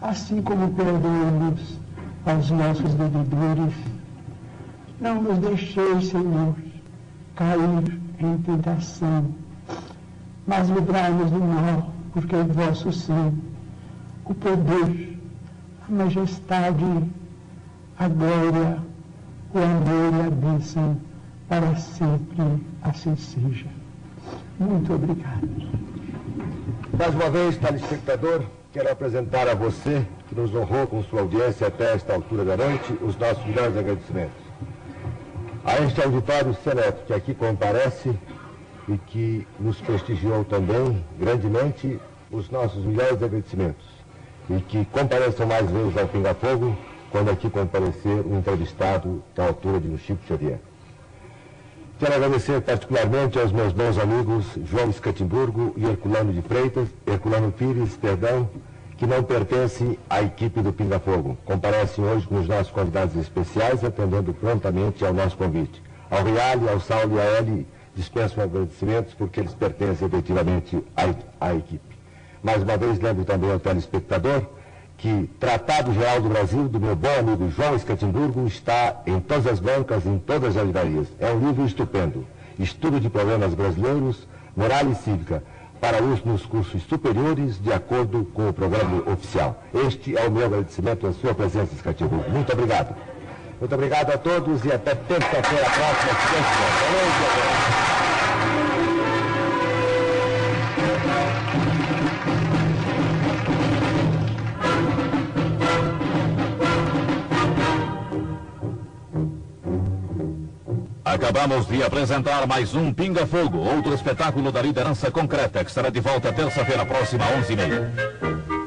assim como perdoamos aos nossos devedores. Não nos deixeis, Senhor, cair em tentação, mas livrai-nos do mal, porque é vosso sim o poder, a majestade, a glória, o amor e a bênção para sempre assim seja. Muito obrigado. Mais uma vez, telespectador, quero apresentar a você, que nos honrou com sua audiência até esta altura da noite, os nossos melhores agradecimentos. A este auditório seleto que aqui comparece e que nos prestigiou também grandemente, os nossos melhores agradecimentos. E que compareçam mais vezes ao Pinga Fogo quando aqui comparecer um entrevistado da altura de Chico Xavier. Quero agradecer particularmente aos meus bons amigos João Escatimburgo e Herculano de Freitas, Herculano Pires, perdão, que não pertencem à equipe do Pinga Fogo. Comparecem hoje com os nossos convidados especiais, atendendo prontamente ao nosso convite. Ao Reale, ao Saulo e a Eli, dispenso agradecimentos porque eles pertencem efetivamente à, à equipe. Mais uma vez, lembro também ao telespectador que Tratado Geral do Brasil, do meu bom amigo João Escatimburgo, está em todas as bancas, em todas as livrarias. É um livro estupendo. Estudo de problemas brasileiros, moral e cívica, para uso nos cursos superiores, de acordo com o programa oficial. Este é o meu agradecimento à sua presença, Escatimburgo. Muito obrigado. Muito obrigado a todos e até terça-feira próxima. Acabamos de apresentar mais um Pinga Fogo, outro espetáculo da liderança concreta, que estará de volta terça-feira próxima, 11h30.